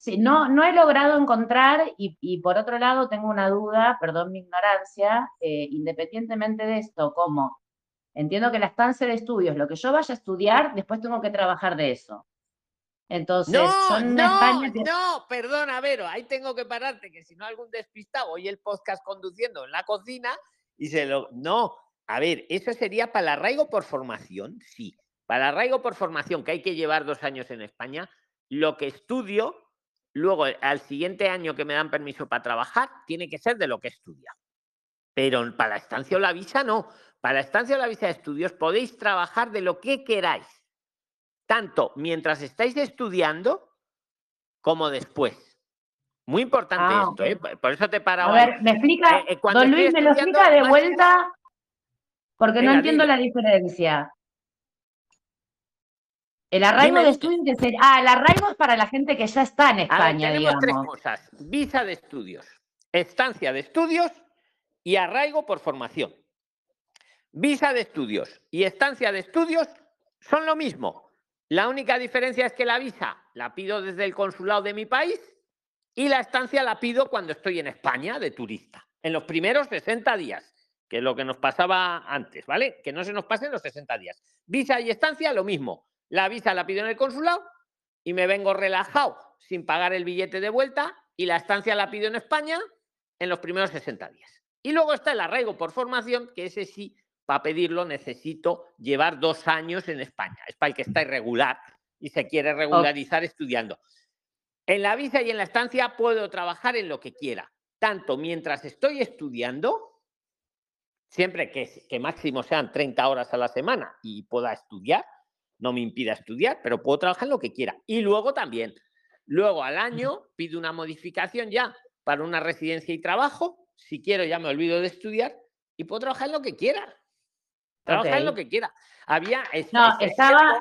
Sí, no, no he logrado encontrar y, por otro lado tengo una duda, perdón mi ignorancia, eh, independientemente de esto, como entiendo que la estancia de estudios, lo que yo vaya a estudiar, después tengo que trabajar de eso. Entonces, no, no, no, perdona, Vero, ahí tengo que pararte, que si no algún despistado oye el podcast conduciendo en la cocina y se lo... No, a ver, eso sería para el arraigo por formación, sí. Para el arraigo por formación, que hay que llevar dos años en España, lo que estudio Luego, al siguiente año que me dan permiso para trabajar, tiene que ser de lo que he estudiado. Pero para la estancia o la visa no. Para la estancia o la visa de estudios podéis trabajar de lo que queráis. Tanto mientras estáis estudiando como después. Muy importante ah, esto, ¿eh? Por eso te para A ver, me explica, eh, eh, don Luis, me lo explica de vuelta porque no entiendo la diferencia. El arraigo de estudios Ah, el arraigo es para la gente que ya está en España, tenemos tres cosas. Visa de estudios, estancia de estudios y arraigo por formación. Visa de estudios y estancia de estudios son lo mismo. La única diferencia es que la visa la pido desde el consulado de mi país y la estancia la pido cuando estoy en España de turista, en los primeros 60 días, que es lo que nos pasaba antes, ¿vale? Que no se nos pasen los 60 días. Visa y estancia, lo mismo. La visa la pido en el consulado y me vengo relajado sin pagar el billete de vuelta y la estancia la pido en España en los primeros 60 días. Y luego está el arraigo por formación, que ese sí, para pedirlo necesito llevar dos años en España. Es para el que está irregular y se quiere regularizar estudiando. En la visa y en la estancia puedo trabajar en lo que quiera, tanto mientras estoy estudiando, siempre que, que máximo sean 30 horas a la semana y pueda estudiar, no me impida estudiar, pero puedo trabajar en lo que quiera. Y luego también, luego al año pido una modificación ya para una residencia y trabajo. Si quiero, ya me olvido de estudiar y puedo trabajar en lo que quiera. Trabajar en lo que quiera. Había. no, estaba.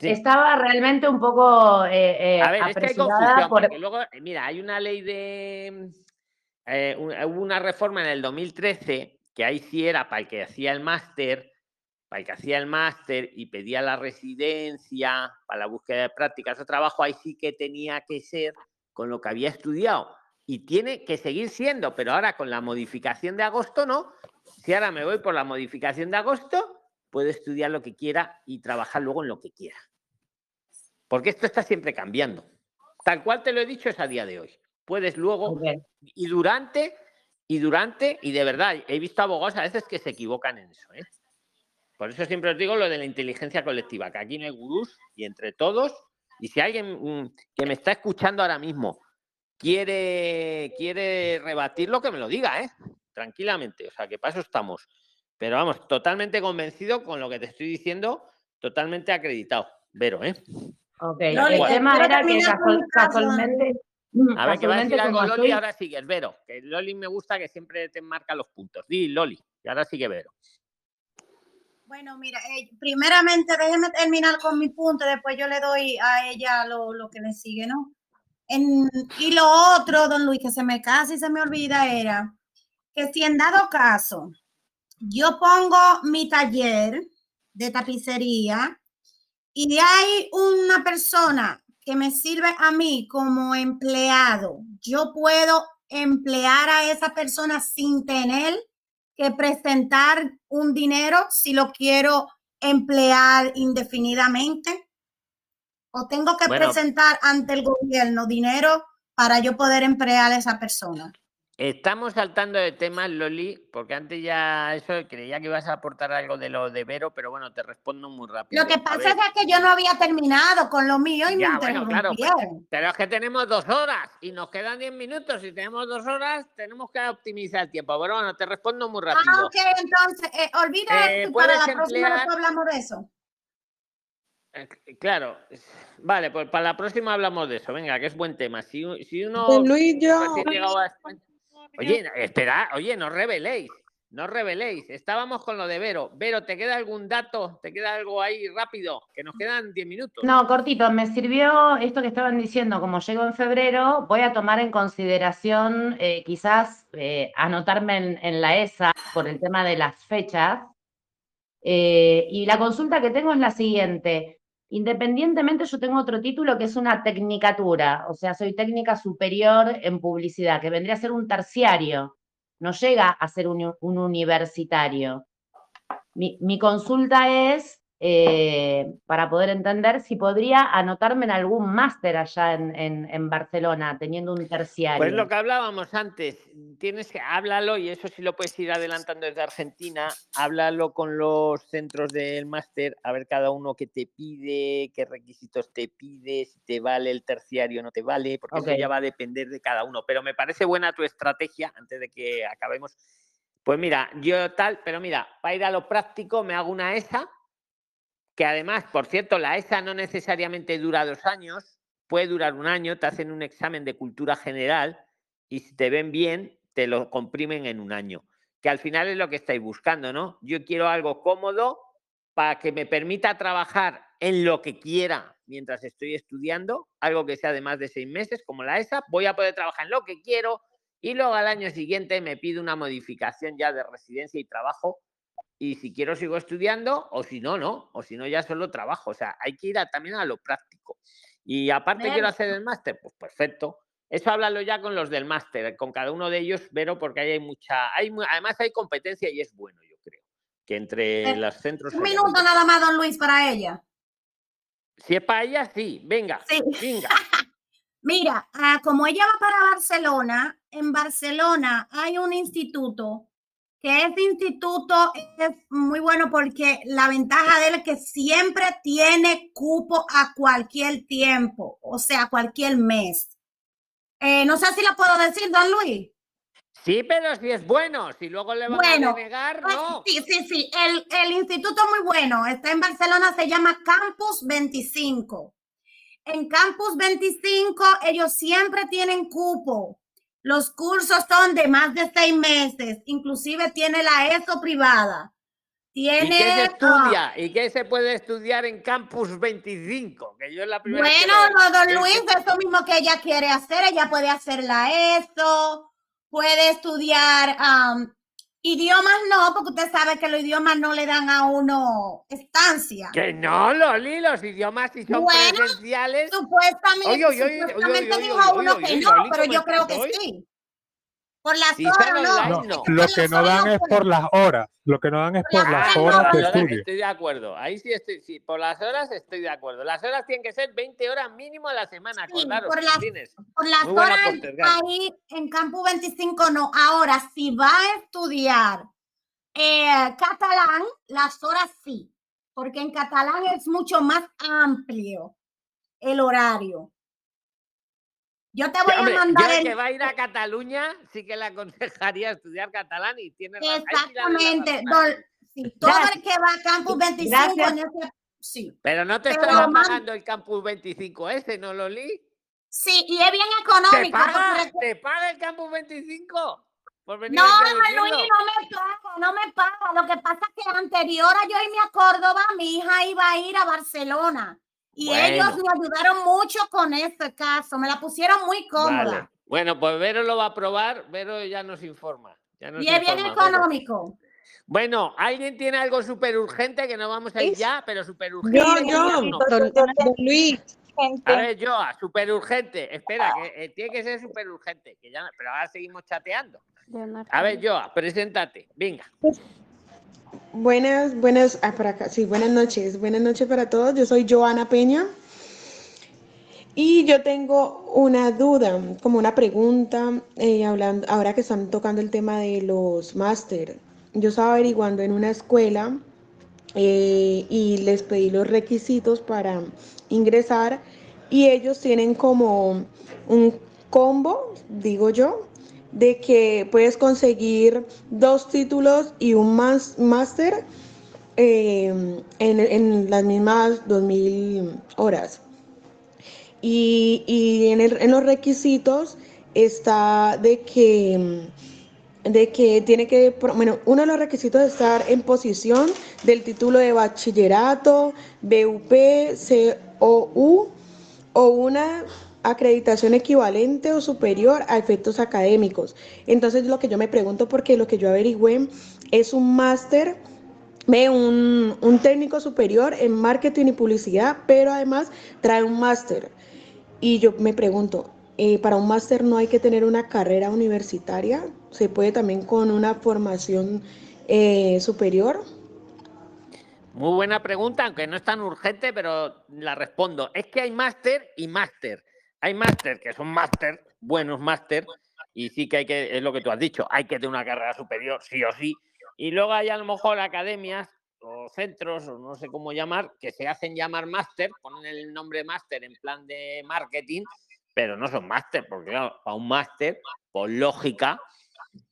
Estaba realmente un poco. Eh, eh, a ver, es que hay confusión, porque luego, eh, mira, hay una ley de. hubo una reforma en el 2013 que ahí sí era para el que hacía el máster para el que hacía el máster y pedía la residencia para la búsqueda de prácticas o trabajo, ahí sí que tenía que ser con lo que había estudiado. Y tiene que seguir siendo, pero ahora con la modificación de agosto no. Si ahora me voy por la modificación de agosto, puedo estudiar lo que quiera y trabajar luego en lo que quiera. Porque esto está siempre cambiando. Tal cual te lo he dicho es a día de hoy. Puedes luego y durante y durante y de verdad he visto abogados a veces que se equivocan en eso. ¿eh? Por eso siempre os digo lo de la inteligencia colectiva, que aquí no hay gurús y entre todos, y si alguien mm, que me está escuchando ahora mismo quiere, quiere rebatirlo, que me lo diga, ¿eh? Tranquilamente, o sea, que para eso estamos. Pero vamos, totalmente convencido con lo que te estoy diciendo, totalmente acreditado. Vero, ¿eh? Ok, el tema era que casualmente... A ver, que va a decir algo Loli, ahora sigue, Vero. Que Loli me gusta que siempre te marca los puntos. Di, Loli, y ahora sigue Vero. Bueno, mira, eh, primeramente déjeme terminar con mi punto, después yo le doy a ella lo, lo que le sigue, ¿no? Y lo otro, don Luis, que se me casi se me olvida, era que si en dado caso yo pongo mi taller de tapicería y hay una persona que me sirve a mí como empleado, yo puedo emplear a esa persona sin tener que presentar un dinero si lo quiero emplear indefinidamente? ¿O tengo que presentar ante el gobierno dinero para yo poder emplear a esa persona? Estamos saltando de temas, Loli, porque antes ya eso creía que ibas a aportar algo de lo de Vero, pero bueno, te respondo muy rápido. Lo que pasa es que yo no había terminado con lo mío y me interrumpieron. pero es que tenemos dos horas y nos quedan diez minutos. Si tenemos dos horas, tenemos que optimizar el tiempo. Pero bueno, te respondo muy rápido. Ah, ok, entonces, eh, olvida eh, para la próxima vez hablamos de eso. Eh, claro, vale, pues para la próxima hablamos de eso. Venga, que es buen tema. Si, si uno. Luis, yo. Oye, espera, oye, no reveléis, no reveléis. Estábamos con lo de Vero. Vero, ¿te queda algún dato? ¿Te queda algo ahí rápido? Que nos quedan 10 minutos. No, cortito, me sirvió esto que estaban diciendo, como llego en febrero, voy a tomar en consideración eh, quizás eh, anotarme en, la ESA por el tema de las fechas. Eh, y la consulta que tengo es la siguiente. Independientemente, yo tengo otro título que es una tecnicatura, o sea, soy técnica superior en publicidad, que vendría a ser un terciario, no llega a ser un, universitario. mi, consulta es eh, para poder entender si podría anotarme en algún máster allá en, Barcelona, teniendo un terciario. Pues lo que hablábamos antes, tienes que háblalo y eso sí lo puedes ir adelantando desde Argentina, háblalo con los centros del máster, a ver cada uno qué te pide, qué requisitos te pide, si te vale el terciario o no te vale, porque eso ya va a depender de cada uno. Pero me parece buena tu estrategia, antes de que acabemos. Pues mira, yo tal, pero mira, para ir a lo práctico me hago una ESA, que además, por cierto, la ESA no necesariamente dura dos años, puede durar un año, te hacen un examen de cultura general y si te ven bien, te lo comprimen en un año, que al final es lo que estáis buscando, ¿no? Yo quiero algo cómodo para que me permita trabajar en lo que quiera mientras estoy estudiando, algo que sea de más de seis meses, como la ESA, voy a poder trabajar en lo que quiero y luego al año siguiente me pido una modificación ya de residencia y trabajo y si quiero sigo estudiando o si no, no, o si no ya solo trabajo. O sea, hay que ir también a lo práctico. Y aparte quiero hacer el máster, pues perfecto. Eso háblalo ya con los del máster, con cada uno de ellos, pero porque ahí hay mucha, hay, además hay competencia y es bueno, yo creo, que entre eh, los centros... Un minuto nada más, don Luis, para ella. Si es para ella, sí, venga, sí. venga. Mira, ah, como ella va para Barcelona, en Barcelona hay un instituto que este instituto es muy bueno porque la ventaja de él es que siempre tiene cupo a cualquier tiempo, o sea, cualquier mes. Eh, no sé si lo puedo decir, don Luis. Sí, pero si es bueno, si luego le van a negar, pues no. Sí, sí, sí. El, el instituto es muy bueno. Está en Barcelona, se llama Campus 25. En Campus 25, ellos siempre tienen cupo. Los cursos son de más de seis meses, inclusive tiene la ESO privada. Tiene, ¿Y qué se estudia? ¿Y qué se puede estudiar en Campus 25? Que yo la primera bueno, don Luis, eso mismo que ella quiere hacer, ella puede hacer la ESO, puede estudiar Idiomas no, porque usted sabe que los idiomas no le dan a uno estancia. Que no, Loli, los idiomas si son presenciales. Supuestamente, supuestamente dijo uno que no, pero yo creo que sí. Por las horas, no. Lo que no dan es por las horas. Lo que no dan es por las horas de estudio. Estoy de acuerdo. Ahí sí estoy. Sí, por las horas estoy de acuerdo. Las horas tienen que ser 20 horas mínimo a la semana. Sí, por, las, por las horas ahí en Campo 25 no. Ahora, si va a estudiar eh, catalán, las horas sí. Porque en catalán es mucho más amplio el horario. Yo te voy a mandar. el... que va a ir a Cataluña, sí que le aconsejaría estudiar catalán y tiene Exactamente. todo el que va a Campus 25 sí. Pero no te estaba pagando el Campus 25 ese, ¿no, Loli? Sí, y es bien económico. ¿Te paga, el Campus 25? no, Luis, no me pago, no me pago. Lo que pasa es que anterior a yo irme a Córdoba, mi hija iba a ir a Barcelona. Y ellos me ayudaron mucho con este caso. Me la pusieron muy cómoda. Bueno, pues Vero lo va a probar. Vero ya nos informa. y es bien económico. Bueno, ¿alguien tiene algo súper urgente que no vamos a ir ya, pero súper urgente? Yo, yo, Luis. A ver, Joa, súper urgente. Espera, que eh, tiene que ser súper urgente. Que ya, pero ahora seguimos chateando. A ver, Joa, preséntate. Venga. Buenas, buenas, ah, para acá, sí, buenas noches. Buenas noches para todos. Yo soy Joana Peña. Y yo tengo una duda, como una pregunta, eh, hablando, ahora que están tocando el tema de los máster. Yo estaba averiguando en una escuela eh, y les pedí los requisitos para ingresar y ellos tienen como un combo, digo yo, de que puedes conseguir dos títulos y un máster em, en, las mismas 2.000 horas. Y, en, los requisitos está de que, de que tiene que, bueno, uno de los requisitos es estar en posición del título de bachillerato, BUP, COU o una acreditación equivalente o superior a efectos académicos. Entonces lo que yo me pregunto, porque lo que yo averigüé es un máster, un, un técnico superior en marketing y publicidad, pero además trae un máster. Y yo me pregunto, eh, para un máster no hay que tener una carrera universitaria, se puede también con una formación eh, superior. Muy buena pregunta, aunque no es tan urgente, pero la respondo. Es que hay máster y máster. Hay máster que son máster, buenos máster, y sí que hay que, es lo que tú has dicho, hay que tener una carrera superior, sí o sí. Y luego hay a lo mejor academias o centros, o no sé cómo llamar, que se hacen llamar máster, ponen el nombre máster en plan de marketing, pero no son máster, porque claro, a un máster, por lógica,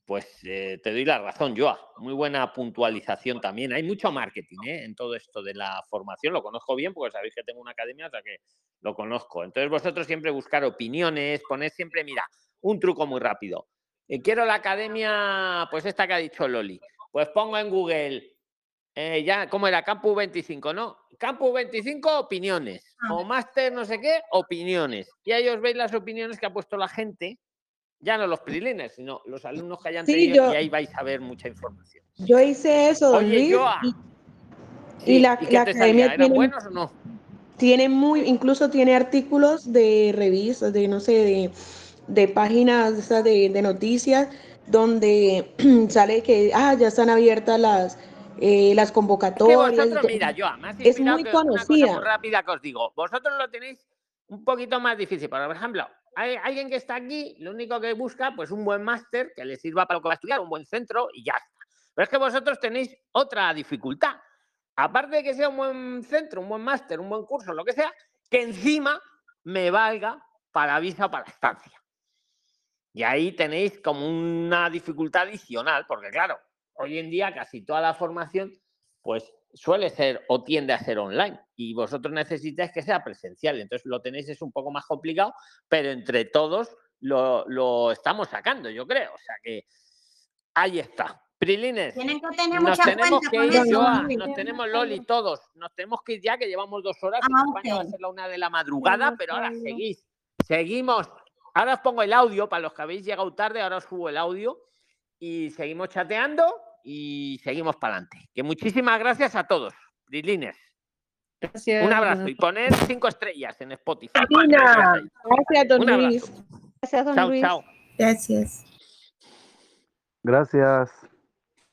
pues eh, te doy la razón, Joa. Muy buena puntualización también. Hay mucho marketing ¿eh? en todo esto de la formación. Lo conozco bien porque sabéis que tengo una academia, o sea que lo conozco. Entonces vosotros siempre buscar opiniones, poner siempre, mira, un truco muy rápido. Eh, quiero la academia, pues esta que ha dicho Loli. Pues pongo en Google, ya, ¿cómo era? Campus 25, ¿no? Campus 25, opiniones. Ah. O máster, no sé qué, opiniones. Y ahí os veis las opiniones que ha puesto la gente ya no los prilines, sino los alumnos que hayan tenido, y ahí vais a ver mucha información. Yo hice eso, don Luis, y, la, academia tiene, buenos o no? Tiene muy, incluso tiene artículos de revistas, de no sé, de, páginas de, de, noticias, donde sale que ah, ya están abiertas las, eh, las convocatorias. es muy conocida. muy rápida que os digo. Vosotros lo tenéis un poquito más difícil. Por ejemplo, hay alguien que está aquí, lo único que busca, pues un buen máster que le sirva para lo que va a estudiar, un buen centro y ya está. Pero es que vosotros tenéis otra dificultad. Aparte de que sea un buen centro, un buen máster, un buen curso, lo que sea, que encima me valga para visa para estancia. Y ahí tenéis como una dificultad adicional, porque claro, hoy en día casi toda la formación, pues suele ser o tiende a ser online y vosotros necesitáis que sea presencial. Entonces lo tenéis es un poco más complicado, pero entre todos lo, estamos sacando, yo creo. O sea que ahí está. Prilines, Tienen que tener nos tenemos que ir, nos tenemos Loli, todos, nos tenemos que ir ya que llevamos dos horas, ah, va a ser la una de la madrugada, pero ahora seguís, seguimos. Ahora os pongo el audio, para los que habéis llegado tarde, ahora os subo el audio y seguimos chateando y seguimos para adelante. Que muchísimas gracias a todos, Brilines. Gracias. Un abrazo y poner cinco estrellas en Spotify. Gracias, don Luis. Gracias, don chao, Luis. Chao. Gracias. Gracias.